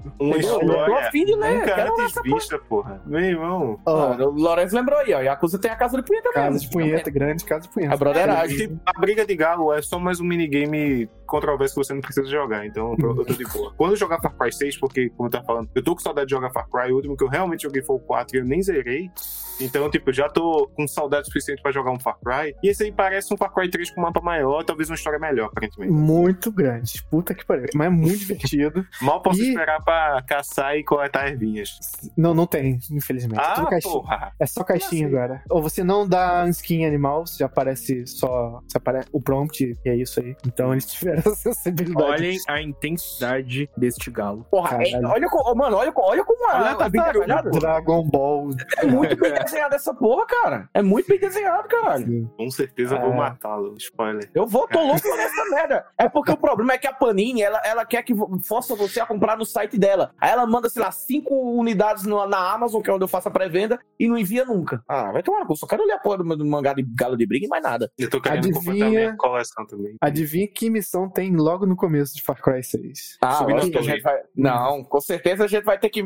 Afim de ler. nunca quero ler antes vista, porra. Meu irmão. Ó, Ah, o Lourenço lembrou aí, ó. Yakuza tem a casa de punheta casa mesmo. de punheta, grande casa de punheta. A broderagem. Tipo, a briga de galo é só mais um minigame controverso que você não precisa jogar, então eu tô de boa. Quando eu jogar Far Cry 6, porque, como eu tava falando, eu tô com saudade de jogar Far Cry, o último que eu realmente joguei foi o 4 e eu nem zerei. Então, tipo, eu já tô com saudade suficiente pra jogar um Far Cry. E esse aí parece um Far Cry 3 com um mapa maior, talvez uma história melhor, aparentemente. Muito grande. Puta que pariu. Mas é muito divertido. Mal posso E- esperar pra caçar e coletar ervinhas. Não, não tem, infelizmente. é tudo Ah, caixinha. porra! É só caixinha Como agora. Ou você não dá skin animal, você aparece só. Você aparece o prompt e é isso aí. Então eles tiveram essa sensibilidade. Olhem a intensidade deste galo. Porra, é- olha, mano, olha, olha como a, Olha a desenhada. Dragon Ball. É muito bem desenhado essa porra, cara. É muito bem desenhado, caralho. Com certeza eu vou É. matá-lo. Spoiler. Eu vou, tô louco nessa merda. É porque o problema é que a Panini, ela, ela quer que força você a comprar no site dela. Aí ela manda, sei lá, cinco unidades no- na Amazon, que é onde eu faço a pré-venda, e não envia nunca. Ah, vai tomar cu. Só quero ler a porra do, mangá de galo de briga e mais nada. Eu tô querendo Adivinha- completar minha coleção também. Adivinha que missão tem logo no começo de Far Cry 6? Ah, eu na vai. Não, com certeza a gente vai ter que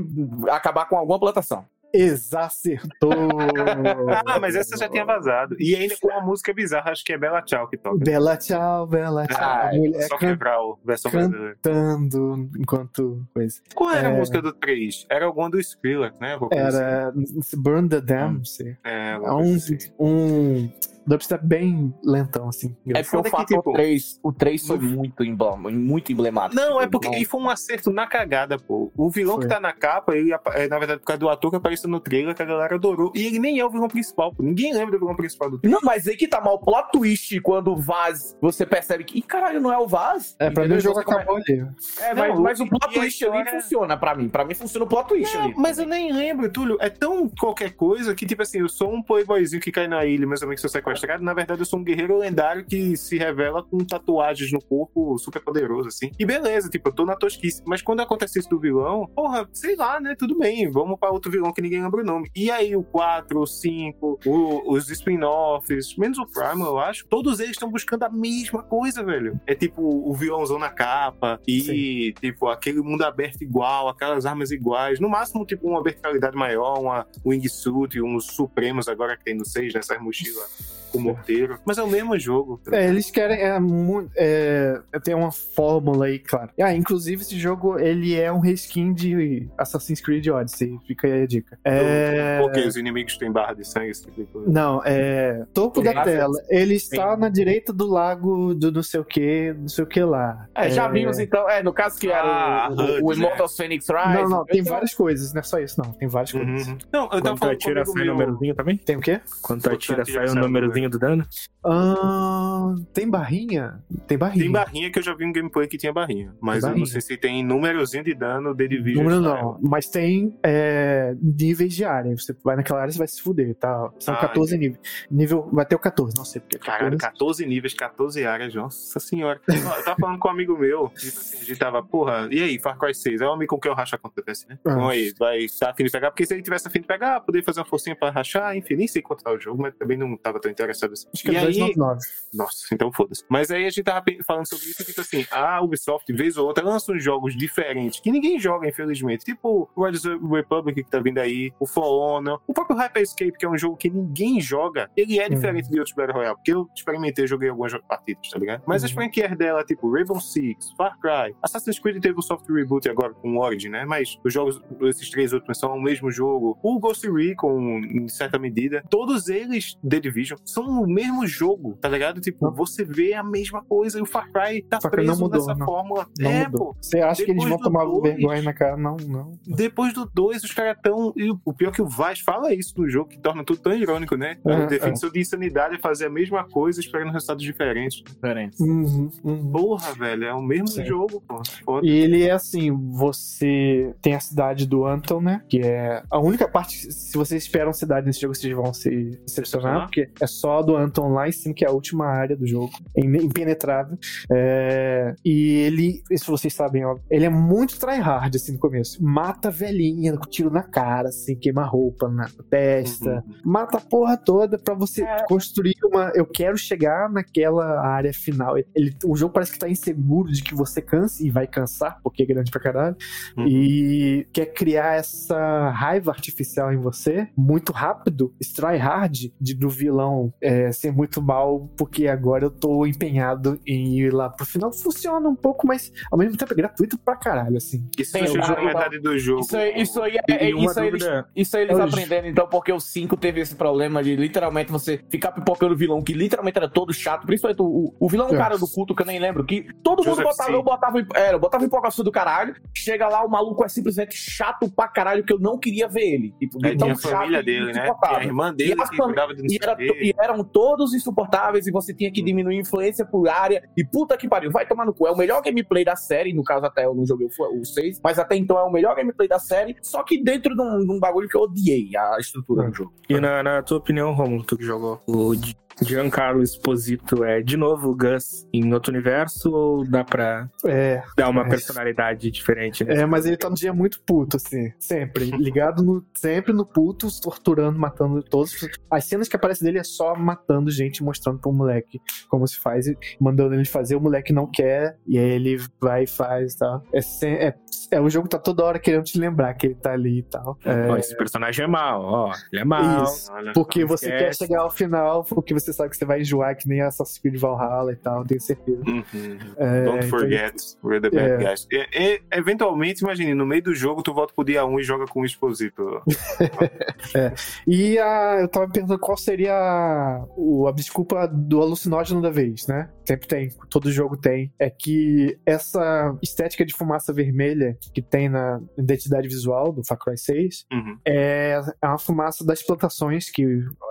acabar com alguma plantação. Exacertou! Ah, mas essa já tinha vazado. E ainda com uma música bizarra, acho que é Bela Tchau que toca. Bela tchau, bela tchau. Ah, a mulher Só quebrar o versão brasileira. cantando enquanto coisa. Qual era a É. música do 3? Era alguma do Skrillex, né? Coisa assim. Era Burn the Dam, sei. É, É um, assim. um dubstep bem lentão, assim. É porque o foda que, tipo, 3, o 3 foi muito, emblema, muito emblemático. Não, é porque Não- foi um acerto na cagada, pô. O vilão Foi. que tá na capa, ele, é, na verdade, por causa do ator que apareceu no trailer, que a galera adorou. E ele nem é o vilão principal, pô. Ninguém lembra do vilão principal do trailer. Não, mas aí que tá mal. O plot twist, quando o Vaz, você percebe que, Ih, caralho, não é o Vaz. É, pra mim o jogo acabou ali. É, Não, mas, mas o plot twist ali história- funciona pra mim. Pra mim funciona o plot twist Não, ali. mas eu nem lembro, Túlio. É tão qualquer coisa que, tipo assim, eu sou um playboyzinho que cai na ilha, meus amigos são sequestrados. Na verdade, eu sou um guerreiro lendário que se revela com tatuagens no corpo super poderoso, assim. E beleza, tipo, eu tô na tosquice. Mas quando acontece isso do vilão, porra, sei lá, né? Tudo bem, vamos pra outro vilão que ninguém lembra o nome. E aí, o 4, o 5, o- os spin-offs, menos o Primal, eu acho, todos eles estão buscando a mesma coisa, velho. É tipo o vilãozão na capa e, tipo, aquele mundo aberto igual, aquelas armas iguais. No máximo, tipo, uma verticalidade maior, uma wingsuit, uns supremos agora que tem no 6, nessas mochilas com morteiro. Mas é o mesmo jogo. tá É, eles querem. É, muito. É, tem uma fórmula aí, claro. Ah, inclusive, esse jogo ele é um reskin de Assassin's Creed Odyssey. Fica aí a dica. É. Porque os inimigos têm barra de sangue, esse tipo de coisa. Não, é. Topo da Ah, tela. Ele está Sim. na direita do lago do não sei o que, não sei o que lá. É, já vimos então. É, no caso que era Ah, o, o, o Immortal Phoenix Rise. Não, não, tem várias coisas, não é só isso, não. Tem várias coisas. Uhum. Não, eu tava Quando tu falando atira, um sai o númerozinho também? Tem o quê? Quando tu atira, atira, sai o sai o númerozinho do dano? Ah, tem barrinha? Tem barrinha. Tem barrinha que eu já vi um gameplay que tinha barrinha. Mas Tem eu não barrinha. sei se tem númerozinho de dano The Division. Número style. não, mas tem é, níveis de área. Você vai naquela área, você vai se fuder, tá? São Ah, 14 níveis. Nível, vai ter o 14, não sei porque. Caralho, 14 níveis, 14 áreas, nossa senhora. Eu tava falando com um amigo meu, assim, a gente tava, porra, e aí, Far Cry 6? É um amigo com quem eu racho a conta do PS, né? Ah. Então aí, vai estar afim de pegar, porque se ele tivesse afim de pegar, poder fazer uma forcinha pra rachar, enfim, nem sei quanto tá o jogo, mas também não tava tão interessado assim. Acho que e é aí, 299. nossa, então foda-se. Mas aí a gente tava falando sobre isso e tipo assim, a Ubisoft, vez ou outra, lança uns jogos diferentes que ninguém joga, infelizmente. Tipo o Riders Republic que tá vindo aí, o For Honor, o próprio Hyperscape, que é um jogo que ninguém joga, ele é diferente de outros Battle Royale, porque eu experimentei, joguei algumas partidas, tá ligado? Mas as Uhum. franquias dela, tipo Rainbow Six, Far Cry, Assassin's Creed teve o soft reboot agora com o Origin, né? Mas os jogos, esses três últimos são o mesmo jogo. O Ghost Recon, em certa medida, todos eles, The Division, são são o mesmo jogo, tá ligado? Tipo, Não. você vê a mesma coisa e o Far Cry tá Cry preso não mudou, nessa não. fórmula. Não é, mudou. pô. Você acha que eles vão tomar dois- vergonha na cara? Não, não. Depois do 2, os caras tão. E o pior é que o Vaz fala isso no jogo, que torna tudo tão irônico, né? É, a definição de insanidade é fazer a mesma coisa esperando resultados diferentes. Diferente. Uhum, uhum. Porra, velho, é o mesmo Sim. jogo, pô. Foda. E ele é assim, você tem a cidade do Anton, né? Que é a única parte, se vocês esperam cidade nesse jogo, vocês vão se decepcionar, Decepcionar? porque é só a do Anton lá em cima, que é a última área do jogo. É impenetrável. É, E ele, isso vocês sabem, ó, ele é muito tryhard, assim, no começo. Mata a velhinha com tiro na cara, assim, queima roupa na testa. Uhum. Mata a porra toda pra você É. construir uma. Eu quero chegar naquela área final. Ele, o jogo parece que tá inseguro de que você canse, e vai cansar, porque é grande pra caralho. Uhum. E quer criar essa raiva artificial em você muito rápido, esse try hard de, do vilão é, ser muito mal, porque agora eu tô empenhado em ir lá pro final. Funciona um pouco, mas ao mesmo tempo é gratuito pra caralho, assim. Tu chega cara, na metade do jogo. Isso aí, isso aí é, uma isso aí eles, isso aí eles Hoje. aprendendo, então, porque o 5 teve esse problema de literalmente você ficar pipocando o vilão, que literalmente era todo chato, principalmente o, o, o vilão, É. cara do culto, que eu nem lembro, que todo mundo Joseph botava, Seed. eu botava, era, eu botava empolgação do caralho, chega lá, o maluco é simplesmente chato pra caralho, que eu não queria ver ele. Tipo, É, tão tinha a família chato dele, né? a irmã dele E que cuidava de não E, e eram todos insuportáveis e você tinha que diminuir a influência por área. E puta que pariu, vai tomar no cu. É o melhor gameplay da série, no caso até eu não joguei o o 6, mas até então é o melhor gameplay da série, só que dentro de um, de um bagulho que eu odiei, a estrutura do jogo. E na, na tua opinião, Romulo, tu que jogou, o Giancarlo Esposito é de novo o Gus em outro universo ou dá pra É, dar uma É. personalidade diferente? né? é, mas ele tá no dia muito puto, assim. Sempre. Ligado no. Sempre no puto, torturando, matando todos. As cenas que aparecem dele é só matando gente, mostrando pro moleque como se faz, mandando ele fazer, o moleque não quer, e aí ele vai e faz e tal. É, é, é, o jogo tá toda hora querendo te lembrar que ele tá ali e tal. É, Ó, esse personagem é mau, ó. Ele é mau. Isso. Olha, Porque não você quer chegar ao final, porque você sabe que você vai enjoar que nem Assassin's Creed Valhalla e tal, tenho certeza. Uhum. É, Don't então- forget, we're the bad É. guys. E, e, eventualmente, imagine, no meio do jogo, tu volta pro dia 1 e joga com o Exposito. E a, eu tava pensando qual seria a, a desculpa do alucinógeno da vez, né? Sempre tem, todo jogo tem. É que essa estética de fumaça vermelha que tem na identidade visual do Far Cry 6 Uhum. é é uma fumaça das plantações que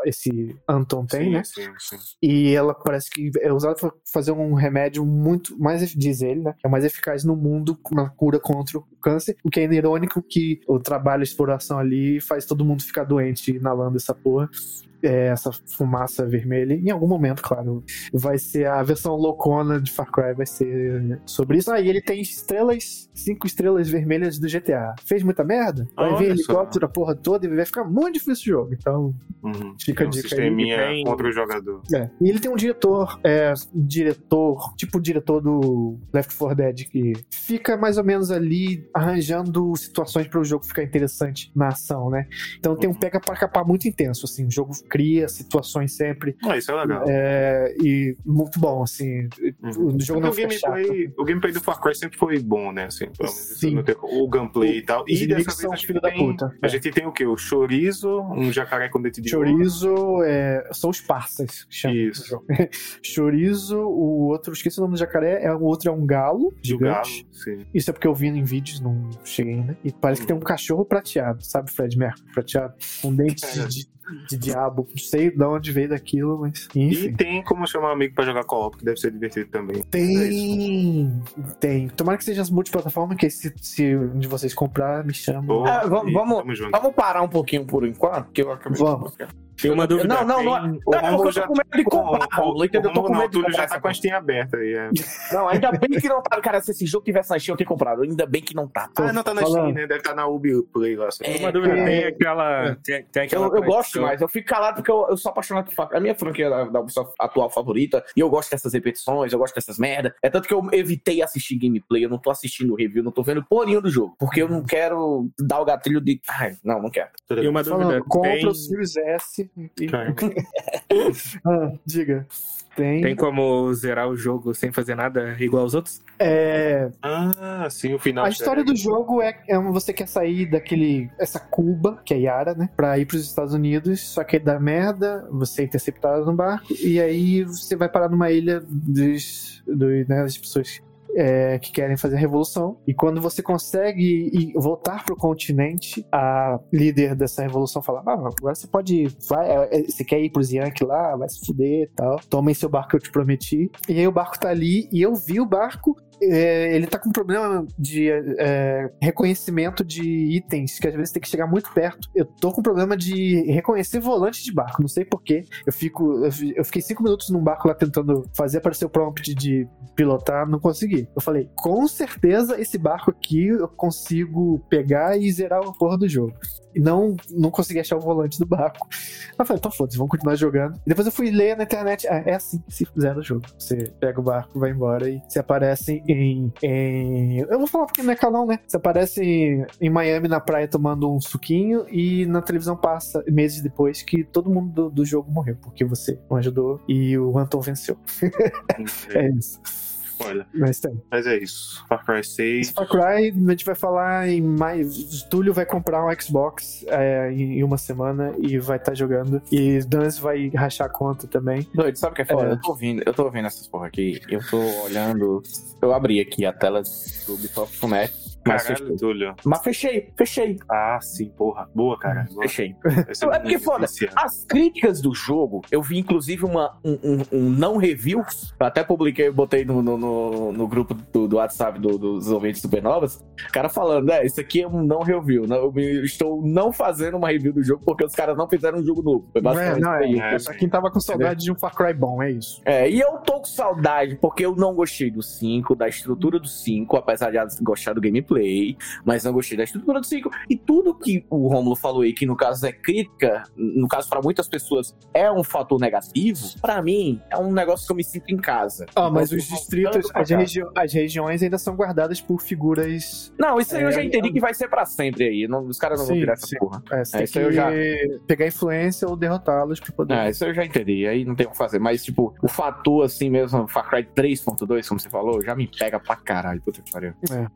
esse Anton tem, sim, né? sim, sim. E ela parece que é usada para fazer um remédio muito mais, diz ele, né? É mais eficaz no mundo na cura contra o câncer. O que é irônico que o trabalho, a exploração ali faz todo mundo ficar doente inalando essa porra. É, essa fumaça vermelha. Em algum momento, claro, vai ser a versão loucona de Far Cry, vai ser sobre isso. Aí ele tem estrelas, cinco estrelas vermelhas do GTA. Fez muita merda? Vai Olha vir helicóptero, a porra toda, e vai ficar muito difícil o jogo. Então, Uhum. Fica É a um dica aí, tem- contra o jogador. é. E ele tem um diretor, é, diretor, tipo o diretor do Left 4 Dead, que fica mais ou menos ali arranjando situações para o jogo ficar interessante na ação, né? Então tem um pega para capar muito intenso, assim, o jogo cria situações sempre, Ah, isso é legal. é, e muito bom, assim, Uhum. o jogo Porque não o fica chato. gameplay, o gameplay do Far Cry sempre foi bom, né? Assim, isso Sim. tem- o gameplay e tal. E dessa vez a gente, filhos da tem, puta. a É. gente tem o quê? O chorizo, um jacaré com dente de ouro. Chorizo é, são os parças, Isso. Chorizo, o outro, esqueci o nome do jacaré, é, o outro é um galo E o galo, sim. Isso é porque eu vi em vídeos, não cheguei ainda. E parece que tem um cachorro prateado, sabe, Fred Mercury prateado? Com dentes É. de, de diabo. Não sei de onde veio daquilo, mas. E Enfim. tem como chamar um amigo pra jogar co-op, que deve ser divertido também. Tem. Tem. Tomara que seja as multiplataformas, que se, se um de vocês comprar, me chama. É, vamos- e vamos- parar um pouquinho por enquanto, que eu acabei Vamos. Tem uma dúvida. Não, não, não. é- O Não, eu Romulo tô já com medo de com- comprar, Romulo, entendeu? Eu tô com medo de comprar já tá essa com a Steam aberta aí. É. Não, ainda bem que não tá. Cara, se esse jogo tivesse na Steam, eu teria comprado. Ainda bem que não tá. Ah, não tá na falando. Steam, né? Deve estar na Ubi Play lá. É, Uma dúvida, é. tem aquela. Tem, tem aquela Eu, eu gosto demais, eu fico calado porque eu, eu sou apaixonado por. É a minha franquia da, da Ubisoft atual favorita. E eu gosto dessas repetições, eu gosto dessas merda. É tanto que eu evitei assistir gameplay, eu não tô assistindo review, não tô vendo porinho do jogo. Porque eu não quero dar o gatilho de. Ai, não, não quero. E uma dúvida. Compra o Series S. Cara, Ah, diga. Tem. Tem como zerar o jogo sem fazer nada igual aos outros? É, Ah, sim, o final. a história do jogo é, é você quer sair daquele. essa Cuba, que é Yara, né? Pra ir pros Estados Unidos, só que dá merda, você é interceptado no barco, e aí você vai parar numa ilha dos, dos, né, das pessoas é, que querem fazer a revolução. E quando você consegue voltar pro continente, a líder dessa revolução fala: Ah, agora você pode. Vai, é, é, você quer ir pros Yankee lá, vai se fuder e tal. Toma aí seu barco que eu te prometi. E aí o barco tá ali, e eu vi o barco. É, ele tá com problema de é, reconhecimento de itens, que às vezes tem que chegar muito perto. Eu tô com problema de reconhecer volante de barco, não sei porquê. Eu fico. Eu fi- eu fiquei cinco minutos num barco lá tentando fazer aparecer o prompt de pilotar, não consegui. Eu falei, com certeza esse barco aqui eu consigo pegar e zerar a porra do jogo. E não, não consegui achar o volante do barco. Eu falei, então foda-se, vamos continuar jogando. E depois eu fui ler na internet, ah, é assim que se zera o jogo. Você pega o barco, vai embora e você aparece em, em- Eu vou falar porque não é canal, né? Você aparece em, em Miami na praia tomando um suquinho e na televisão passa, meses depois, que todo mundo do, do jogo morreu, porque você não ajudou e o Anton venceu. É isso. Olha, Mas tem. mas é isso. Far Cry 6. Far Cry, a gente vai falar em mais. Túlio vai comprar um Xbox é, em uma semana e vai estar jogando. E Dance vai rachar a conta também. Doido, sabe o que é foda? É. Eu tô ouvindo, eu tô ouvindo essas porra aqui. Eu tô olhando. Eu abri aqui a tela do Ubisoft Connect. Mas Caralho, fechei. Túlio. Mas fechei, fechei, Ah, sim, porra. Boa, cara. Boa. fechei. É porque foda. As críticas do jogo, eu vi inclusive uma, um, um- um não review. Eu até publiquei, botei no, no, no- no grupo do, do WhatsApp do- dos ouvintes supernovas. O cara falando, é, isso aqui é um não review. Não, eu estou não fazendo uma review do jogo porque os caras não fizeram um jogo novo. Foi Não é, basicamente não, é, isso. É, pra quem tava com saudade de um Far Cry bom, é isso. É, e eu tô com saudade, porque eu não gostei do 5, da estrutura do 5, apesar de gostar do gameplay, mas não gostei da estrutura do 5. E tudo que o Romulo falou aí, que no caso é crítica, no caso pra muitas pessoas é um fator negativo, pra mim é um negócio que eu me sinto em casa. Ah, mas Então, os eu distritos, as, regi as regiões ainda são guardadas por figuras. Não, isso aí eu É, já entendi que vai ser pra sempre aí. não- os caras não vão Sim, tirar essa sim. porra. É, você É, isso que eu já- pegar influência ou derrotá-los pra poder. É, isso eu já entendi, aí não tem o que fazer. Mas, tipo, o fator assim mesmo, Far Cry 3.2, como você falou, já me pega pra caralho, puta que pariu. É,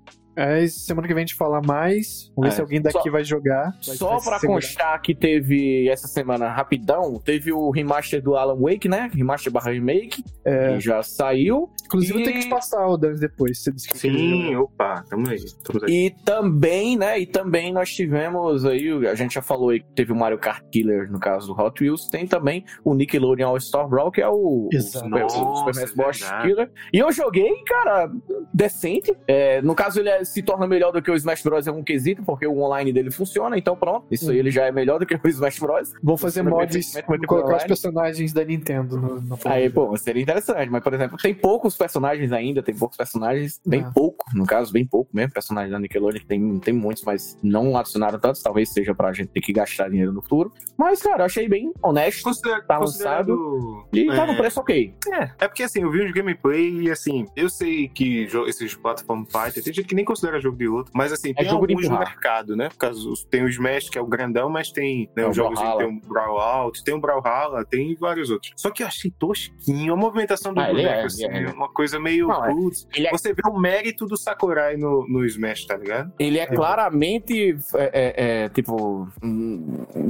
semana que vem a gente fala mais. Vamos ver É. se alguém daqui Só- vai jogar. Vai- Só vai pra segurar. constar que teve essa semana rapidão, teve o remaster do Alan Wake, né? Remaster barra remake, É, que já saiu. inclusive, eu E- tenho que te passar o Dance depois. Você disse que Sim, opa, tamo aí. Tamo aí. E também, né? E também nós tivemos aí, a gente já falou aí que teve o Mario Kart Killer, no caso do Hot Wheels, tem também o Nickelodeon All-Star Brawl, que é o, o Exato. Super, o Super Nossa, Smash é Bros. verdade. Killer. E eu joguei, cara, decente. É, no caso, ele é- se torna melhor do que o Smash Bros. é um quesito, porque o online dele funciona, então pronto. Isso aí ele já é melhor do que o Smash Bros. Vou fazer mods, colocar os personagens da Nintendo no, no Aí, pô, seria interessante, mas, por exemplo, tem poucos personagens ainda, tem poucos personagens, bem Ah. pouco, no caso, bem pouco mesmo, personagens da Nickelodeon, que tem, tem muitos, mas não adicionaram tantos, talvez seja pra gente ter que gastar dinheiro no futuro. Mas, cara, eu achei bem honesto Considera- Tá considerado- e tá é, no preço ok. É porque assim, eu vi uns gameplay e assim, eu sei que esses platform fighter, tem gente que nem considera jogo de luta, mas assim, tem É jogo de alguns no mercado, né? Por causa dos- tem o Smash, que é o grandão, mas tem né, o os jogos Brawlhalla. tem o Brawlout, tem o Brawlhalla, tem vários outros. Só que eu achei tosquinho, a movimentação do Ah, boneco, é, assim, é. é uma coisa meio Não, é. é- Você vê o mérito do Sakurai no, no Smash, tá ligado? Ele é claramente, é, é, é, tipo,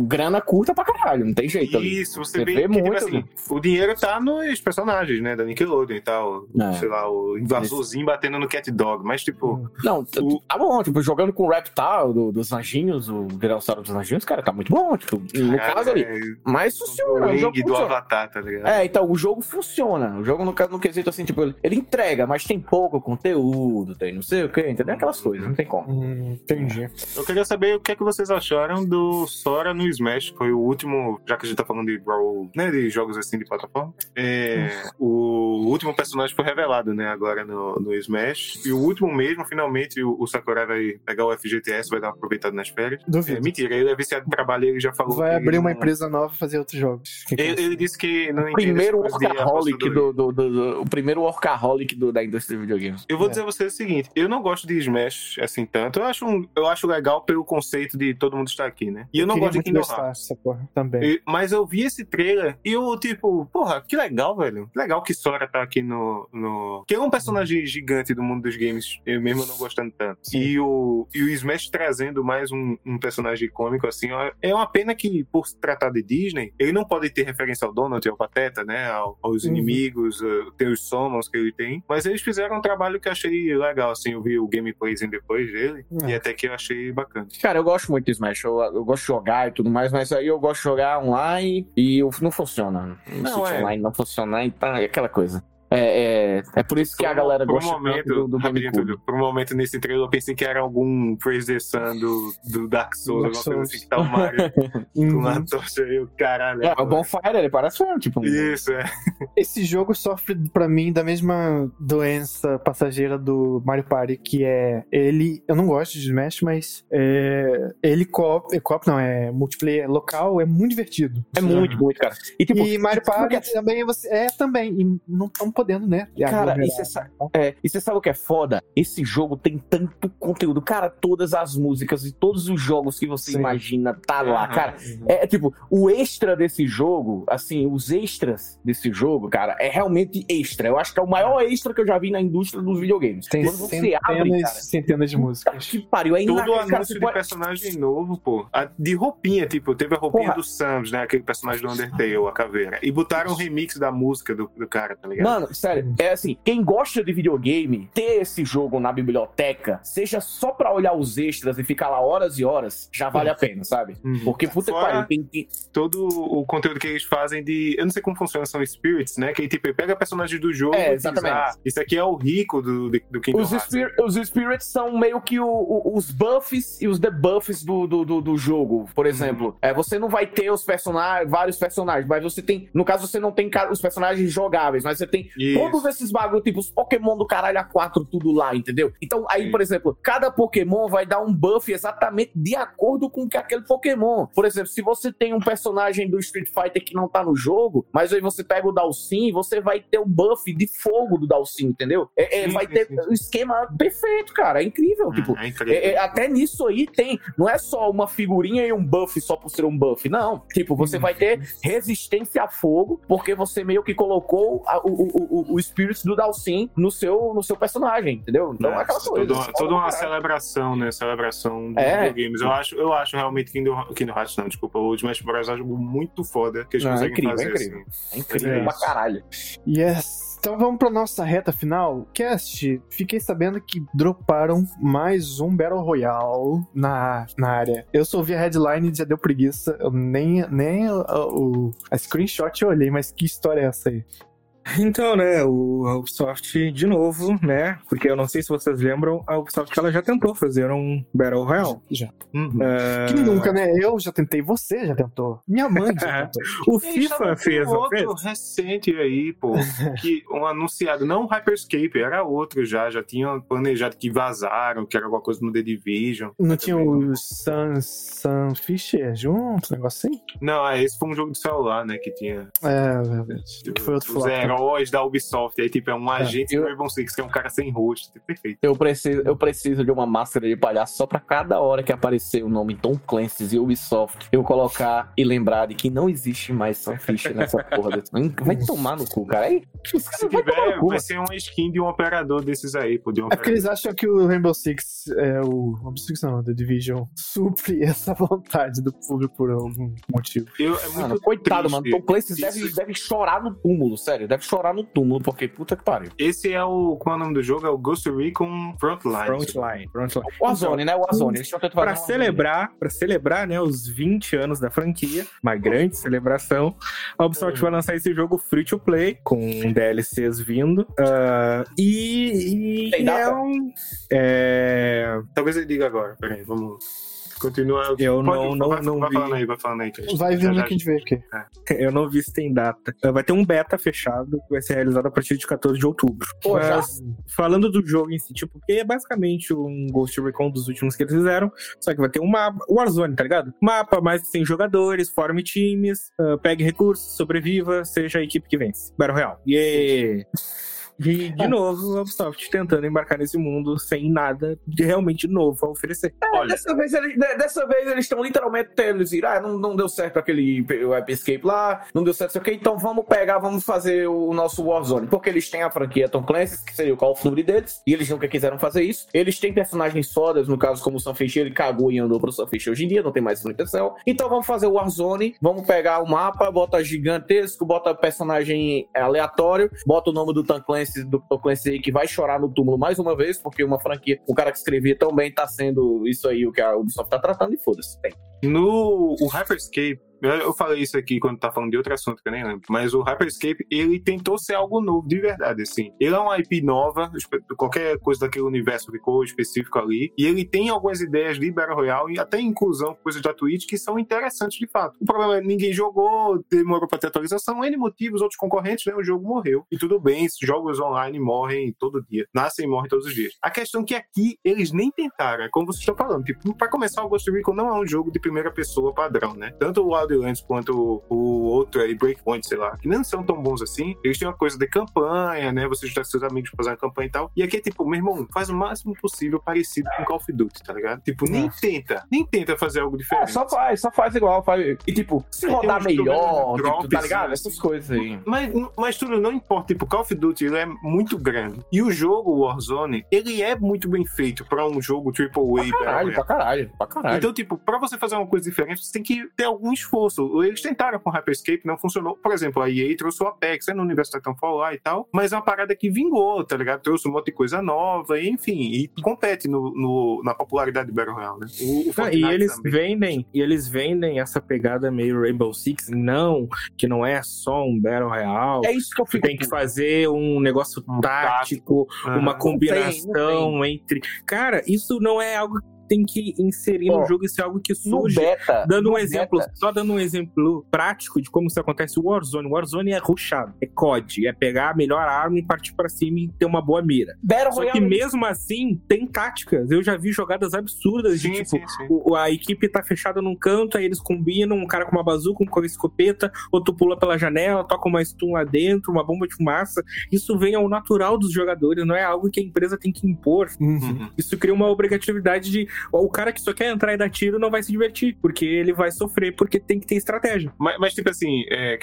grana curta pra caralho, não tem jeito ali. Isso, você, Você vê, vê que, tipo muito assim, ali. o dinheiro tá nos personagens, né, da Nickelodeon e tal. É. Sei lá, o invasorzinho batendo no Cat Dog, mas tipo, Não, t- O- tá bom, tipo, jogando com o Reptile do, dos anjinhos, o Dinossauro dos Anjinhos, cara, tá muito bom, tipo, no cara, caso ali. é, Mas funciona, o jogo Wing do funciona. Avatar, tá ligado? É, então, o jogo funciona. O jogo, no, caso- no quesito, assim, tipo, ele, ele entrega, mas tem pouco conteúdo, tem não sei o quê, entendeu? Aquelas coisas, não tem como. Hum, entendi. Eu queria saber o que é que vocês acharam do Sora no Smash. Foi o último, já que a gente tá falando de Brawl, né, de jogos assim de plataforma. É, o último personagem foi revelado, né, agora no, no Smash. E o último mesmo, finalmente, provavelmente o, o Sakurai vai pegar o FGTS, vai dar uma aproveitada nas férias. É, Duvido. mentira, ele é viciado em trabalho e ele já falou Vai que abrir uma não- empresa nova e fazer outros jogos. Que que é Ele, disse que não O primeiro workaholic do, do, do- do- O primeiro workaholic do, da indústria de videogames. Eu vou É. dizer a você o seguinte, eu não gosto de Smash assim tanto. Eu acho, um- eu acho legal pelo conceito de todo mundo estar aqui, né? E eu não queria gosto de Kingdom Hearts. também. E- Mas eu vi esse trailer e eu, tipo, porra, que legal, velho. Que legal que Sora tá aqui no. no... Que é um personagem gigante do mundo dos games, eu mesmo não gostando tanto. E o, e o Smash trazendo mais um, um personagem icônico, assim, ó, é uma pena que, por se tratar de Disney, ele não pode ter referência ao Donald e ao Pateta, né? ao- aos Uhum. inimigos, uh, ter os summons que ele tem. Mas eles fizeram um trabalho que eu achei legal, assim. Eu vi o gameplayzinho depois dele É. e até que eu achei bacana. Cara, eu gosto muito de Smash. Eu, eu gosto de jogar e tudo mais, mas aí eu gosto de jogar online e eu- não funciona. Não, Não, é. online não funciona, então é aquela coisa. É, é, é por isso que a Por um- galera um gosta momento, do, do rapidinho, GameCube. Túlio, por um momento nesse trailer eu pensei que era algum Sun do, do Dark Souls, Dark alguma coisa Souls. assim que tá o Mario com Uhum. uma tocha aí, o caralho. É, o Bonfire, ele parece mesmo, tipo. um- Isso, é. Esse jogo sofre pra mim da mesma doença passageira do Mario Party, que é ele. Eu não gosto de Smash, mas é, ele co-op, é co-op não, é multiplayer local, é muito divertido. É muito, muito, cara. E tipo, e Mario Party também você é também e não estão podendo, né? Cara, e você sa- é, e você sabe o que é foda? Esse jogo tem tanto conteúdo. Cara, todas as músicas e todos os jogos que você Sim. imagina tá lá, cara. É, é tipo, o extra desse jogo, assim, os extras desse jogo, cara, é realmente extra. Eu acho que é o maior extra que eu já vi na indústria dos videogames. tem Quando você centenas, abre, cara, centenas de músicas. que pariu, é Todo inacreditável. Cara, anúncio você de pode- personagem novo, pô. A- de roupinha, tipo, teve a roupinha Porra. do Samus, né? Aquele personagem do Undertale, a caveira. E botaram um remix da música do, do cara, tá ligado? Mano, sério, é assim, quem gosta de videogame, ter esse jogo na biblioteca, seja só pra olhar os extras e ficar lá horas e horas, já vale a pena, sabe? Uhum. Porque, puta que Fora- pariu, tem, tem, todo o conteúdo que eles fazem de. Eu não sei como funciona, são spirits, né? Que tipo, ele pega personagens do jogo É, e diz, exatamente. ah, isso aqui é o rico do, do, do Kingdom Os, Hearts. spir- os spirits são meio que o- o- os buffs e os debuffs do, do, do, do jogo. Por exemplo, é, você não vai ter os personagens, vários personagens, mas você tem. No caso, você não tem os personagens jogáveis, mas você tem Isso. todos esses bagulho, tipo os Pokémon do caralho A4, tudo lá, entendeu? Então, aí, Sim. por exemplo, cada Pokémon vai dar um buff exatamente de acordo com que aquele Pokémon. Por exemplo, se você tem um personagem do Street Fighter que não tá no jogo, mas aí você pega o Dalsim, você vai ter o buff de fogo do Dalsim, entendeu? É, é, Sim, vai sim, ter o esquema perfeito, cara. É incrível. tipo, é incrível. é- é- até nisso aí tem. Não é só uma figurinha e um buff só por ser um buff. Não. Tipo, você vai ter resistência a fogo, porque você meio que colocou a- o, o, o, o Spirit do Dalsim no seu, no seu personagem, entendeu? Então é aquela Nossa, coisa. Toda, uma- toda uma Caralho. celebração, né? Celebração de É. videogames. Eu acho, eu acho realmente Kingdom, Kingdom Hearts, não, desculpa, o Smash Bros. é um jogo muito foda que eles Não, é conseguem incrível, é fazer. incrível. assim. É incrível É pra caralho. Yes. Então vamos pra nossa reta final. Cast, fiquei sabendo que droparam mais um Battle Royale na, na área. Eu só vi a headline e já deu preguiça. Eu nem, nem o, o- a screenshot eu olhei, mas que história é essa aí? Então, né, o a Ubisoft de novo, né? Porque eu não sei se vocês lembram, a Ubisoft ela já tentou fazer um Battle Royale. Já. Uhum. É, Que nunca, né? Eu já tentei, você já tentou. Minha mãe já tentou. O FIFA fez, fez? outro recente aí, pô, que um anunciado, não o Hyperscape, era outro já, já tinham planejado que vazaram, que era alguma coisa no The Division. Não tinha o Sun, Sun Fisher junto, um negócio assim? Não, é, esse foi um jogo de celular, né, que tinha É, verdade. Que foi outro flop. Heróis da Ubisoft, aí tipo, é um agente eu- do Rainbow Six, que é um cara sem rosto, perfeito. Eu preciso, eu preciso de uma máscara de palhaço só pra cada hora que aparecer o nome Tom Clancy's e Ubisoft, eu colocar e lembrar de que não existe mais Sunfish nessa porra. Desse... Vai tomar no cu, cara. Aí, Se vai tiver, no cu. vai ser uma skin de um operador desses aí, pô, de um É porque eles acham que o Rainbow Six é o. Rainbow Six não, The Division supre essa vontade do público por algum motivo. Eu, é muito Mano, coitado, triste. mano. Tom Clancy deve, deve chorar no túmulo, sério. Deve chorar no túmulo, porque puta que pariu. Esse é o. Qual é o nome do jogo? É o Ghost Recon Frontline. Frontline, Frontline. O Warzone, né? O Warzone. Eles tinham tentado Pra celebrar, para celebrar, né, os 20 anos da franquia, uma grande celebração, a Ubisoft vai lançar esse jogo free to play com DLCs vindo. ah, e, e Tem data? é um é, Talvez ele diga agora. Peraí, vamos. Continua. Eu Pode- não- não- vai, não vai vi. falando aí, vai falando aí. Vai já. link de ver aqui. Eu não vi se tem data. Vai ter um beta fechado que vai ser realizado a partir de 14 de outubro. Pô, já? Mas, falando do jogo em si, tipo, porque é basicamente um Ghost Recon dos últimos que eles fizeram, só que vai ter um mapa, Warzone, tá ligado? Mapa, mais de 100 jogadores, forme times, ah, pegue recursos, sobreviva, seja a equipe que vence. Battle Royale. Yeah! E, de novo, a Ubisoft tentando embarcar nesse mundo sem nada de realmente novo a oferecer. Olha, Dessa vez, eles, de- dessa vez eles estão literalmente tendo eles ir, ah, não, não deu certo aquele o Epic Escape lá, não deu certo isso aqui, então vamos pegar, vamos fazer o nosso Warzone. Porque eles têm a franquia Tom Clancy, que seria o Call of Duty deles, e eles nunca quiseram fazer isso. Eles têm personagens fodas, no caso como o Sunfish, ele cagou e andou pro Sunfish hoje em dia, não tem mais manutenção. Então vamos fazer o Warzone, vamos pegar o mapa, bota gigantesco, bota personagem aleatório, bota o nome do Tom Clancy, do Tom Clancy aí, que vai chorar no túmulo mais uma vez, porque uma franquia, o cara que escrevia também tá sendo isso aí o que a Ubisoft tá tratando, e foda-se. No o Hyperscape, eu falei isso aqui quando tá falando de outro assunto que eu nem lembro, mas o Hyperscape, ele tentou ser algo novo, de verdade, assim. Ele é uma IP nova, qualquer coisa daquele universo ficou específico ali, e ele tem algumas ideias de Battle Royale e até inclusão, coisas da Twitch, que são interessantes de fato. O problema é que ninguém jogou, demorou pra ter atualização, N motivos, outros concorrentes, né, o jogo morreu. E tudo bem, jogos online morrem todo dia, nascem e morrem todos os dias. A questão é que aqui, eles nem tentaram, é como vocês estão falando, tipo, pra começar, o Ghost Recon não é um jogo de primeira pessoa padrão, né? Tanto o Wildlands quanto o, o outro aí, Breakpoint, sei lá, que não são tão bons assim. Eles têm uma coisa de campanha, né? Você juntar com seus amigos pra fazer uma campanha e tal. E aqui é tipo, meu irmão, faz o máximo possível parecido com Call of Duty, tá ligado? Tipo, nem tenta, nem tenta fazer algo É, diferente. só faz, só faz igual. Faz... E tipo, se rodar melhor, drops, tipo, tá ligado? assim. Essas coisas aí. Mas, mas tudo não importa, tipo, Call of Duty ele é muito grande. E o jogo Warzone, ele é muito bem feito pra um jogo AAA. Pra caralho, pra caralho, pra caralho. Então, tipo, pra você fazer uma coisa diferente, você tem que ter algum esforço. Eles tentaram com Hyperscape, não funcionou. Por exemplo, a EA trouxe o Apex, né, no universo da Titanfall lá e tal, mas é uma parada que vingou, tá ligado? Trouxe um monte de coisa nova, e, enfim, e compete no, no- na popularidade do Battle Royale, né? O, o Não, e eles também. vendem, e eles vendem essa pegada meio Rainbow Six, não, que não é só um Battle Royale. É isso que eu fico. tem que fazer um negócio Um tático, Aham. uma tem, combinação entre. Cara, isso não é algo que tem que inserir no jogo, isso é algo que surge. beta. Dando um exemplo, beta, só dando um exemplo prático de como isso acontece, o Warzone. O Warzone é rushado, é COD, é pegar a melhor arma e partir pra cima e ter uma boa mira. Battle Só que Royale. mesmo assim, tem táticas. Eu já vi jogadas absurdas de Sim, tipo, sim, sim. o- a equipe tá fechada num canto, aí eles combinam, um cara com uma bazuca, um com a escopeta, outro pula pela janela, toca uma stun lá dentro, uma bomba de fumaça. Isso vem ao natural dos jogadores, não é algo que a empresa tem que impor. Uhum. Isso cria uma obrigatoriedade de o cara que só quer entrar e dar tiro não vai se divertir, porque ele vai sofrer, porque tem que ter estratégia. Mas, mas, tipo assim, é,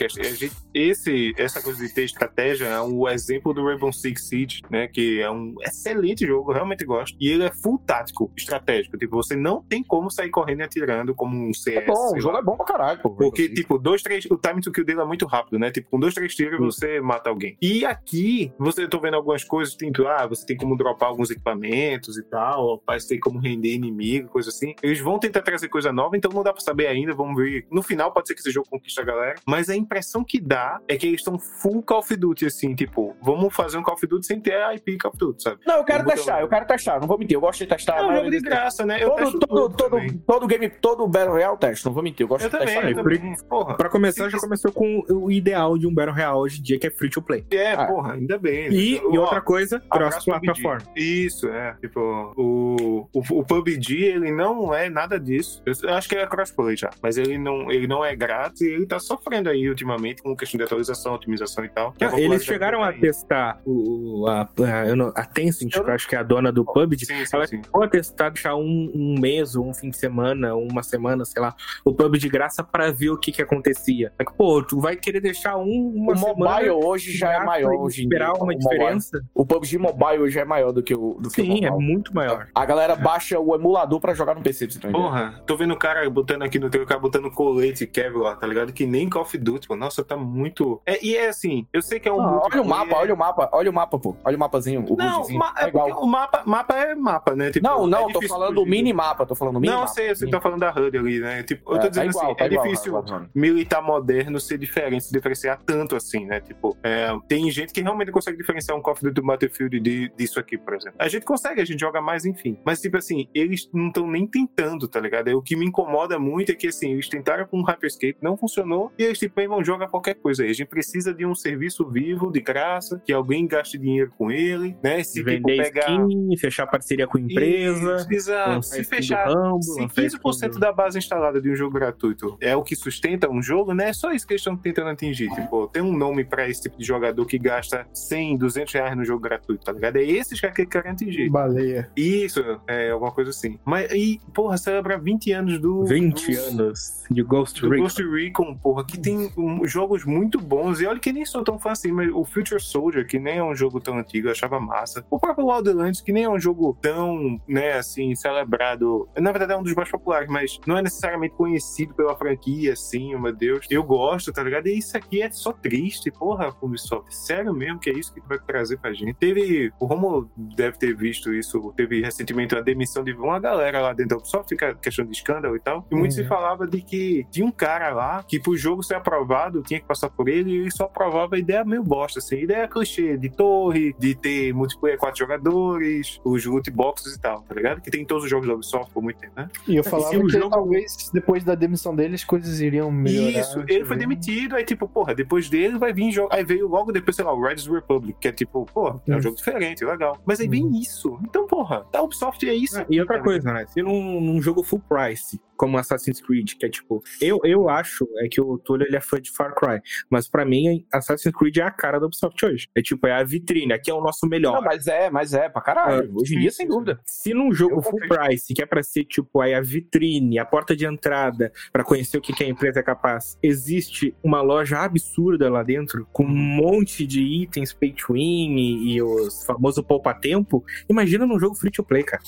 esse, essa coisa de ter estratégia é um exemplo do Rainbow Six Siege, né? Que é um excelente jogo, eu realmente gosto. E ele é full tático, estratégico. Tipo, você não tem como sair correndo e atirando como um CS. É bom, o jogo lá. é bom pra caralho, pô. Porque, tipo, dois, três. O time to kill dele é muito rápido, né? Tipo, com dois, três tiros Hum. você mata alguém. E aqui, você tô vendo algumas coisas, tem que, ah, você tem como dropar alguns equipamentos e tal, parece ter como render inimigo, coisa assim. Eles vão tentar trazer coisa nova, então não dá pra saber ainda, vamos ver. No final, pode ser que esse jogo conquiste a galera. Mas a impressão que dá é que eles estão full Call of Duty, assim, tipo, vamos fazer um Call of Duty sem ter a IP Call of Duty, sabe? Não, eu quero Vamos testar, botar- eu quero testar, não vou mentir, eu gosto de testar. É um jogo de graça, né? Eu Todo, testo todo, todo, todo game, todo Battle Royale eu testo, não vou mentir, eu gosto Eu de também, testar. eu também. Porra. Pra começar, Sim, já começou com o ideal de um Battle Royale hoje em dia, que é free to play. É, Ah. porra, ainda bem. E, Ó, e outra coisa, cross-plataforma. Isso, é. Tipo, o, o, o PUBG, ele não é nada disso. Eu, eu acho que ele é crossplay já. Mas ele não, ele não é grátis e ele tá sofrendo aí ultimamente com questão de atualização, otimização e tal. Não, eles chegaram a tá testar o, a, a, eu não- a Tencent, Eu que eu acho que é a dona do PUBG. Sim, sim, ela sim. chegou a testar, deixar um, um mês um fim de semana, uma semana, sei lá, o PUBG de graça pra ver o que que acontecia. Só que, pô, tu vai querer deixar um, uma O semana mobile hoje já é maior hoje em dia. esperar o uma mobile. diferença? O PUBG Mobile hoje é maior do que o, do que o Sim, é muito maior. A galera baixa o emulador pra jogar no PC, pra você ideia. Porra, tô vendo o cara botando aqui no teu, o cara botando colete Kevlar, tá ligado? Que nem Call of Duty, pô. Nossa, tá muito. É, e é assim, eu sei que é um. Ah, olha o mapa, olha o mapa, olha o mapa, pô. Olha o mapazinho, o Não, ma- é é igual. o mapa, mapa é mapa, né? Tipo, Não, é não, tô difícil falando do fugir. minimapa, tô falando do Não, sei, você tá falando da HUD ali, né? Tipo, eu tô É, dizendo tá igual, assim, tá é igual, difícil Warzone. militar moderno ser diferente, se diferenciar tanto assim, né? Tipo, é, tem gente que realmente consegue diferenciar um Call of Duty do Battlefield de, disso aqui, por exemplo. A gente consegue, a gente joga mais, enfim. Mas, tipo assim, ele eles não estão nem tentando, tá ligado? É, o que me incomoda muito é que, assim, eles tentaram com o Hyperscape, não funcionou, e eles, tipo, irmão, joga qualquer coisa aí. A gente precisa de um serviço vivo, de graça, que alguém gaste dinheiro com ele, né? Se, tipo, Vender pegar... skin, fechar parceria com empresa. Isso, Exato. Se fechar Rumble, se lançar skin 15% do- da base instalada de um jogo gratuito é o que sustenta um jogo, né? É só isso que eles estão tentando atingir. Tipo, tem um nome pra esse tipo de jogador que gasta 100, 200 reais no jogo gratuito, tá ligado? É esses que eles querem atingir. Baleia. Isso, é alguma coisa assim. Mas, e, porra, celebra 20 anos do. 20 do- anos de Ghost Do Recon. Ghost Recon, porra, que tem um, jogos muito bons. E olha que nem sou tão fã assim, mas o Future Soldier, que nem é um jogo tão antigo, eu achava massa. O próprio Wildlands, que nem é um jogo tão, né, assim, celebrado. Na verdade, é um dos mais populares, mas não é necessariamente conhecido pela franquia, assim, oh, meu Deus. Eu gosto, tá ligado? E isso aqui é só triste, porra, Ubisoft. Sério mesmo que é isso que tu vai trazer pra gente. Teve. O Romulo deve ter visto isso. Teve recentemente a demissão de uma galera lá dentro da Ubisoft, que é questão de escândalo e tal. E muito Uhum. se falava de que tinha um cara lá que pro jogo ser aprovado tinha que passar por ele e ele só aprovava a ideia meio bosta, assim. Ideia clichê de torre, de ter multiplayer quatro jogadores, os loot boxes e tal, tá ligado? Que tem em todos os jogos da Ubisoft por muito tempo, né? E eu falava o que jogo- talvez depois da demissão dele as coisas iriam melhorar. Isso, ele foi demitido, aí tipo, porra, depois dele vai vir jogo. Aí veio logo depois, sei lá, o Riders Republic, que é tipo, porra, é um Hum. jogo diferente, legal. Mas aí vem isso. Então, porra, a Ubisoft é isso. Ah, E outra coisa, né? Se num, num jogo full price, como Assassin's Creed, que é tipo. Eu, eu acho é que o Túlio ele é fã de Far Cry. Mas pra mim, Assassin's Creed é a cara da Ubisoft hoje. É tipo, é a vitrine, aqui é o nosso melhor. Não, mas é, mas é, pra caralho. Ah, Hoje em dia, sem dúvida. Se num jogo Eu full confio. price, que é pra ser tipo aí a vitrine, a porta de entrada, pra conhecer o que, que a empresa é capaz, existe uma loja absurda lá dentro, com um monte de itens pay to win e, e os famosos poupa-tempo, imagina num jogo free to play, cara.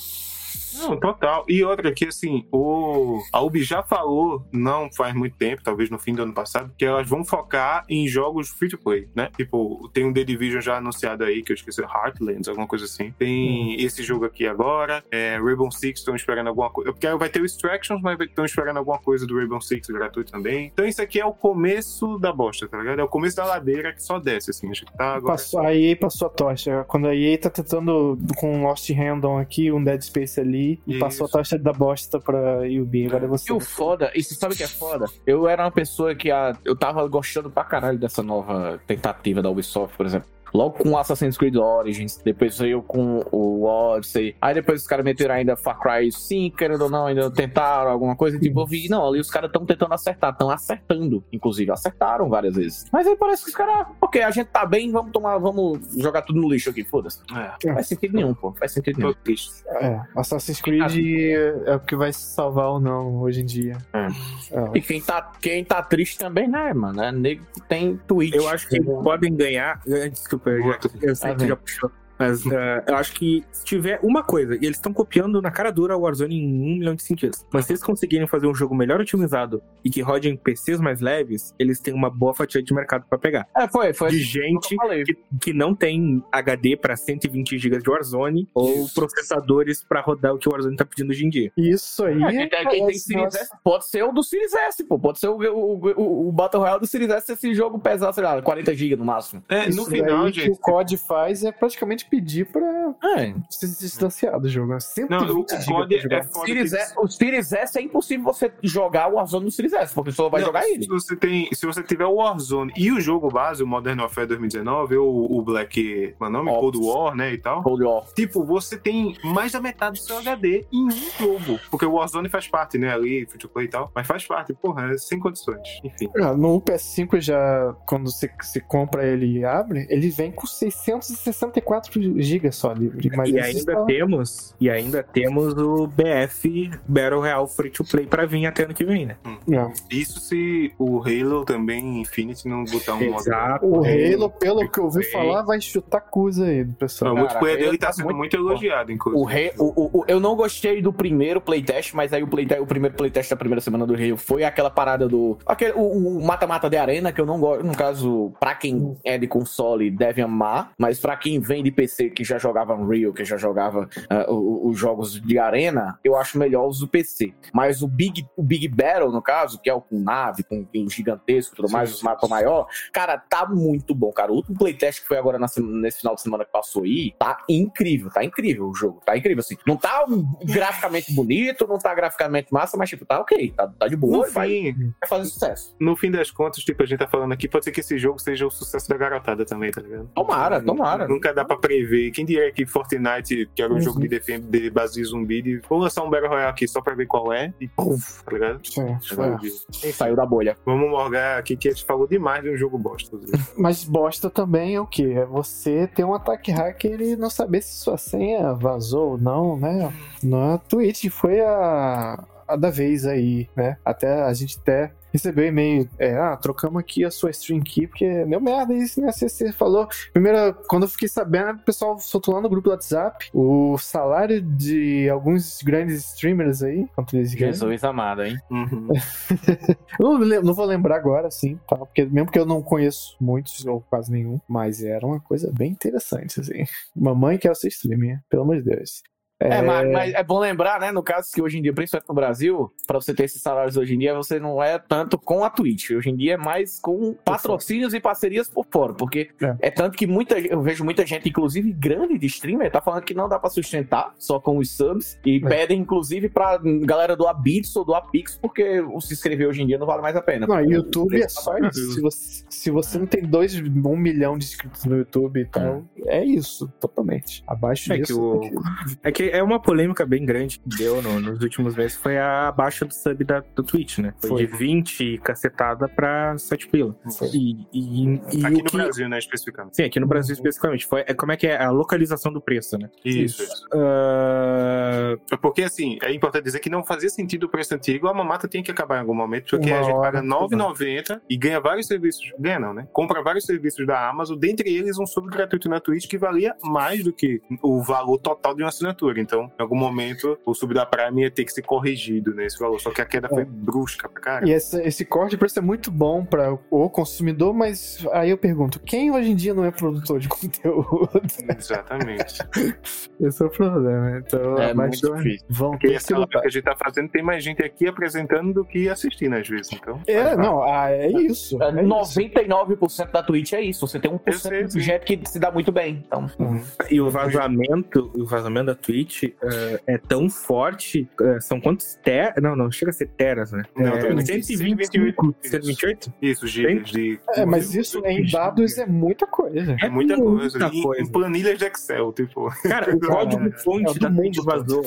Não, total. E outra que, assim, o... a Ubi já falou, não faz muito tempo, talvez no fim do ano passado, que elas vão focar em jogos free to play, né? Tipo, tem um The Division já anunciado aí, que eu esqueci, Heartlands, alguma coisa assim. Tem esse jogo aqui agora, é, Rainbow Six estão esperando alguma coisa. Porque vai ter o Extractions, mas estão esperando alguma coisa do Rainbow Six gratuito também. Então isso aqui é o começo da bosta, tá ligado? É o começo da ladeira que só desce, assim. Acho que tá agora. Passou, a EA passou a tocha. Quando a EA tá tentando com Lost Random aqui, um Dead Space ali, e Isso. passou a tocha da bosta pra Ubi. Agora é você. E o foda, e você sabe o que é foda? Eu era uma pessoa que a, eu tava gostando pra caralho dessa nova tentativa da Ubisoft, por exemplo. Logo com Assassin's Creed Origins, depois veio com o Odyssey, aí depois os caras meteram ainda Far Cry 5, querendo ou não, ainda tentaram alguma coisa, e tipo, eu vi, não, ali os caras estão tentando acertar, estão acertando, inclusive, acertaram várias vezes. Mas aí parece que os caras, ok, a gente tá bem, vamos tomar, vamos jogar tudo no lixo aqui, foda-se. É, Não faz sentido nenhum, pô, faz sentido nenhum. tô triste. É, Assassin's Creed é o que vai se salvar ou não hoje em dia. É. É. E quem tá, quem tá triste também, né, mano? É nego que tem Twitch. Eu acho que podem ganhar. eh, Desculpa, eu, já, eu sei que tu vem. já puxou. Mas eh, eu acho que se tiver uma coisa, e eles estão copiando na cara dura o Warzone em um milhão de sentidos. Mas se eles conseguirem fazer um jogo melhor otimizado e que rode em PCs mais leves, eles têm uma boa fatia de mercado pra pegar. É, foi, foi. De assim que gente falei. que, que não tem HD pra 120 GB de Warzone ou processadores pra rodar o que o Warzone tá pedindo hoje em dia. Isso aí. É, quem, quem tem parece- Series S, pode ser o do Series S, pô. Pode ser o, o, o, o Battle Royale do Series S se esse jogo pesar, sei lá, 40 GB no máximo. É, no isso final, daí que gente. o COD faz é praticamente pedir pra É. se distanciar do jogo. É 120 Não, o GB é. Series S, o Series S é impossível você jogar o Warzone no Series S, porque só vai Não, jogar ele. Se você, tem, se você tiver o Warzone e o jogo base, o Modern Warfare 2019, ou o Black, meu nome? Ops. Cold War, né, e tal. Cold War. Tipo, você tem mais da metade do seu HD em um jogo. Porque o Warzone faz parte, né, ali, free to play e tal. Mas faz parte, porra, é sem condições. Enfim. Ah, No PS5 já, quando você, você compra ele e abre, ele vem com 664 GB só livre. Mas e ainda só- temos, e ainda temos o BF Battle Royale Free to Play pra vir até ano que vem, né? Não. Isso se o Halo também, Infinity, não botar um modo. Exato. O Halo, pelo que eu ouvi Sim. falar, vai chutar Cusa aí do O pessoal. multiplayer dele tá tá sendo muito muito elogiado, inclusive. O rei, o, o- o- eu não gostei do primeiro playtest, mas aí o, playtest, o primeiro playtest da primeira semana do Rio foi aquela parada do. Aquele, o mata-mata de arena, que eu não gosto. No caso, pra quem é de console, deve amar, mas pra quem vem de PC que já jogava Unreal, que já jogava ah, o- o- os jogos de arena, eu acho melhor os do PC. Mas o Big, o Big Battle, no caso, que é o com nave, com o gigantesco e tudo mais, os mapas maior, cara, tá muito bom, cara. O último playtest que foi agora na nesse final de semana que passou aí, tá incrível, tá incrível o jogo, tá incrível, assim. Não tá graficamente bonito, não tá graficamente massa, mas, tipo, tá ok, tá, tá de No boa, vai, fim, vai fazer sucesso. no fim das contas, tipo, a gente tá falando aqui, pode ser que esse jogo seja o sucesso da garotada também, tá ligado? Tomara, tomara. Nunca dá pra prever. Quem diria que Fortnite, que era um Uhum. jogo de, defen- de base de zumbi, de, vou lançar um Battle Royale aqui só pra ver qual é, e puf, tá ligado? Sim, é. Saiu da bolha. Vamos morgar aqui que a gente falou demais de um jogo bosta. Mas bosta também é o quê? É você ter um ataque hacker e não saber se sua senha vazou ou não, né? Na Twitch foi a, a da vez aí, né? Até a gente até recebeu e-mail, é, ah, trocamos aqui a sua stream key, porque deu merda isso, né? Você, você falou. Primeiro, quando eu fiquei sabendo, o pessoal soltou lá no grupo do WhatsApp o salário de alguns grandes streamers aí, quanto eles ganham. Jesus amado, hein? Uhum. Eu não, não vou lembrar agora, sim, tá? Porque mesmo que eu não conheço muitos, ou quase nenhum, mas era uma coisa bem interessante, assim. Mamãe quer ser streamer, pelo amor de Deus. É, mas, mas é bom lembrar, né, no caso que hoje em dia, principalmente no Brasil, pra você ter esses salários hoje em dia, você não é tanto com a Twitch. Hoje em dia é mais com patrocínios e parcerias por fora, porque É. é, tanto que muita, eu vejo muita gente, inclusive grande de streamer, tá falando que não dá pra sustentar só com os subs e É. pedem, inclusive, pra galera do Abits ou do Apix, porque o se inscrever hoje em dia não vale mais a pena. Não, YouTube é só isso. Se você, se você não tem dois, um milhão de inscritos no YouTube e tal, é isso, totalmente. Abaixo É que disso. o- É que é uma polêmica bem grande que deu no- nos últimos meses, foi a baixa do sub da, do Twitch, né? Foi, Foi. de 20 cacetada pra 7 pila. E, e, e Aqui o no que... Brasil, né, especificamente. Sim, aqui no Brasil especificamente. Foi, é, como é que é a localização do preço, né? Isso, isso. Ah, Porque, assim, é importante dizer que não fazia sentido o preço antigo, a mamata tinha que acabar em algum momento, porque Uma a gente paga R$ 9,90 e ganha vários serviços. Ganha não, né? Compra vários serviços da Amazon, dentre eles um sub gratuito na Twitch que valia mais do que o valor total de uma assinatura. Então, em algum momento, o sub da Prime ia ter que ser corrigido nesse valor. Só que a queda foi brusca pra caramba. E esse, esse corte de preço é muito bom para o consumidor, mas aí eu pergunto, quem hoje em dia não é produtor de conteúdo? Exatamente. Esse é o problema. Então, É muito difícil. vão Porque ter que essa lutar. que a gente tá fazendo, tem mais gente aqui apresentando do que assistindo às vezes. Então, É, não, ah, é isso. É, é isso. 99% da Twitch é isso. Você tem 1% Eu sei, de sim. gente que se dá muito bem. Então, e o vazamento, o vazamento da Twitch eh, é tão forte. eh, são quantos ter... Não, não, chega a ser teras, né? Não, é. 125, 128? Isso, gigas de. É, mas isso em dados é muita coisa. É muita coisa. muita Em- coisa. Em planilhas de Excel, tipo. Cara, o código é fonte do da mundo Twitch vazou.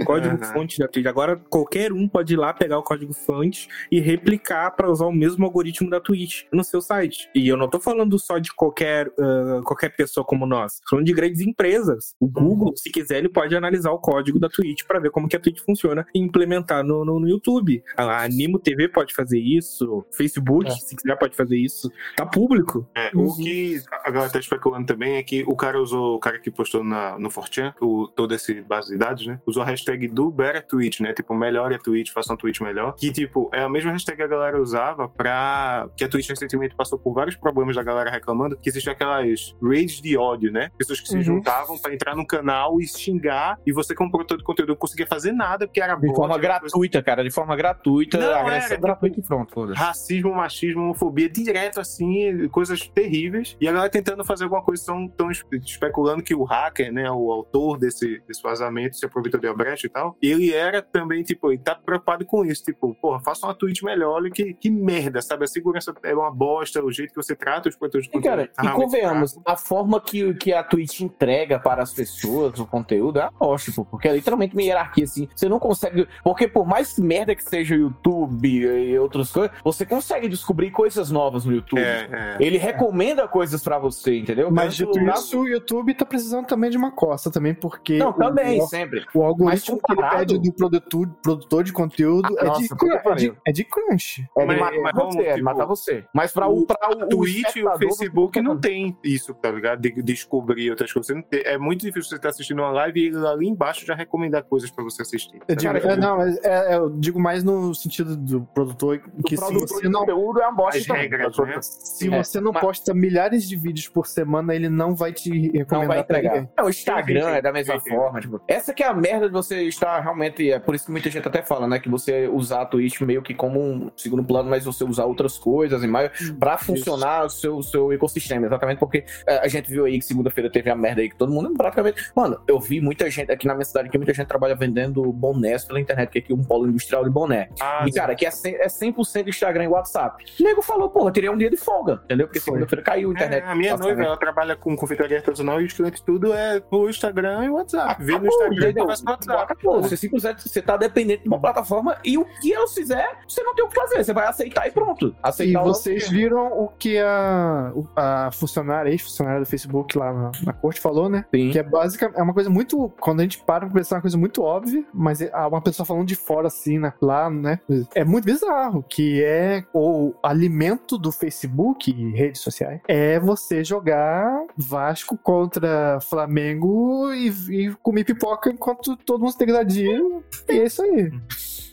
O código fonte da Twitch. Agora qualquer um pode ir lá pegar o código fonte e replicar para usar o mesmo algoritmo da Twitch no seu site. E eu não tô falando só de qualquer, ah, qualquer pessoa como nós. Tô falando de grandes empresas. O Google, se quiser, ele pode analisar o código da Twitch para ver como que a Twitch funciona e implementar no, no, no YouTube. A Animo TV pode fazer isso. Facebook, É. se quiser, pode fazer isso. Tá público. É, Uhum. O que a galera tá especulando também é que o cara usou, o cara que postou na, no 4chan, o, toda essa base de dados, né? Usou a hashtag do Better Twitch, né? Tipo, melhore a Twitch, faça um Twitch melhor. Que, tipo, é a mesma hashtag que a galera usava pra. Que a Twitch recentemente passou por vários problemas da galera reclamando, que existem aquelas raids de ódio, né? Pessoas que se Uhum. juntavam pra entrar no canal e xingar, e você, como produtor de conteúdo, não conseguia fazer nada, porque era de forma era coisa- gratuita, cara. De forma gratuita, Não, agressão era, gratuita e pronto. foda-se. racismo, machismo, homofobia direto assim, coisas terríveis. E a galera tentando fazer alguma coisa, tão, tão espe- especulando que o hacker, né, o autor desse, desse vazamento, se aproveitou de brecha e tal. Ele era também, tipo, ele tá preocupado com isso. Tipo, porra, faça uma tweet melhor, olha que, que merda, sabe? A segurança é uma bosta, o jeito que você trata os produtores de E, cara, conteúdo tá e convenhamos, fraco. a forma que, que a Twitch entrega para as pessoas o conteúdo a bosta, pô, porque é literalmente uma hierarquia assim. Você não consegue. Porque por mais merda que seja o YouTube e outras coisas, você consegue descobrir coisas novas no YouTube. É, é. Ele recomenda coisas pra você, entendeu? Mas dito isso, o YouTube tá precisando também de uma costa também, porque Não, o- também, o, sempre. o algoritmo que ele pede do produtor, produtor de conteúdo Ah, é, nossa, de, é, de, é de crunch. É de Mas- matar mas você, vamos, é de tipo, matar você. Mas pra o, o- pra o, A Twitch e o Facebook não tem isso, tá ligado? de descobrir outras coisas. Tem- é muito difícil você estar assistindo uma live e lá embaixo já recomendar coisas pra você assistir. Eu digo, é, não, é- é, eu digo mais no sentido do produtor que o se produtor você não conteúdo é uma bosta As também. regras, né? se É, você não mas- posta milhares de vídeos por semana, ele não vai te Não recomendar vai pra entregar. ninguém. É, o Instagram é da mesma forma. Tipo, essa que é a merda de você estar realmente. É por isso que muita gente até fala, né? Que você usar a Twitch meio que como um segundo plano, mas você usar outras coisas e mais pra funcionar o seu, seu ecossistema. Exatamente porque a gente viu aí que segunda-feira teve a merda aí que todo mundo praticamente. Mano, eu vi muita gente aqui na minha cidade, que muita gente trabalha vendendo bonés pela internet, que é aqui um polo industrial de boné. Ah, E, cara, que é 100%, é 100% Instagram e WhatsApp. O nego falou, porra, teria um dia de folga, entendeu? Porque segunda-feira caiu a internet. É, a minha Basicamente. noiva, ela trabalha com confeitaria artesanal e os clientes tudo é no Instagram e WhatsApp. Vê no Acabou, Instagram e entendeu? no WhatsApp. Acabou. Você simplesmente você tá dependente de uma plataforma e o que ela fizer, você não tem o que fazer. Você vai aceitar e pronto. E Aceitar o- vocês viram o que a, a funcionária, ex-funcionária do Facebook lá na, na corte falou, né? Sim. Que é básica, é uma coisa muito. Quando a gente para pra pensar, é uma coisa muito óbvia, mas é uma pessoa falando de fora assim, né, lá, né? É muito bizarro. Que é o alimento do Facebook e redes sociais é você jogar Vasco contra Flamengo e, e comer pipoca enquanto todo mundo se degradia. E é isso aí.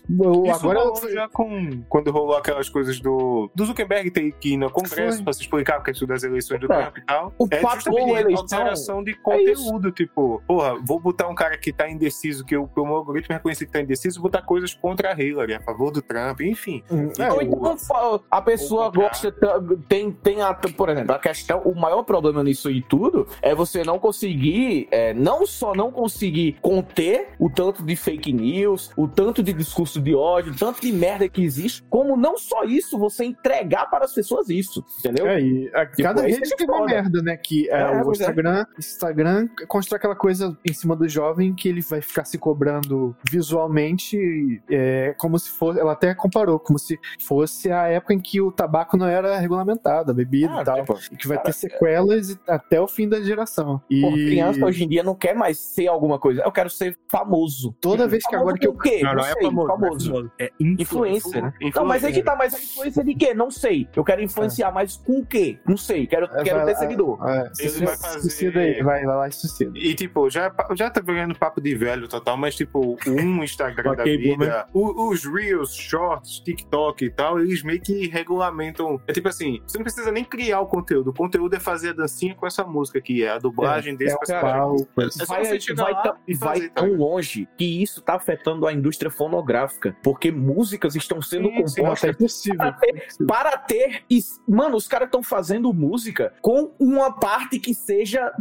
Eu- Isso agora rolou já com quando rolou aquelas coisas do, do Zuckerberg ter que ir no Congresso pra se explicar a questão das eleições do É. Trump e tal. O é justamente a eleição. alteração de É conteúdo, tipo, porra, vou botar um cara que tá indeciso, que o que o meu algoritmo reconhece que tá indeciso, botar coisas contra a Hillary, a favor do Trump, enfim. É, Ou o- então a pessoa gosta, ta- tem, tem a, por exemplo, a questão, o maior problema nisso e tudo é você não conseguir, é, não só não conseguir conter o tanto de fake news, o tanto de discurso de ódio, tanto de merda que existe, como não só isso, você entregar para as pessoas isso, entendeu? É, e a, cada é isso rede que tem uma foda. merda, né? Que é, É, o é. Instagram, Instagram constrói aquela coisa em cima do jovem que ele vai ficar se cobrando visualmente, é, como se fosse. Ela até comparou, como se fosse a época em que o tabaco não era regulamentado, a bebida Ah, e tal. tipo, E que vai cara, ter sequelas até o fim da geração. E Pô, criança hoje em dia não quer mais ser alguma coisa. Eu quero ser famoso. toda vez que Famoso agora que eu. com o quê? Não, não, é sei, famoso. não é famoso. Famoso. É influencer. Influencer, né? Influencer. Não, mas aí que tá, mas influência de quê? Não sei. Eu quero influenciar, mas com o quê? Não sei. Quero, É, quero vai- ter seguidor. É, Ele suicida, vai fazer- suicida aí, vai, vai lá e suicida. E, tipo, já, já tá virando papo de velho total, mas, tipo, um Instagram da vida, o- os Reels, Shorts, TikTok e tal, eles meio que regulamentam. É tipo assim, você não precisa nem criar o conteúdo. O conteúdo é fazer a dancinha com essa música aqui, é a dublagem desse é personagem. pau. É só vai, você chegar vai, e vai fazer, tão longe que isso tá afetando a indústria fonográfica. Porque músicas estão sendo Sim, sim, compostas É impossível. para ter, para ter e, mano, os caras estão fazendo música com uma parte que seja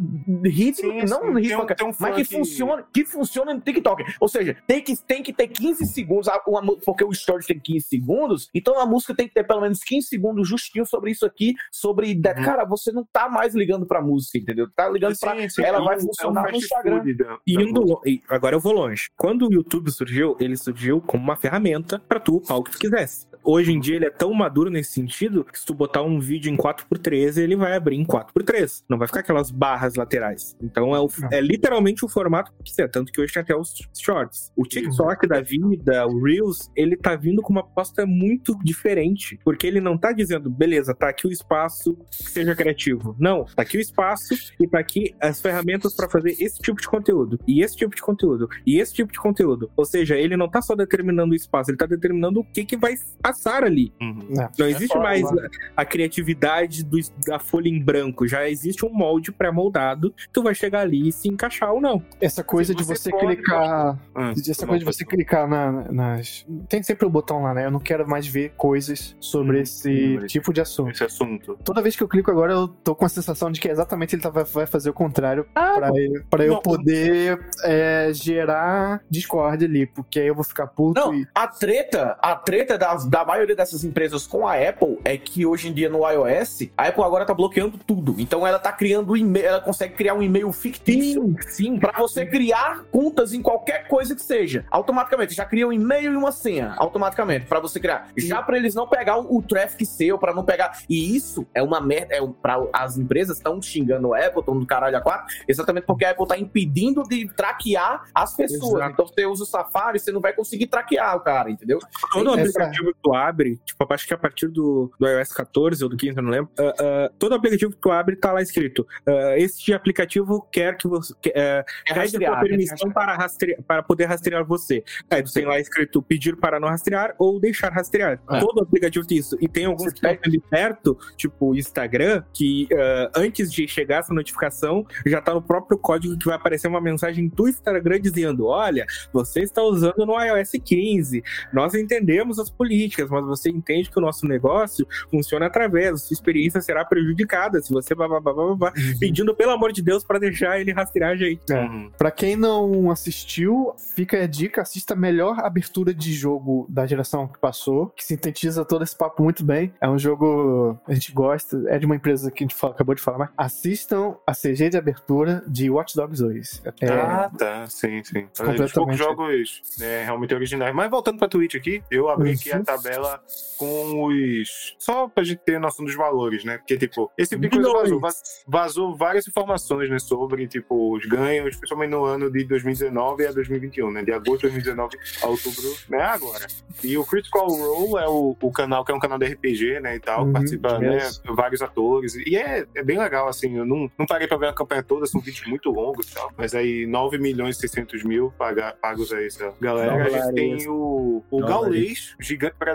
ritmo, Sim, não sim. rítmica, Tem um- tem um mas que funcione, que funcione no TikTok. Ou seja, tem que, tem que ter 15 segundos, uma porque o story tem 15 segundos, então a música tem que ter pelo menos 15 segundos justinho sobre isso aqui, sobre, Uhum. cara, você não tá mais ligando pra música, entendeu? Tá ligando pra Sim, sim, ela é vai é um funcionar no Instagram. da- da Indo e agora eu vou longe. Quando o YouTube surgiu, ele surgiu como uma ferramenta pra tu upar o que tu quisesse. Hoje em dia ele é tão maduro nesse sentido que se tu botar um vídeo em 4x3, ele vai abrir em 4x3. Não vai ficar aquelas barras laterais. Então é, o- é literalmente o formato que quiser. Tanto que hoje tem até os shorts. O TikTok da vida, o Reels, ele tá vindo com uma proposta muito diferente. Porque ele não tá dizendo, beleza, tá aqui o espaço, seja criativo. Não, tá aqui o espaço e tá aqui as ferramentas pra fazer esse tipo de conteúdo. E esse tipo de conteúdo. E esse tipo de conteúdo. Ou seja, ele não tá só determinando o espaço, ele tá determinando o que, que vai passar ali. Uhum. Não existe foda, mais mano. a, a criatividade do- da folha em branco. Já existe um molde pré-moldado. Tu vai chegar ali e se encaixar ou não. Essa coisa Se de você você pode clicar. Ah, Essa não, coisa de você clicar na- nas. Tem sempre o botão lá, né? Eu não quero mais ver coisas sobre Hum, esse hum, tipo de assunto. Esse assunto. Toda vez que eu clico agora, eu tô com a sensação de que exatamente ele tá- vai- fazer o contrário pra, eu- pra eu não. poder é, gerar Discord ali, porque aí eu vou ficar puto Não, e. a treta, a treta das- da maioria dessas empresas com a Apple é que hoje em dia no iOS, a Apple agora tá bloqueando tudo. Então ela tá criando um e-mail, ela consegue criar um e-mail fictício sim. Pra você criar contas em qualquer coisa que seja. Automaticamente, já cria um e-mail e uma senha. Automaticamente, pra você criar. Já pra eles não pegar o, o traffic seu, pra não pegar. E isso é uma merda. É um, pra, as empresas estão xingando a Apple, estão do caralho a quatro, exatamente porque a Apple tá impedindo de traquear as pessoas. Exato. Então você usa o Safari, você não vai conseguir traquear o cara, entendeu? Todo aplicativo que tu tu abre, tipo, acho que a partir do, do iOS 14 ou do 15, eu não lembro, ah, ah, todo aplicativo que tu abre tá lá escrito: ah, este aplicativo quer que você. É pede a né? permissão para, rastrear, para poder rastrear você. Aí tu tem lá escrito pedir para não rastrear ou deixar rastrear. É. Todo aplicativo tem isso. E tem alguns que estão ali perto, tipo o Instagram, que antes de chegar essa notificação, já tá no próprio código que vai aparecer uma mensagem do Instagram dizendo: olha, você está usando no iOS 15. Nós entendemos as políticas, mas você entende que o nosso negócio funciona através, sua experiência será prejudicada se você blá, blá, blá, blá, blá, pedindo pelo amor de Deus para deixar ele rastrear a gente. É. Uhum. Pra quem não assistiu, fica a dica, assista a melhor abertura de jogo da geração que passou, que sintetiza todo esse papo muito bem. É um jogo a gente gosta, é de uma empresa que a gente fala- acabou de falar, mas assistam a CG de abertura de Watch Dogs 2. É, Ah, tá, sim, sim. Os poucos Completamente. jogos né, realmente originais. Mas voltando pra Twitch aqui, eu abri aqui a Uhum. Tabela com os. Só pra gente ter noção dos valores, né? Porque, tipo, esse tipo Bilhões. vazou, vaz- vazou várias informações, né? Sobre, tipo, os ganhos, principalmente no ano de 2019 a 2021, né? De agosto de 2019 a outubro, né? Agora. E o Critical Role é o, o canal, que é um canal de RPG, né? E tal, Uhum, participa, né? Vários atores. E é, é bem legal, assim. Eu não, não parei pra ver a campanha toda, são vídeos muito longos e tal. Mas aí, 9 milhões e 600 mil pagos aí, essa galera. A gente tem o, o. Gaulês, gigante brasileiro,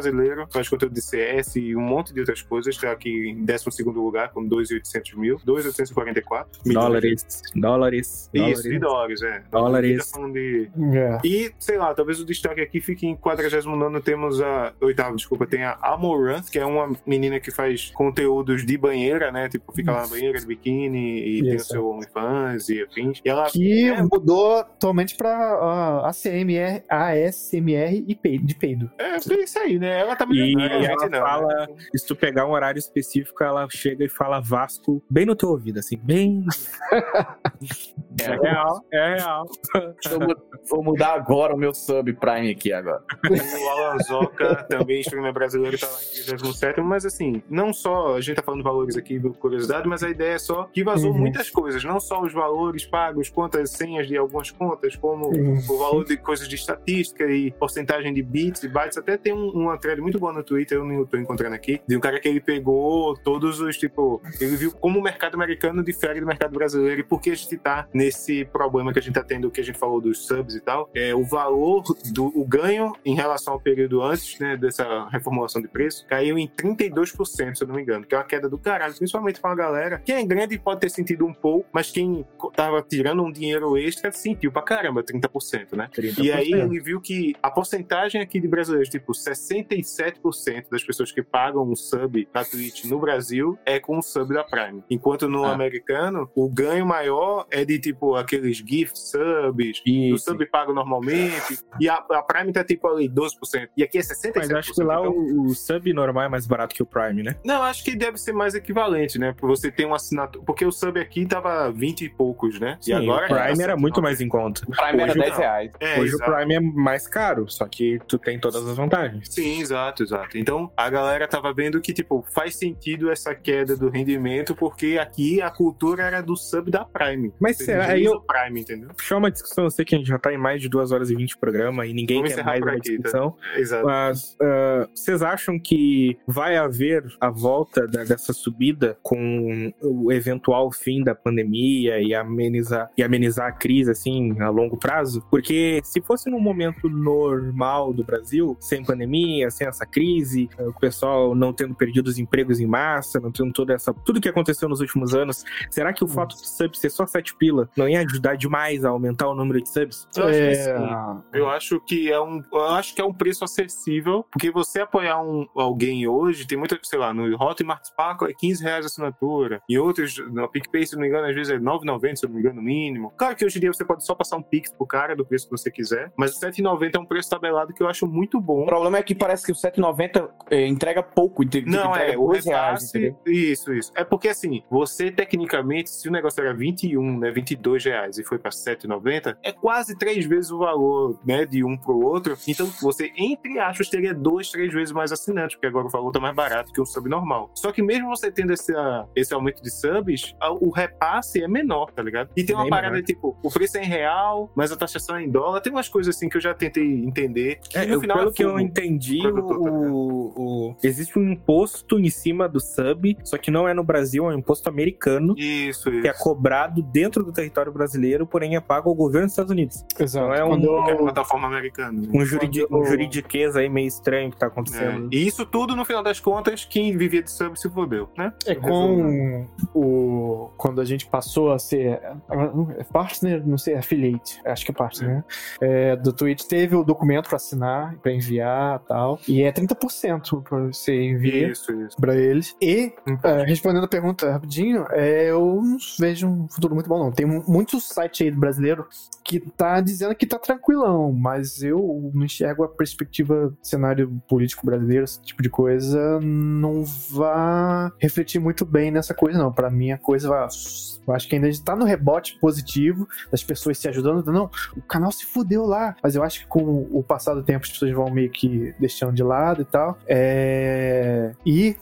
faz conteúdo de CS e um monte de outras coisas. Tá aqui em 12 lugar, com 2,800 mil. 2,844 milhões. Dólares, dólares, Isso, de dólares. dólares, é. Dólares. Tá de... é. E, sei lá, talvez o destaque aqui fique em 49 temos a. Oitavo, desculpa, tem a Amoranth, que é uma menina que faz conteúdos de banheira, né? Tipo, fica lá na banheira de biquíni e tem o seu OnlyFans e afins. E ela. Que É. mudou atualmente pra ah, ACMR, ASMR e peido, de peido. É, é isso aí, né? Ela tá E gente ela não, fala- né? Se tu pegar um horário específico, ela chega e fala Vasco bem no teu ouvido, assim, bem. É real, é real. Vou mu- Vou mudar agora o meu sub Prime aqui agora. O Alan Zoca, também streamer brasileiro, tá lá em 37 mas assim, não só a gente tá falando valores aqui, curiosidade, mas a ideia é só que vazou Uhum. muitas coisas, não só os valores pagos, quantas senhas de algumas contas, como Uhum. o valor de coisas de estatística e porcentagem de bits e bytes. Até tem um, uma thread muito boa no Twitter, eu não tô encontrando aqui, de um cara que ele pegou todos os, tipo, ele viu como o mercado americano difere do mercado brasileiro e por que a gente tá nesse problema que a gente tá tendo, que a gente falou dos subs e tal. É, o valor do o ganho em relação ao período antes, né, dessa reformulação de preço, caiu em 32%, se eu não me engano, que é uma queda do caralho, principalmente pra uma galera. Quem é grande pode ter sentido um pouco, mas quem co- tava tirando um dinheiro extra sentiu pra caramba, 30%, né? E aí ele viu que a porcentagem aqui de brasileiros, tipo, 67% das pessoas que pagam um sub na Twitch no Brasil é com o sub da Prime. Enquanto no Ah. americano, o ganho maior é de, tipo, aqueles gift subs, o Isso. sub pago normalmente, e a, a Prime tá, tipo, ali 12%. E aqui é 67%. Mas acho que lá então- o, o sub normal é mais barato que o Prime, né? Não, acho que deve ser mais equivalente, né? Pra você ter um assinatura. Porque o sub aqui tava 20 e poucos, né? Sim, e agora o Prime é era muito mais em conta. O Prime era Hoje 10 não. reais. É, Hoje exato. o Prime é mais caro, só que tu tem todas as vantagens. Sim, exato, exato. Então a galera tava vendo que, tipo, faz sentido essa queda do rendimento, porque aqui a cultura era do sub da Prime. Mas Você será? Aí eu Prime, entendeu? puxar uma discussão, eu sei que a gente já tá em mais de duas horas e vinte de programa e ninguém Vamos quer mais uma aqui, tá? discussão. Exato. Mas ah, vocês acham que vai haver a volta da- dessa subida com o eventual fim da pandemia e amenizar, e amenizar a crise assim a longo prazo? Porque se fosse num momento normal do Brasil, sem pandemia, sem essa crise, ah, o pessoal não tendo perdido os empregos em massa, não tendo toda essa tudo que aconteceu nos últimos anos, será que o fato do sub ser só sete pila não ia ajudar demais a aumentar o número de subs? Eu acho que É, sim. Eu acho que é um, eu acho que é um preço acessível, porque você apoiar um, alguém hoje, tem muita, sei lá, no Hotmart Sparkle é 15 reais a assinatura, e outros, no PicPay, se não me engano, às vezes é 9,90, se eu não me engano, no mínimo. Claro que hoje em dia você pode só passar um Pix pro cara do preço que você quiser, mas o 7,90 é um preço tabelado que eu acho muito bom. O problema é que parece que o 7,90 é, entrega pouco. entre- Não, entrega é, o reais, repasse. entendeu? isso, isso. É porque assim, você tecnicamente, se o negócio era 21, né, 22 reais e foi pra 7,90, é quase três vezes o valor, né, de um pro outro. Então você, entre aspas, teria dois, três vezes mais assinantes, porque agora o valor tá mais barato que um sub normal. Só que mesmo você tendo esse, esse aumento de subs, o repasse é menor, tá ligado? E tem uma Bem parada melhor. tipo, o preço é em real, mas a taxação é em dólar. Tem umas coisas assim que eu já tentei entender. É, no eu- final pelo é que eu entendi, tá o, o- existe um imposto em cima do sub, só que não é no Brasil, é um imposto americano, Isso, isso. que é cobrado dentro do território brasileiro, porém é pago ao governo dos Estados Unidos. Exato. Não é um- Quando é eu- plataforma americana. né? Um, juridi Quando- um juridiquês aí meio estranho que tá É. acontecendo. E isso tudo, no final das contas, quem vivia de sub se fodeu, né? É com o. Quando a gente passou a ser. é Partner, não sei, affiliate, acho que é partner, né? É, do Twitch, teve o documento pra assinar, pra enviar e tal. E é 30% pra você enviar Isso, isso. pra eles. E, é, respondendo a pergunta rapidinho, é, eu não vejo um futuro muito bom, não. Tem mu- muitos sites aí do brasileiro que tá dizendo que tá tranquilão, mas eu não enxergo a perspectiva cenário político brasileiro, esse tipo de coisa, não vai refletir muito bem nessa coisa, não. Pra mim, a coisa vai. Eu acho que ainda a gente tá no rebote positivo das pessoas se ajudando. Não, o canal se fudeu lá. Mas eu acho que com o passar do tempo as pessoas vão meio que deixando de lado e tal. É... E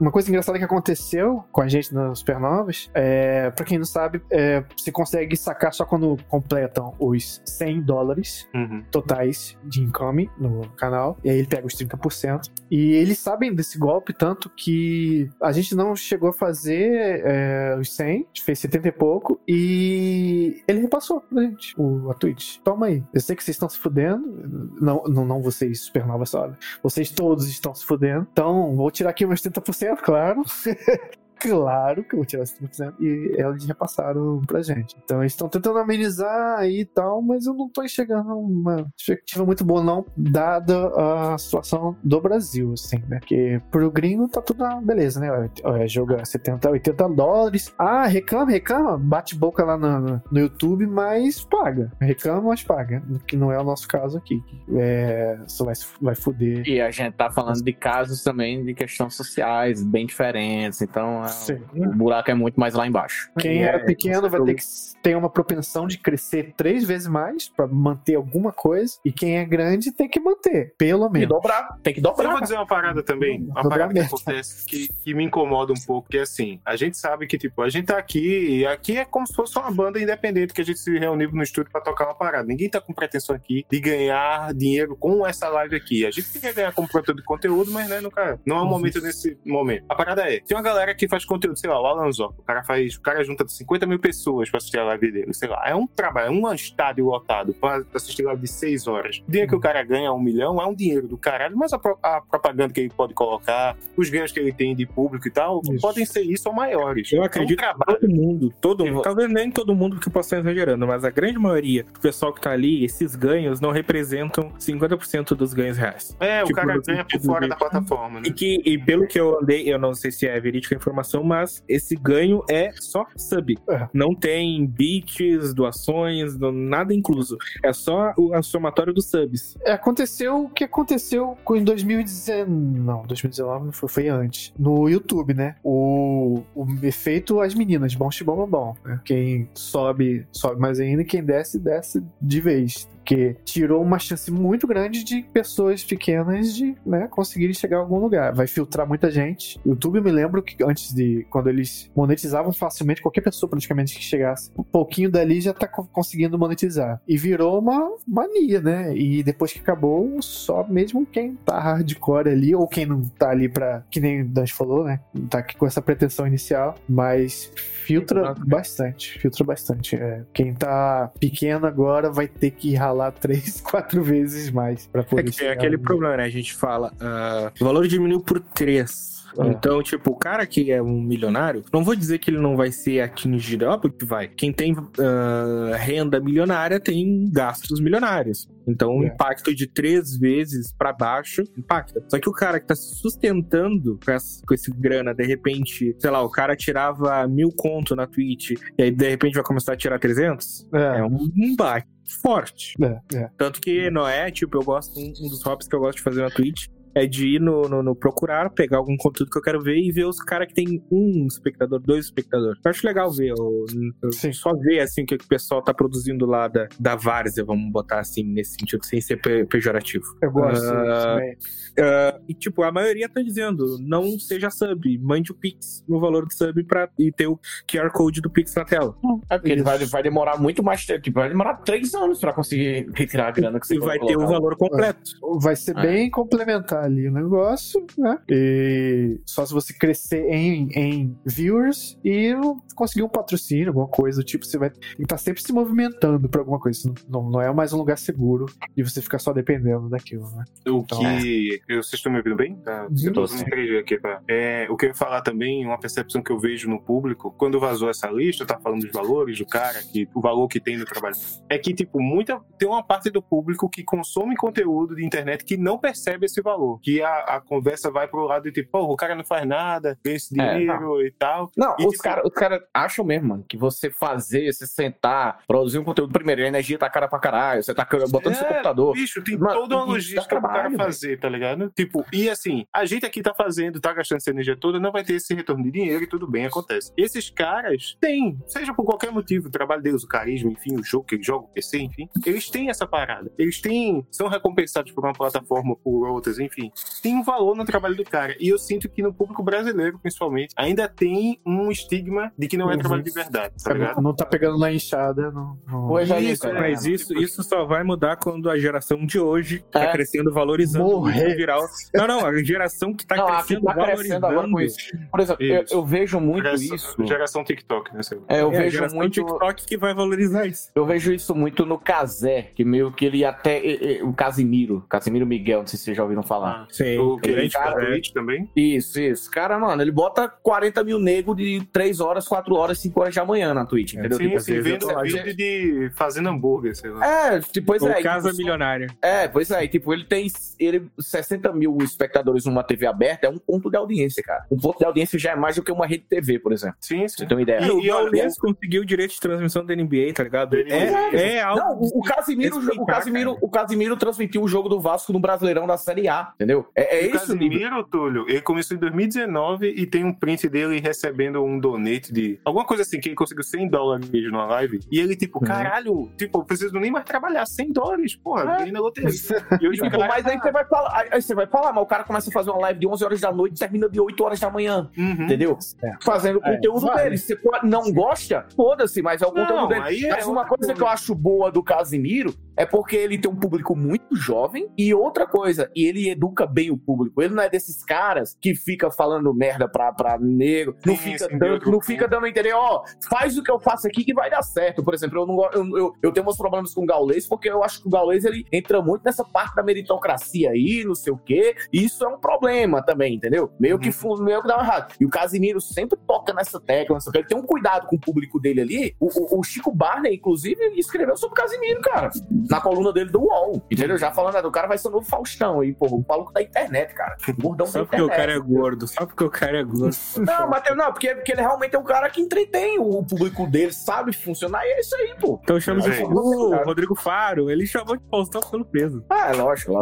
uma coisa engraçada que aconteceu com a gente nas Supernovas, é, pra quem não sabe, é, consegue sacar só quando completam os 100 dólares Uhum. totais de income no canal, e aí ele pega os 30%. E eles sabem desse golpe, tanto que a gente não chegou a fazer é, os 100, a gente fez 70 e pouco, e ele repassou pra gente, o, a Twitch. Toma aí. Eu sei que vocês estão se fudendo, não, não, não vocês, Supernova, sabe? Vocês todos estão se fudendo, então vou tirar aqui meus 30%, claro. Claro que eu vou tirar 30% e eles repassaram pra gente. Então eles estão tentando amenizar aí e tal, mas eu não tô enxergando uma perspectiva muito boa, não, dada a situação do Brasil, assim, né? Porque pro gringo tá tudo na beleza, né? É, jogo a 70, 80 dólares. Ah, reclama, reclama, bate boca lá no, no- YouTube, mas paga. Reclama, mas paga. Que não é o nosso caso aqui. É, só vai, vai fuder. E a gente tá falando de casos também de questões sociais bem diferentes, então é, Sim. o buraco é muito mais lá embaixo. Quem É, era pequeno vai eu- ter que ter uma propensão de crescer três vezes mais pra manter alguma coisa. E quem é grande tem que manter, pelo E menos. dobrar, tem que Eu dobrar. vou dizer uma parada também, uma Dobrar parada que acontece que, que me incomoda um pouco, que é assim, a gente sabe que, tipo, a gente tá aqui, e aqui é como se fosse uma banda independente que a gente se reuniu no estúdio pra tocar uma parada. Ninguém tá com pretensão aqui de ganhar dinheiro com essa live aqui. A gente queria ganhar como produtor de conteúdo, mas né, nunca, não é o momento nesse momento. A parada é, tem uma galera que faz conteúdo, sei lá, o Alan o cara faz, o cara junta 50 mil pessoas pra assistir a live dele, sei lá, é um trabalho, é um estádio lotado pra assistir live de 6 horas. O dinheiro que o cara ganha um milhão é um dinheiro do caralho, mas a, pro- a propaganda que ele pode colocar, os ganhos que ele tem de público e tal, Isso. podem ser isso ou maiores. Eu É um acredito que trabalho. todo mundo, todo mundo, talvez nem todo mundo que possa estar exagerando, mas a grande maioria do pessoal que tá ali, esses ganhos não representam 50% dos ganhos reais. É, o Tipo, cara no ganha por fora da plataforma, né? E que, e pelo que eu andei, eu não sei se é verídica a informação, mas esse ganho é só sub. É. Não tem bits, doações, nada incluso. É só o somatório dos subs. É, aconteceu o que aconteceu com- em 2019. Não, 2019 não foi, foi antes. No YouTube, né? O, o efeito as meninas, bom bom, bom. Né? Quem sobe, sobe mais ainda, e quem desce, desce de vez. Porque tirou uma chance muito grande de pessoas pequenas de né, conseguirem chegar a algum lugar. Vai filtrar muita gente. YouTube, eu me lembro que antes de. Quando eles monetizavam facilmente, qualquer pessoa praticamente que chegasse, um pouquinho dali já tá co- conseguindo monetizar. E virou uma mania, né? E depois que acabou, só mesmo quem tá hardcore ali, ou quem não tá ali pra. Que nem o Dan falou, né? Tá aqui com essa pretensão inicial, mas filtra bastante. Filtra bastante. É, quem tá pequeno agora vai ter que ralar três, quatro vezes mais pra É poder que tem aquele problema, né? A gente fala, ah, o valor diminuiu por 3. É. Então, tipo, o cara que é um milionário, não vou dizer que ele não vai ser atingido, óbvio que vai. Quem tem ah, renda milionária tem gastos milionários. Então, o É. impacto de três vezes pra baixo impacta. Só que o cara que tá se sustentando com, essa, com esse grana, de repente, sei lá, o cara tirava mil conto na Twitch e aí de repente vai começar a tirar 300, É, é um baque forte. é, é. Tanto que não é, tipo, eu gosto, um, um dos hobbies que eu gosto de fazer na Twitch É de ir no, no, no procurar, pegar algum conteúdo que eu quero ver e ver os caras que tem um espectador, dois espectadores. Eu acho legal ver, eu, eu Sim. só ver assim o que, que o pessoal tá produzindo lá da, da várzea, vamos botar assim, nesse sentido, sem ser pe- pejorativo. Eu gosto também. Ah, e tipo, a maioria tá dizendo, não seja sub, mande o Pix no valor do sub pra, e ter o QR Code do Pix na tela. É porque ele vai, vai demorar muito mais tempo. Tipo, vai demorar três anos pra conseguir retirar a grana que você E vai ter o valor completo. Vai ser É. bem complementar ali o negócio, né? E só se você crescer em, em viewers e conseguir um patrocínio, alguma coisa do tipo, você vai estar sempre se movimentando pra alguma coisa. Não, não é mais um lugar seguro de você ficar só dependendo daquilo, né? O Então, que. Eu, vocês estão me ouvindo bem? Tá, eu tô 3G aqui, tá? É, o que eu ia falar também, uma percepção que eu vejo no público, quando vazou essa lista, eu tava falando dos valores do cara, que, o valor que tem no trabalho. É que, tipo, muita. Tem uma parte do público que consome conteúdo de internet que não percebe esse valor. Que a, a conversa vai pro lado de tipo, pô, o cara não faz nada, ganha esse É, dinheiro e tal. Não, E, os tipo- caras cara acham mesmo, mano, que você fazer, você sentar, produzir um conteúdo primeiro, a energia tá cara pra caralho, você tá botando no seu É, computador. Bicho, tem Mano, toda uma logística pro cara trabalho, fazer, tá ligado? Tipo, e assim, a gente aqui tá fazendo, tá gastando essa energia toda, não vai ter esse retorno de dinheiro e tudo bem, acontece. Esses caras têm, seja por qualquer motivo, o trabalho deles, o carisma, enfim, o jogo que eles jogam, o PC, enfim, eles têm essa parada. Eles têm, são recompensados por uma plataforma por outras, enfim. Tem um valor no trabalho do cara. E eu sinto que no público brasileiro, principalmente, ainda tem um estigma de que não é Uhum. trabalho de verdade, tá ligado? Não tá pegando na enxada, não. não- Isso, é. Mas isso, tipo- isso só vai mudar quando a geração de hoje tá É. crescendo valorizando Morrer. o viral. Não, não, a geração que tá Não, a que crescendo tá valorizando. crescendo agora com isso. Por exemplo, eu, Isso. eu vejo muito Geração- isso. Geração TikTok, né? É, eu É vejo geração muito. TikTok que vai valorizar isso. Eu vejo isso muito no Kazé, que meio que ele até. O Casimiro, Casimiro Miguel, não sei se vocês já ouviram falar. Sim, O que grande cara. Twitch também. Isso, isso. Cara, mano, ele bota 40 mil nego de 3 horas, 4 horas, 5 horas da manhã na Twitch, entendeu? Sim, Tipo, sim, eu vendo vídeo de fazendo hambúrguer, sei lá. É, tipo, pois Ou é. Casa tipo, Milionária. É, pois é, tipo, ele tem ele, 60 mil espectadores numa TV aberta, é um ponto de audiência, cara. Um ponto de audiência já é mais do que uma rede TV, por exemplo. Sim, Pra sim. você ter uma ideia. E, o e olha, Gaules conseguiu o direito de transmissão da NBA, tá ligado? NBA. É, é algo. Não, o, o Casimiro, o Casimiro, o Casimiro transmitiu o jogo do Vasco no Brasileirão da Série A, entendeu? É, é o esse. Casimiro, Túlio, ele começou em 2019 e tem um print dele recebendo um donate de alguma coisa assim, que ele conseguiu 100 dólares numa live. E ele, tipo, Uhum. caralho, tipo, eu preciso nem mais trabalhar 100 dólares, porra, É. ganhei na loteria. E hoje Tipo, cara. mas aí você vai falar, aí- você vai falar, mas o cara começa a fazer uma live de 11 horas da noite e termina de 8 horas da manhã, Uhum. entendeu? É. Fazendo o É, conteúdo vale. dele. Você pode- não gosta? Foda-se, mas é o Não, conteúdo dele. aí é Mas uma outra coisa que eu acho boa do Casimiro é porque ele tem um público muito jovem e outra coisa, e ele educa bem o público. Ele não é desses caras que fica falando merda pra, pra negro, não, Sim, fica dando, não fica dando a entender, ó, faz o que eu faço aqui que vai dar certo. Por exemplo, eu, não, eu, eu, eu tenho meus problemas com o Gaules porque eu acho que o Gaules ele entra muito nessa parte da meritocracia aí, não sei o quê. E isso é um problema também, entendeu? Meio que, Uhum. fu- meio que dá errado. E o Casimiro sempre toca nessa tecla, quê. ele tem um cuidado com o público dele ali. O, o- o Chico Barney, inclusive, escreveu sobre o Casimiro, cara. Na coluna dele do UOL. Entendeu? Já falando, ah, o cara vai ser o novo Faustão aí, pô. O maluco da internet, cara. O gordão Só da porque o cara é gordo, só porque o cara é gordo. Não, Matheus, não, porque, porque ele realmente é um cara que entretém o público dele, sabe funcionar, e é isso aí, pô. Então chama de É. Rodrigo Faro. Ele chamou de Faustão pelo peso. Ah, é lógico,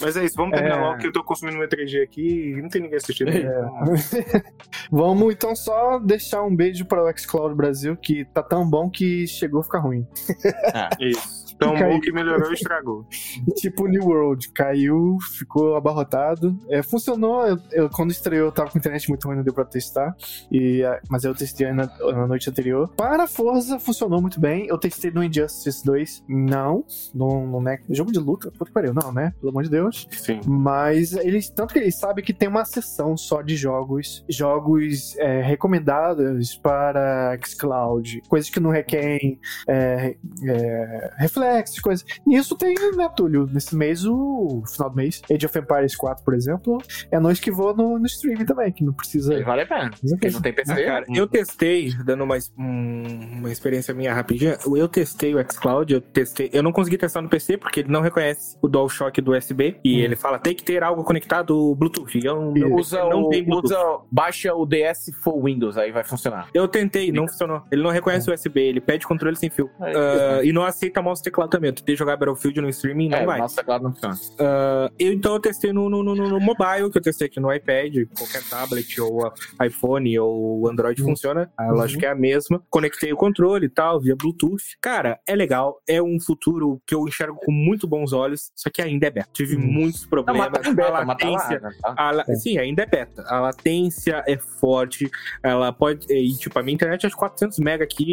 Mas é isso, vamos terminar É. logo que eu tô consumindo meu 3G aqui e não tem ninguém assistindo. Vamos então só deixar um beijo para o xCloud Brasil, que tá tão bom que chegou a ficar ruim. Isso. Tão Fica bom aí. que melhorou e estragou. tipo New World, caiu, ficou abarrotado. É, funcionou, eu, eu- quando estreou eu tava com internet muito ruim, não deu pra testar. E, ah, mas eu testei na, na noite anterior. Para Forza, funcionou muito bem. Eu testei no Injustice 2, não. No, no né, jogo de luta, puta que pariu, não, né? Pelo amor de Deus. Sim. Mas eles, tanto que eles sabem que tem uma seção só de jogos, jogos é, recomendados para xCloud, coisas que não requerem é, é, reflexos, coisas. E isso tem, né, Túlio? Nesse mês, o final do mês, Age of Empires 4, por exemplo, é noite que vou no, no stream também, que não precisa. Vale a pena. Não tem PC, Ah, cara, eu testei, dando uma, um- uma experiência minha rapidinha, eu testei o xCloud, eu testei, eu não consegui testar no PC porque ele não reconhece o DualShock do USB e Hum. ele fala tem que ter algo conectado Bluetooth. Eu não, usa, não o, tem Bluetooth. usa, baixa o DS for Windows, aí vai funcionar. Eu tentei, não funcionou. Ele não reconhece o USB, ele pede controle sem fio. É, Ah, e não aceita mouse teclado. Teclado também. Eu tentei jogar Battlefield no streaming, não É, vai. nosso teclado não funciona. Ah, eu então eu testei no, no, no, no mobile, que eu testei aqui no iPad, qualquer tablet ou ah, iPhone ou Android funciona. A lógica é a mesma. Conectei o controle e tal, via Bluetooth. Cara, é legal. É um futuro que eu enxergo com muito bons olhos, só que ainda é beta. Tive Hum. muitos Não, problemas. mas tá em beta, a tá lá, latência, né, tá? a la- Sim, ainda é beta. A latência é forte. Ela pode. E, tipo, a minha internet é de 400 MB aqui,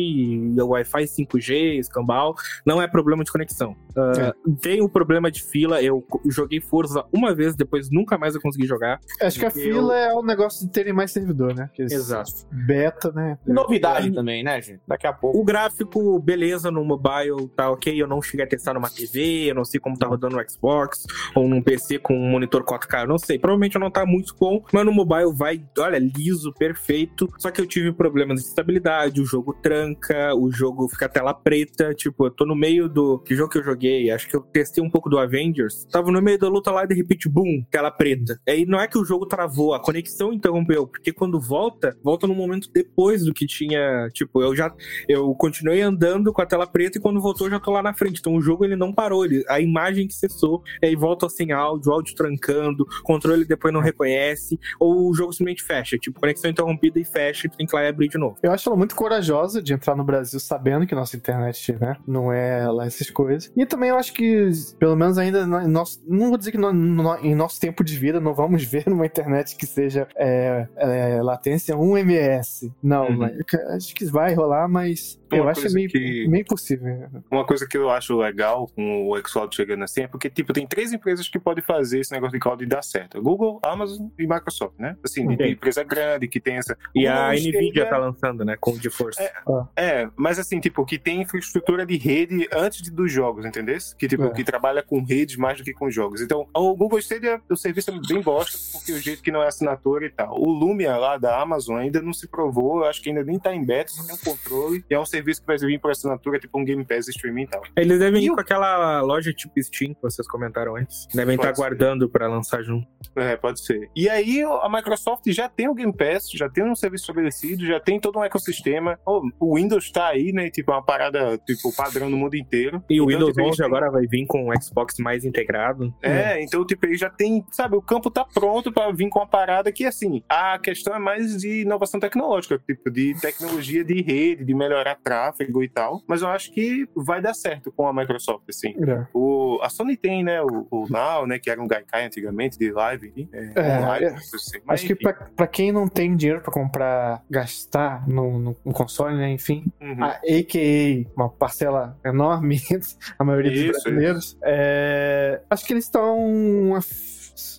e o Wi-Fi 5G, escambau. Não é problema de conexão. Ah, Tem o problema de fila. Eu joguei Forza uma vez, depois nunca mais eu consegui jogar. Acho que a Eu- fila é o negócio de terem mais servidor, né? Porque Exato. Beta, né? Novidade também, né, gente? Daqui a pouco. O gráfico, beleza, no mobile tá ok. Eu não cheguei a testar numa TV, eu não sei como tá rodando no Xbox ou num PC com um monitor 4K, eu não sei. Provavelmente não tá muito bom, mas no mobile vai, olha, liso, perfeito. Só que eu tive problemas de estabilidade, o jogo tranca, o jogo fica tela preta. Tipo, eu tô no meio do. Que jogo que eu joguei? Acho que eu testei um pouco do Avengers. Tava no meio da luta lá e de repente, boom, tela preta. Aí não é que o jogo travou, a conexão interrompeu, porque quando volta, volta no momento depois do que tinha. Tipo, eu já eu continuei andando com a tela preta e quando voltou eu já tô lá na frente. Então o jogo ele não parou, ele, a imagem que cessou, aí volta sem áudio, áudio trancando, controle depois não reconhece, ou o jogo simplesmente fecha, tipo, conexão interrompida e fecha, e tem que lá e abrir de novo. Eu acho ela muito corajosa de entrar no Brasil sabendo que nossa internet, né, não é lá essas coisas. E também eu acho que, pelo menos ainda, nosso, não vou dizer que no- no- em nosso tempo de vida não vamos ver uma internet que seja é, é, latência 1 ms. Não, Uhum. mas acho que vai rolar, mas Uma eu acho meio, que- meio possível. Uma coisa que eu acho legal com o xCloud chegando assim é porque, tipo, tem três empresas que podem fazer esse negócio de cloud e dar certo. Google, Amazon e Microsoft, né? Assim, de, de Sim. empresa grande que tem essa... E a chega- Nvidia tá lançando, né, com o GeForce. É, É, mas assim, tipo, que tem infraestrutura de rede antes de- dos jogos, entendeu? Que, tipo, É. que trabalha com redes mais do que com jogos. Então, o Google Stadia, o serviço é bem bosta, porque o jeito que não é assinatura e tal. O Lumia lá da Amazon ainda não se provou, eu acho que ainda nem tá em beta, só tem um controle. E é um serviço que vai vir por assinatura, tipo um Game Pass streaming e tal. Eles devem E ir com aquela loja tipo Steam que vocês comentaram antes. Devem estar ser. guardando pra lançar junto. É, pode ser. E aí a Microsoft já tem o Game Pass, já tem um serviço estabelecido, já tem todo um ecossistema. O o Windows tá aí, né? Tipo, uma parada, tipo, padrão no mundo inteiro. E o Então, Windows tipo, eles 11 têm- agora vai vir com o Xbox mais integrado. É, então, tipo, ele já tem, sabe, o campo tá pronto pra vir com uma parada que, assim, a questão é mais de inovação tecnológica, tipo, de tecnologia de rede, de melhorar tráfego e tal. Mas eu acho que vai dar certo com a Microsoft, assim. É. O, a Sony tem, né, o, o Now, né, que era um Gaikai antigamente, de live. É, É, live, é. se- mas Acho que enfim. pra, pra quem não tem dinheiro pra comprar, gastar no, no- no console, né, enfim, Uhum. a AKA, uma parcela enorme, a maioria dos Isso, brasileiros, é, acho que eles estão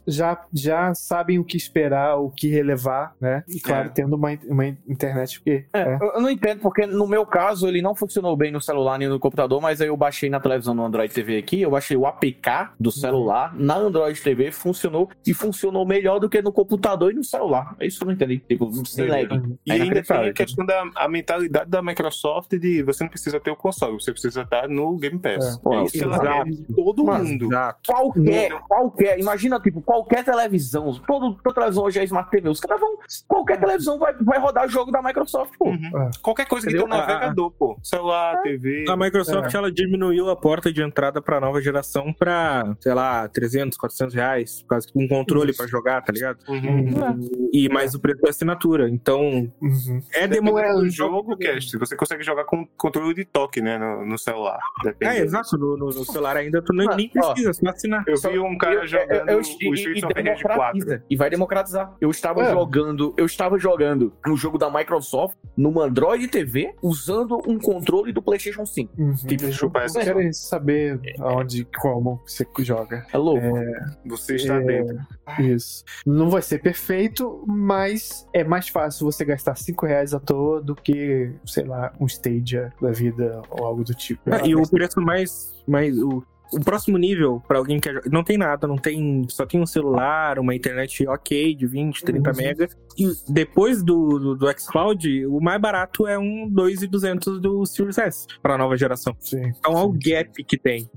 já, já sabem o que esperar, o que relevar, né? E claro, É. tendo uma, uma internet porque É, é. eu- não entendo, porque no meu caso ele não funcionou bem no celular nem no computador, mas aí eu baixei na televisão no Android TV aqui, eu baixei o APK do celular na Android TV, funcionou e funcionou melhor do que no computador e no celular. É isso que eu não entendi. Tipo, sem lag. E É ainda tem a questão da a mentalidade da Microsoft de você não precisa ter o console, você precisa estar no Game Pass. É. Pô, É isso que de todo Mas, mundo. exato. Qualquer, qualquer, imagina, tipo, qualquer televisão, todo, toda televisão hoje é Smart TV, os caras vão, qualquer televisão vai, vai rodar jogo da Microsoft, pô. Uhum. Qualquer coisa que Entendeu? tem um navegador, pô. Celular, TV. A Microsoft ela diminuiu a porta de entrada pra nova geração pra, sei lá, 300, 400 reais, por causa de um controle pra jogar, tá ligado? Uhum. E mais o preço da assinatura. Então, Uhum. é Dependendo demorado. do jogo, Cast, você consegue jogar com controle de toque, né, no, no celular. É, exato. No, no- no celular ainda tu nem, Ah, nem ó. precisa, só assinar. Eu vi um cara Eu- jogando eu- eu- o e- Streets e of Rage 4. democratiza. E vai democratizar. Eu estava É. jogando, eu estava jogando um jogo da Microsoft numa Android TV usando um controle do PlayStation 5. Uhum. Tipo, chupar essa Vocês querem saber aonde, como você joga. É louco. Você está É, dentro. Isso. Não vai ser perfeito, mas é mais fácil você gastar 5 reais à toa do que, sei lá, um Stadia da vida ou algo do tipo. Ah, e o preço mais. mais o, o próximo nível, pra alguém que quer jogar, não tem nada, não tem. Só tem um celular, uma internet ok de 20, 30 Uhum. mega. Depois do, do, do xCloud, o mais barato é um 2,200 do Series S pra nova geração. Sim. Então olha o sim. gap que tem.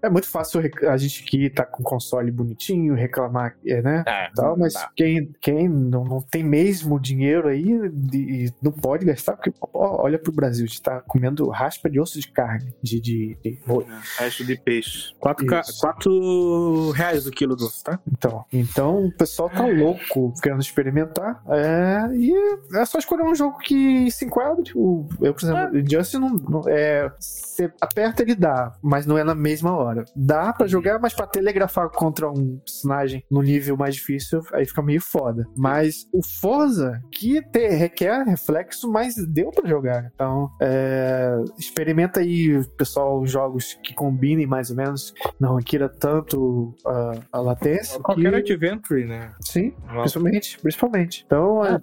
É muito fácil a gente que tá com console bonitinho reclamar, é, né? É, Tal, mas tá. quem, quem não, não tem mesmo dinheiro aí de- e não pode gastar, porque ó, olha pro Brasil, a gente tá comendo raspa de osso de carne, de, de, de boi. Resto de peixe. 4, Isso. reais o quilo doce, tá? Então, então o pessoal tá louco querendo experimentar. É, e é só escolher um jogo que se enquadre. O, eu, por exemplo, Injustice não, não- é. Você aperta ele dá, mas não é na mesma hora. Dá pra jogar, mas pra telegrafar contra um personagem no nível mais difícil, aí fica meio foda. Mas o Forza, que te- requer reflexo, mas deu pra jogar. Então, é, experimenta aí, pessoal, jogos que combinem mais ou menos, não requira tanto a, a latência. Qualquer que- adventure, né? Sim, principalmente, principalmente. Então, é,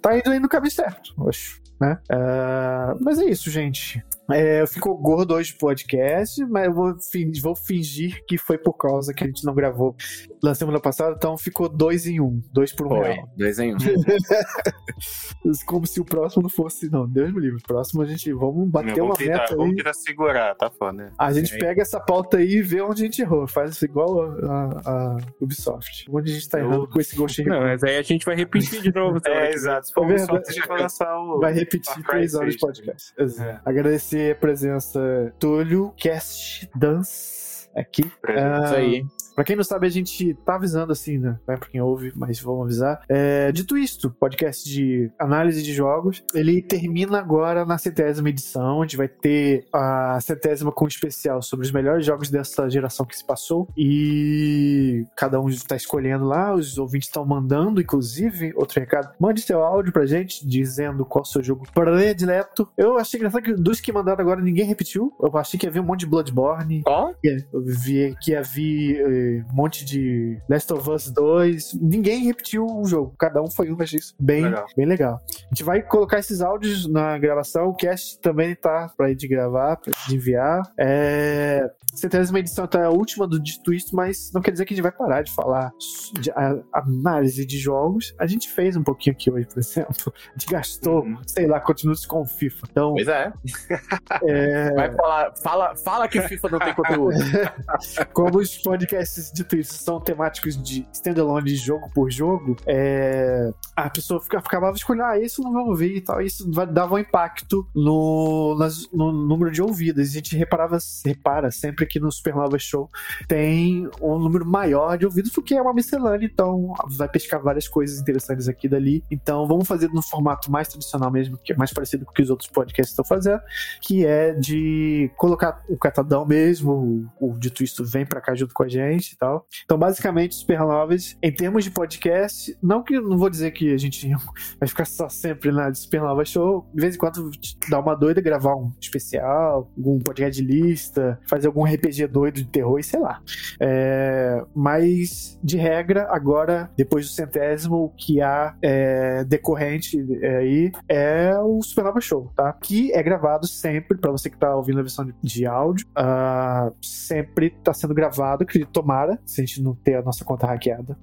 tá indo aí no caminho certo, acho. Né? É, mas é isso, gente. É, ficou gordo hoje o podcast, mas eu vou, fin- vou fingir que foi por causa que a gente não gravou na semana passada, então ficou dois em um. Dois por um Foi, real. dois em um. Como se o próximo não fosse. Não, Deus me livre. O próximo a gente. Vamos bater uma tentar, meta aí. vamos tentar segurar, tá foda, né? A gente É. pega essa pauta aí e vê onde a gente errou. Faz igual a, a- a Ubisoft. Onde a gente tá Eu- errando com esse Ghost Não, mas aí a gente vai repetir de novo. É, exato. Se for É verdade. a gente vai lançar o. Vai repetir três horas de 6, né? podcast. Exato. Agradecer a presença Túlio, Cast Dance aqui. Presente. Isso aí. Pra quem não sabe, a gente tá avisando assim, né? Não é pra quem ouve, mas vamos avisar. É, dito isto, podcast de análise de jogos, ele termina agora na centésima edição. A gente vai ter a centésima com um especial sobre os melhores jogos dessa geração que se passou. E cada um tá escolhendo lá, os ouvintes estão mandando, inclusive, outro recado. Mande seu áudio pra gente, dizendo qual o seu jogo predileto. Eu achei engraçado que dos que mandaram agora ninguém repetiu. Eu achei que havia um monte de Bloodborne, Ó, que eu vi que havia um monte de Last of Us 2. Ninguém repetiu o jogo. Cada um foi um, achei isso bem Legal. bem legal. A gente vai colocar esses áudios na gravação. O cast também tá pra ir de gravar, pra de enviar. É... Centésima edição tá a última do Dito Isto, mas não quer dizer que a gente vai parar de falar de a- análise de jogos. A gente fez um pouquinho aqui hoje, por exemplo. A gente gastou, Uhum. sei lá, quantos minutos com o FIFA. Então, pois é. é... Vai falar, fala, fala que FIFA não tem conteúdo. como os podcasts de Twitch são temáticos de standalone de jogo por jogo, é, a pessoa fica, ficava escolhendo, ah, isso não vai ouvir e tal, isso dava um impacto no, nas- no número de ouvidas. A gente reparava, repara sempre que no Supernova Show tem um número maior de ouvidos, porque é uma miscelânea, então vai pescar várias coisas interessantes aqui e dali. Então vamos fazer no formato mais tradicional mesmo, que é mais parecido com o que os outros podcasts estão fazendo, que é de colocar o catadão mesmo, o, o dito isto vem pra cá junto com a gente e tal. Então, basicamente, Supernovas, em termos de podcast, não que não vou dizer que a gente vai ficar só sempre na Supernova Show, de vez em quando dá uma doida gravar um especial, algum podcast de lista, fazer algum RPG doido de terror e sei lá. É, mas, de regra, agora, depois do centésimo, o que há é, decorrente é, aí é o Supernova Show, tá? Que é gravado sempre, pra você que tá ouvindo a versão de, de áudio, ah, sempre tá sendo gravado, acredito, se a gente não ter a nossa conta hackeada.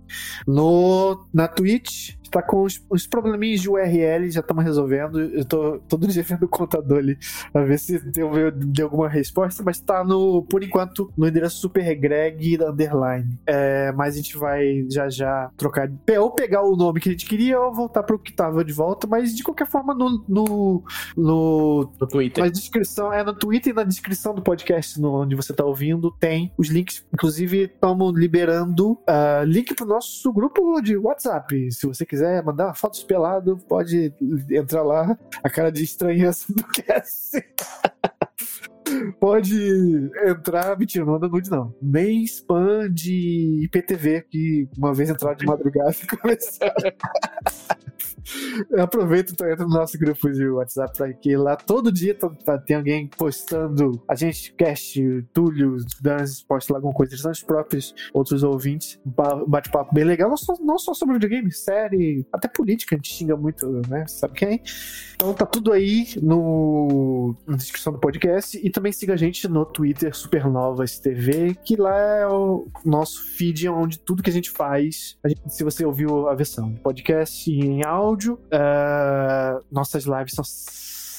No, na Twitch, tá com os, os probleminhas de URL, já estamos resolvendo. Eu tô todo dia vendo o contador ali pra ver se deu, deu alguma resposta, mas tá no, por enquanto, no endereço supergreg underline. É, mas a gente vai já já trocar, ou pegar o nome que a gente queria ou voltar pro que tava de volta, mas de qualquer forma no, no, no No Twitter. na descrição, é no Twitter e na descrição do podcast, no, onde você tá ouvindo, tem os links. Inclusive, estamos liberando ah, link pro nosso grupo de WhatsApp. Se você quiser mandar fotos pelado, pode entrar lá. A cara de estranheza do cast. Pode entrar, mentira, não manda nude não. Nem spam de IPTV, que uma vez entraram de madrugada e começaram. Aproveita e entra no nosso grupo de WhatsApp que lá todo dia tá- tá- tem alguém postando a gente, cast, Túlio, Danz, posta lá alguma coisa interessante, os próprios outros ouvintes. Um bate-papo bem legal, não só, não só sobre videogame, série, até política, a gente xinga muito, né? Sabe quem? Então tá tudo aí no, na descrição do podcast e também siga a gente no Twitter Supernovas TV, que lá é o nosso feed onde tudo que a gente faz, a gente- se você ouviu a versão podcast em áudio, eh, nossas lives são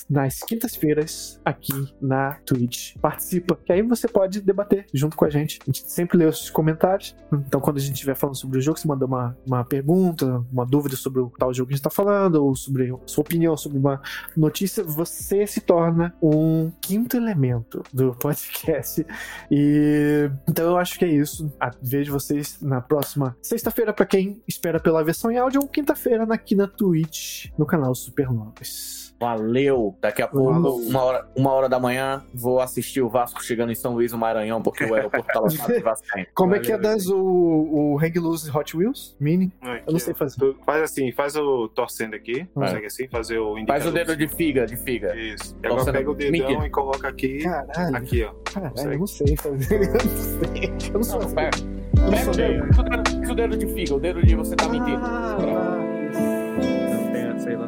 nas quintas-feiras aqui na Twitch. Participa, que aí você pode debater junto com a gente. A gente sempre lê os comentários. Então, quando a gente estiver falando sobre o jogo, você manda uma, uma pergunta, uma dúvida sobre o tal jogo que a gente está falando, ou sobre a sua opinião sobre uma notícia, você se torna um quinto elemento do podcast. E então eu acho que é isso. A- Vejo vocês na próxima sexta-feira para quem espera pela versão em áudio ou quinta-feira aqui na Twitch, no canal Supernovas. Valeu. Daqui a pouco, uma hora, uma hora da manhã, vou assistir o Vasco chegando em São Luís, no Maranhão, porque o aeroporto tá lotado de Vasco. Como é que é Valeu. das o, o Hang Loose Hot Wheels Mini? Aqui, Eu não sei fazer. Tu faz assim, faz o torcendo aqui. Vai. Consegue assim, fazer o Faz o dedo de figa, de figa. Isso. E agora pega o dedão e coloca aqui. Caralho, Aqui, ó. caralho, eu não sei fazer. Eu não sei. Eu não sou Não, assim. pega. Não Pega o dedo, faz o dedo de figa, o dedo de você tá mentindo. Ah, Não tem essa aí lá.